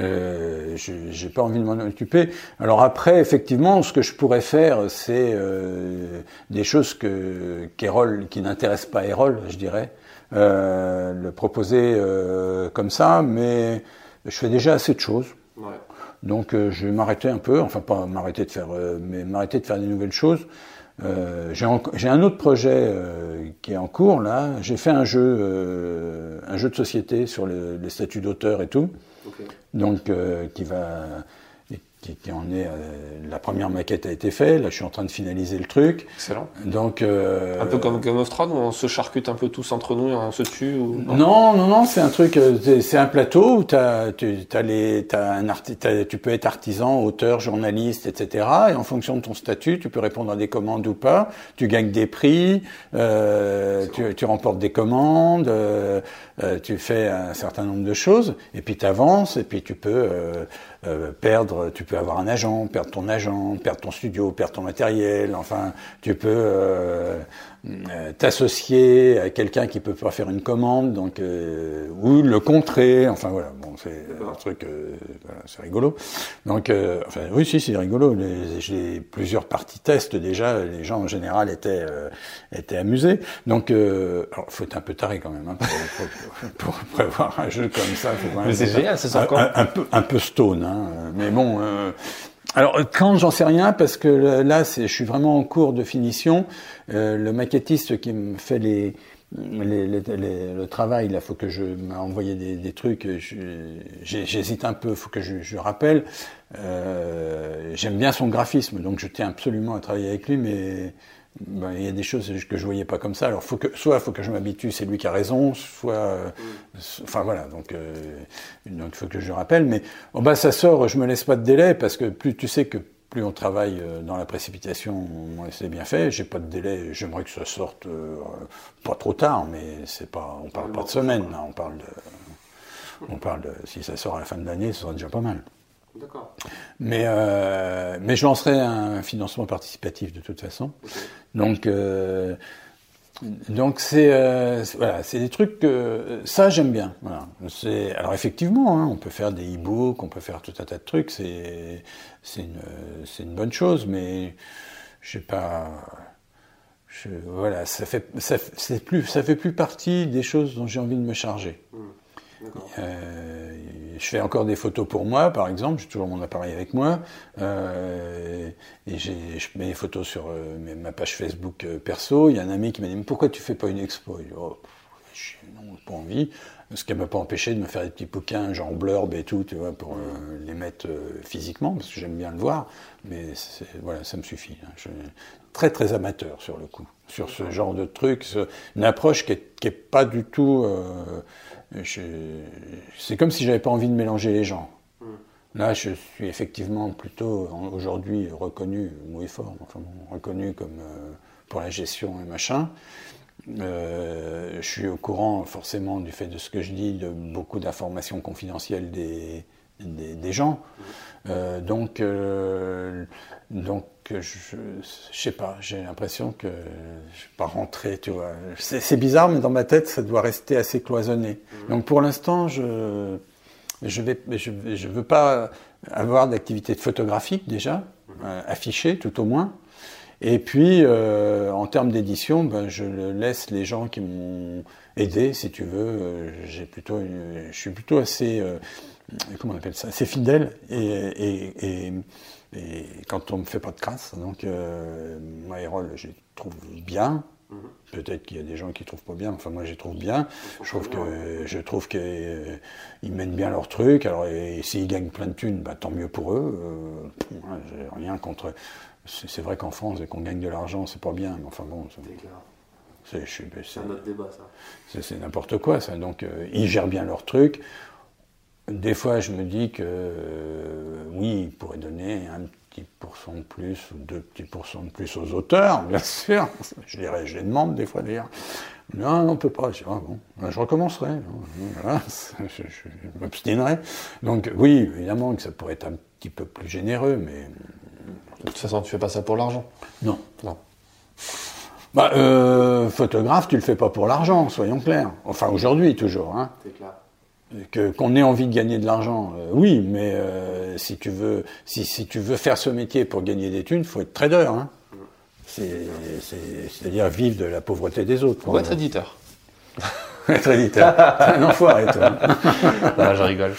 Euh, j'ai pas envie de m'en occuper. Alors après, effectivement, ce que je pourrais faire, c'est euh, des choses que qu'Erol, qui n'intéressent pas Erol, je dirais, euh, le proposer euh, comme ça, mais je fais déjà assez de choses. Donc euh, je vais m'arrêter un peu, enfin pas m'arrêter de faire, euh, mais m'arrêter de faire des nouvelles choses. Euh, j'ai un autre projet qui est en cours là. J'ai fait un jeu, un jeu de société sur les statuts d'auteur et tout, donc qui va qui, en est. Euh, la première maquette a été faite. Là, je suis en train de finaliser le truc. Excellent. Donc. Euh, un peu comme Game of Thrones où on se charcute un peu tous entre nous et on se tue. Ou... Non, non, non, c'est un truc. Euh, c'est un plateau où as, tu, as les, as un tu peux être artisan, auteur, journaliste, etc. Et en fonction de ton statut, tu peux répondre à des commandes ou pas. Tu gagnes des prix. Euh, tu, tu, remportes des commandes. Euh, tu fais un certain nombre de choses. Et puis tu avances. Et puis tu peux euh, perdre, tu peux avoir un agent, perdre ton agent, perdre ton studio, perdre ton matériel, enfin, tu peux euh, t'associer à quelqu'un qui peut pas faire une commande, donc euh, ou le contrer. Enfin voilà, bon, c'est un truc, euh, c'est rigolo. Donc, enfin oui, si, c'est rigolo. J'ai plusieurs parties tests déjà. Les gens en général étaient étaient amusés. Donc, alors, faut être un peu taré quand même hein, pour, pour, prévoir un jeu comme ça. Mais c'est génial, c'est ça. Un, un, peu un peu stone, hein, mais bon. Alors quand j'en sais rien parce que là je suis vraiment en cours de finition. Euh, le maquettiste qui me fait les, les, le travail, il faut que je m'a envoyé des, des trucs. J'hésite un peu, faut que je, je rappelle. Euh, J'aime bien son graphisme, donc je tiens absolument à travailler avec lui, mais ben, il y a des choses que je voyais pas comme ça. Alors, faut que, soit il faut que je m'habitue, c'est lui qui a raison, soit, mm. enfin voilà, donc, euh, il faut que je rappelle. Mais bon, bah, ça sort, je me laisse pas de délai parce que plus tu sais que plus on travaille euh, dans la précipitation, c'est bien fait. J'ai pas de délai. J'aimerais que ça sorte euh, pas trop tard, mais c'est pas, on parle pas de semaine, on parle de On parle de, si ça sort à la fin de l'année, ce sera déjà pas mal. D'accord. Mais, euh, mais je lancerai un financement participatif de toute façon. Donc, euh, donc c'est euh, voilà, c'est des trucs que ça j'aime bien. Voilà. C'est alors effectivement, hein, on peut faire des e-books, on peut faire tout un tas de trucs. C'est c'est une c'est une bonne chose, mais je sais pas. Je, voilà, ça fait ça, c'est plus ça fait plus partie des choses dont j'ai envie de me charger. D'accord. Je fais encore des photos pour moi, par exemple. J'ai toujours mon appareil avec moi. Euh, et je mets des photos sur euh, ma page Facebook euh, perso. Il y a un ami qui m'a dit Mais pourquoi tu fais pas une expo? Je dis, Oh, pff, Non, pas envie. Ce qui m'a pas empêché de me faire des petits bouquins, genre blurb et tout, tu vois, pour euh, les mettre physiquement, parce que j'aime bien le voir. Mais voilà, ça me suffit. hein. Je, très très amateur sur le coup, sur ce genre de truc, ce- une approche qui est, qui est pas du tout. Euh, je- c'est comme si j'avais pas envie de mélanger les gens. Là, je suis effectivement plutôt aujourd'hui reconnu, mot est fort, enfin reconnu comme euh, pour la gestion et machin. Euh, je suis au courant forcément du fait de ce que je dis, de beaucoup d'informations confidentielles des, des, des gens. Euh, donc, euh, donc je, je sais pas, j'ai l'impression que je vais pas rentrer, tu vois. C'est bizarre, mais dans ma tête, ça doit rester assez cloisonné. Donc pour l'instant, je je vais, je, je veux pas avoir d'activité photographique déjà euh, affichée, tout au moins. Et puis, euh, en termes d'édition, ben, je laisse les gens qui m'ont aidé, si tu veux. Euh, J'ai plutôt, une- je suis plutôt assez, euh, comment on appelle ça, assez fidèle et, et, et, et quand on me fait pas de crasse. Donc, euh, Myroll, je les trouve bien. Peut-être qu'il y a des gens qui trouvent pas bien, enfin moi je les trouve bien. Je trouve que je trouve qu'ils mènent bien leur truc. Alors et, s'ils gagnent plein de thunes, bah, tant mieux pour eux. Euh, ouais, j'ai rien contre. C'est vrai qu'en France, qu'on gagne de l'argent, c'est pas bien. Mais enfin bon, c'est- C'est un autre débat, ça. c'est c'est n'importe quoi ça. Donc euh, ils gèrent bien leur truc. Des fois, je me dis que euh, oui, ils pourraient donner un petit pourcent de plus ou deux petits pourcents de plus aux auteurs, [LAUGHS] bien sûr. Je dirais, je les demande des fois d'ailleurs. Non, on peut pas. Je, dis, ah bon, ben, je recommencerai. Voilà, [LAUGHS] je, je m'abstiendrai. Donc oui, évidemment que ça pourrait être un petit peu plus généreux, mais De toute façon, tu fais pas ça pour l'argent. non. Non. Bah, euh, photographe, tu le fais pas pour l'argent, soyons clairs. Enfin, aujourd'hui, toujours. Hein. C'est clair. Que- qu'on ait envie de gagner de l'argent, euh, oui, mais euh, si tu veux, si, si tu veux faire ce métier pour gagner des thunes, faut être trader. Hein. C'est, c'est, c'est-à-dire vivre de la pauvreté des autres. Pourquoi être éditeur [LAUGHS] être éditeur. Un enfoiré, toi. [LAUGHS] Non, je rigole.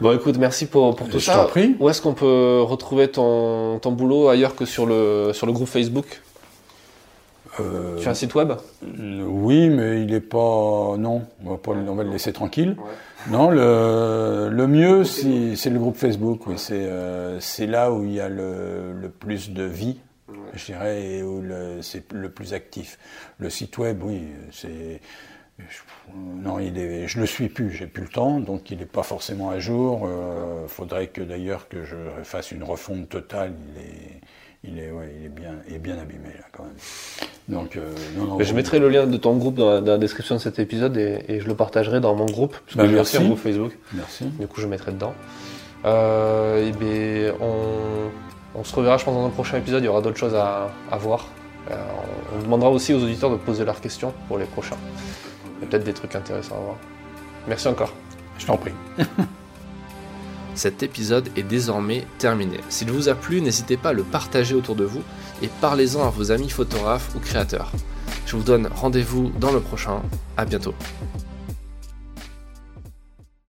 Bon, écoute, merci pour, pour tout Je ça. t'en prie. Où est-ce qu'on peut retrouver ton, ton boulot ailleurs que sur le, sur le groupe Facebook? Euh, Tu as un site web oui, mais il est pas. Non, on va, pas, on va le laisser tranquille. Non, le, le mieux, c'est, le groupe Facebook. Oui, c'est, euh, c'est là où il y a le, le plus de vie, je dirais, et où le, c'est le plus actif. Le site web, oui, c'est. je- non, il est, je le suis plus, j'ai plus le temps, donc il n'est pas forcément à jour. Il faudrait que d'ailleurs que je fasse une refonte totale. Il est, il est, ouais, il est bien, il est bien abîmé là quand même. Donc, euh, non, non, Mais Je mettrai le lien de ton groupe dans la, dans la description de cet épisode et, et je le partagerai dans mon groupe. Parce que Bah, j'ai aussi un merci. groupe Facebook. Merci. Du coup, je mettrai dedans. Euh, et ben, on, on se reverra, je pense, dans un prochain épisode. Il y aura d'autres choses à, à voir. Euh, on, on demandera aussi aux auditeurs de poser leurs questions pour les prochains. Il y a peut-être des trucs intéressants à voir. Merci encore. Je t'en prie. [LAUGHS] Cet épisode est désormais terminé. S'il vous a plu, n'hésitez pas à le partager autour de vous et parlez-en à vos amis photographes ou créateurs. Je vous donne rendez-vous dans le prochain. À bientôt.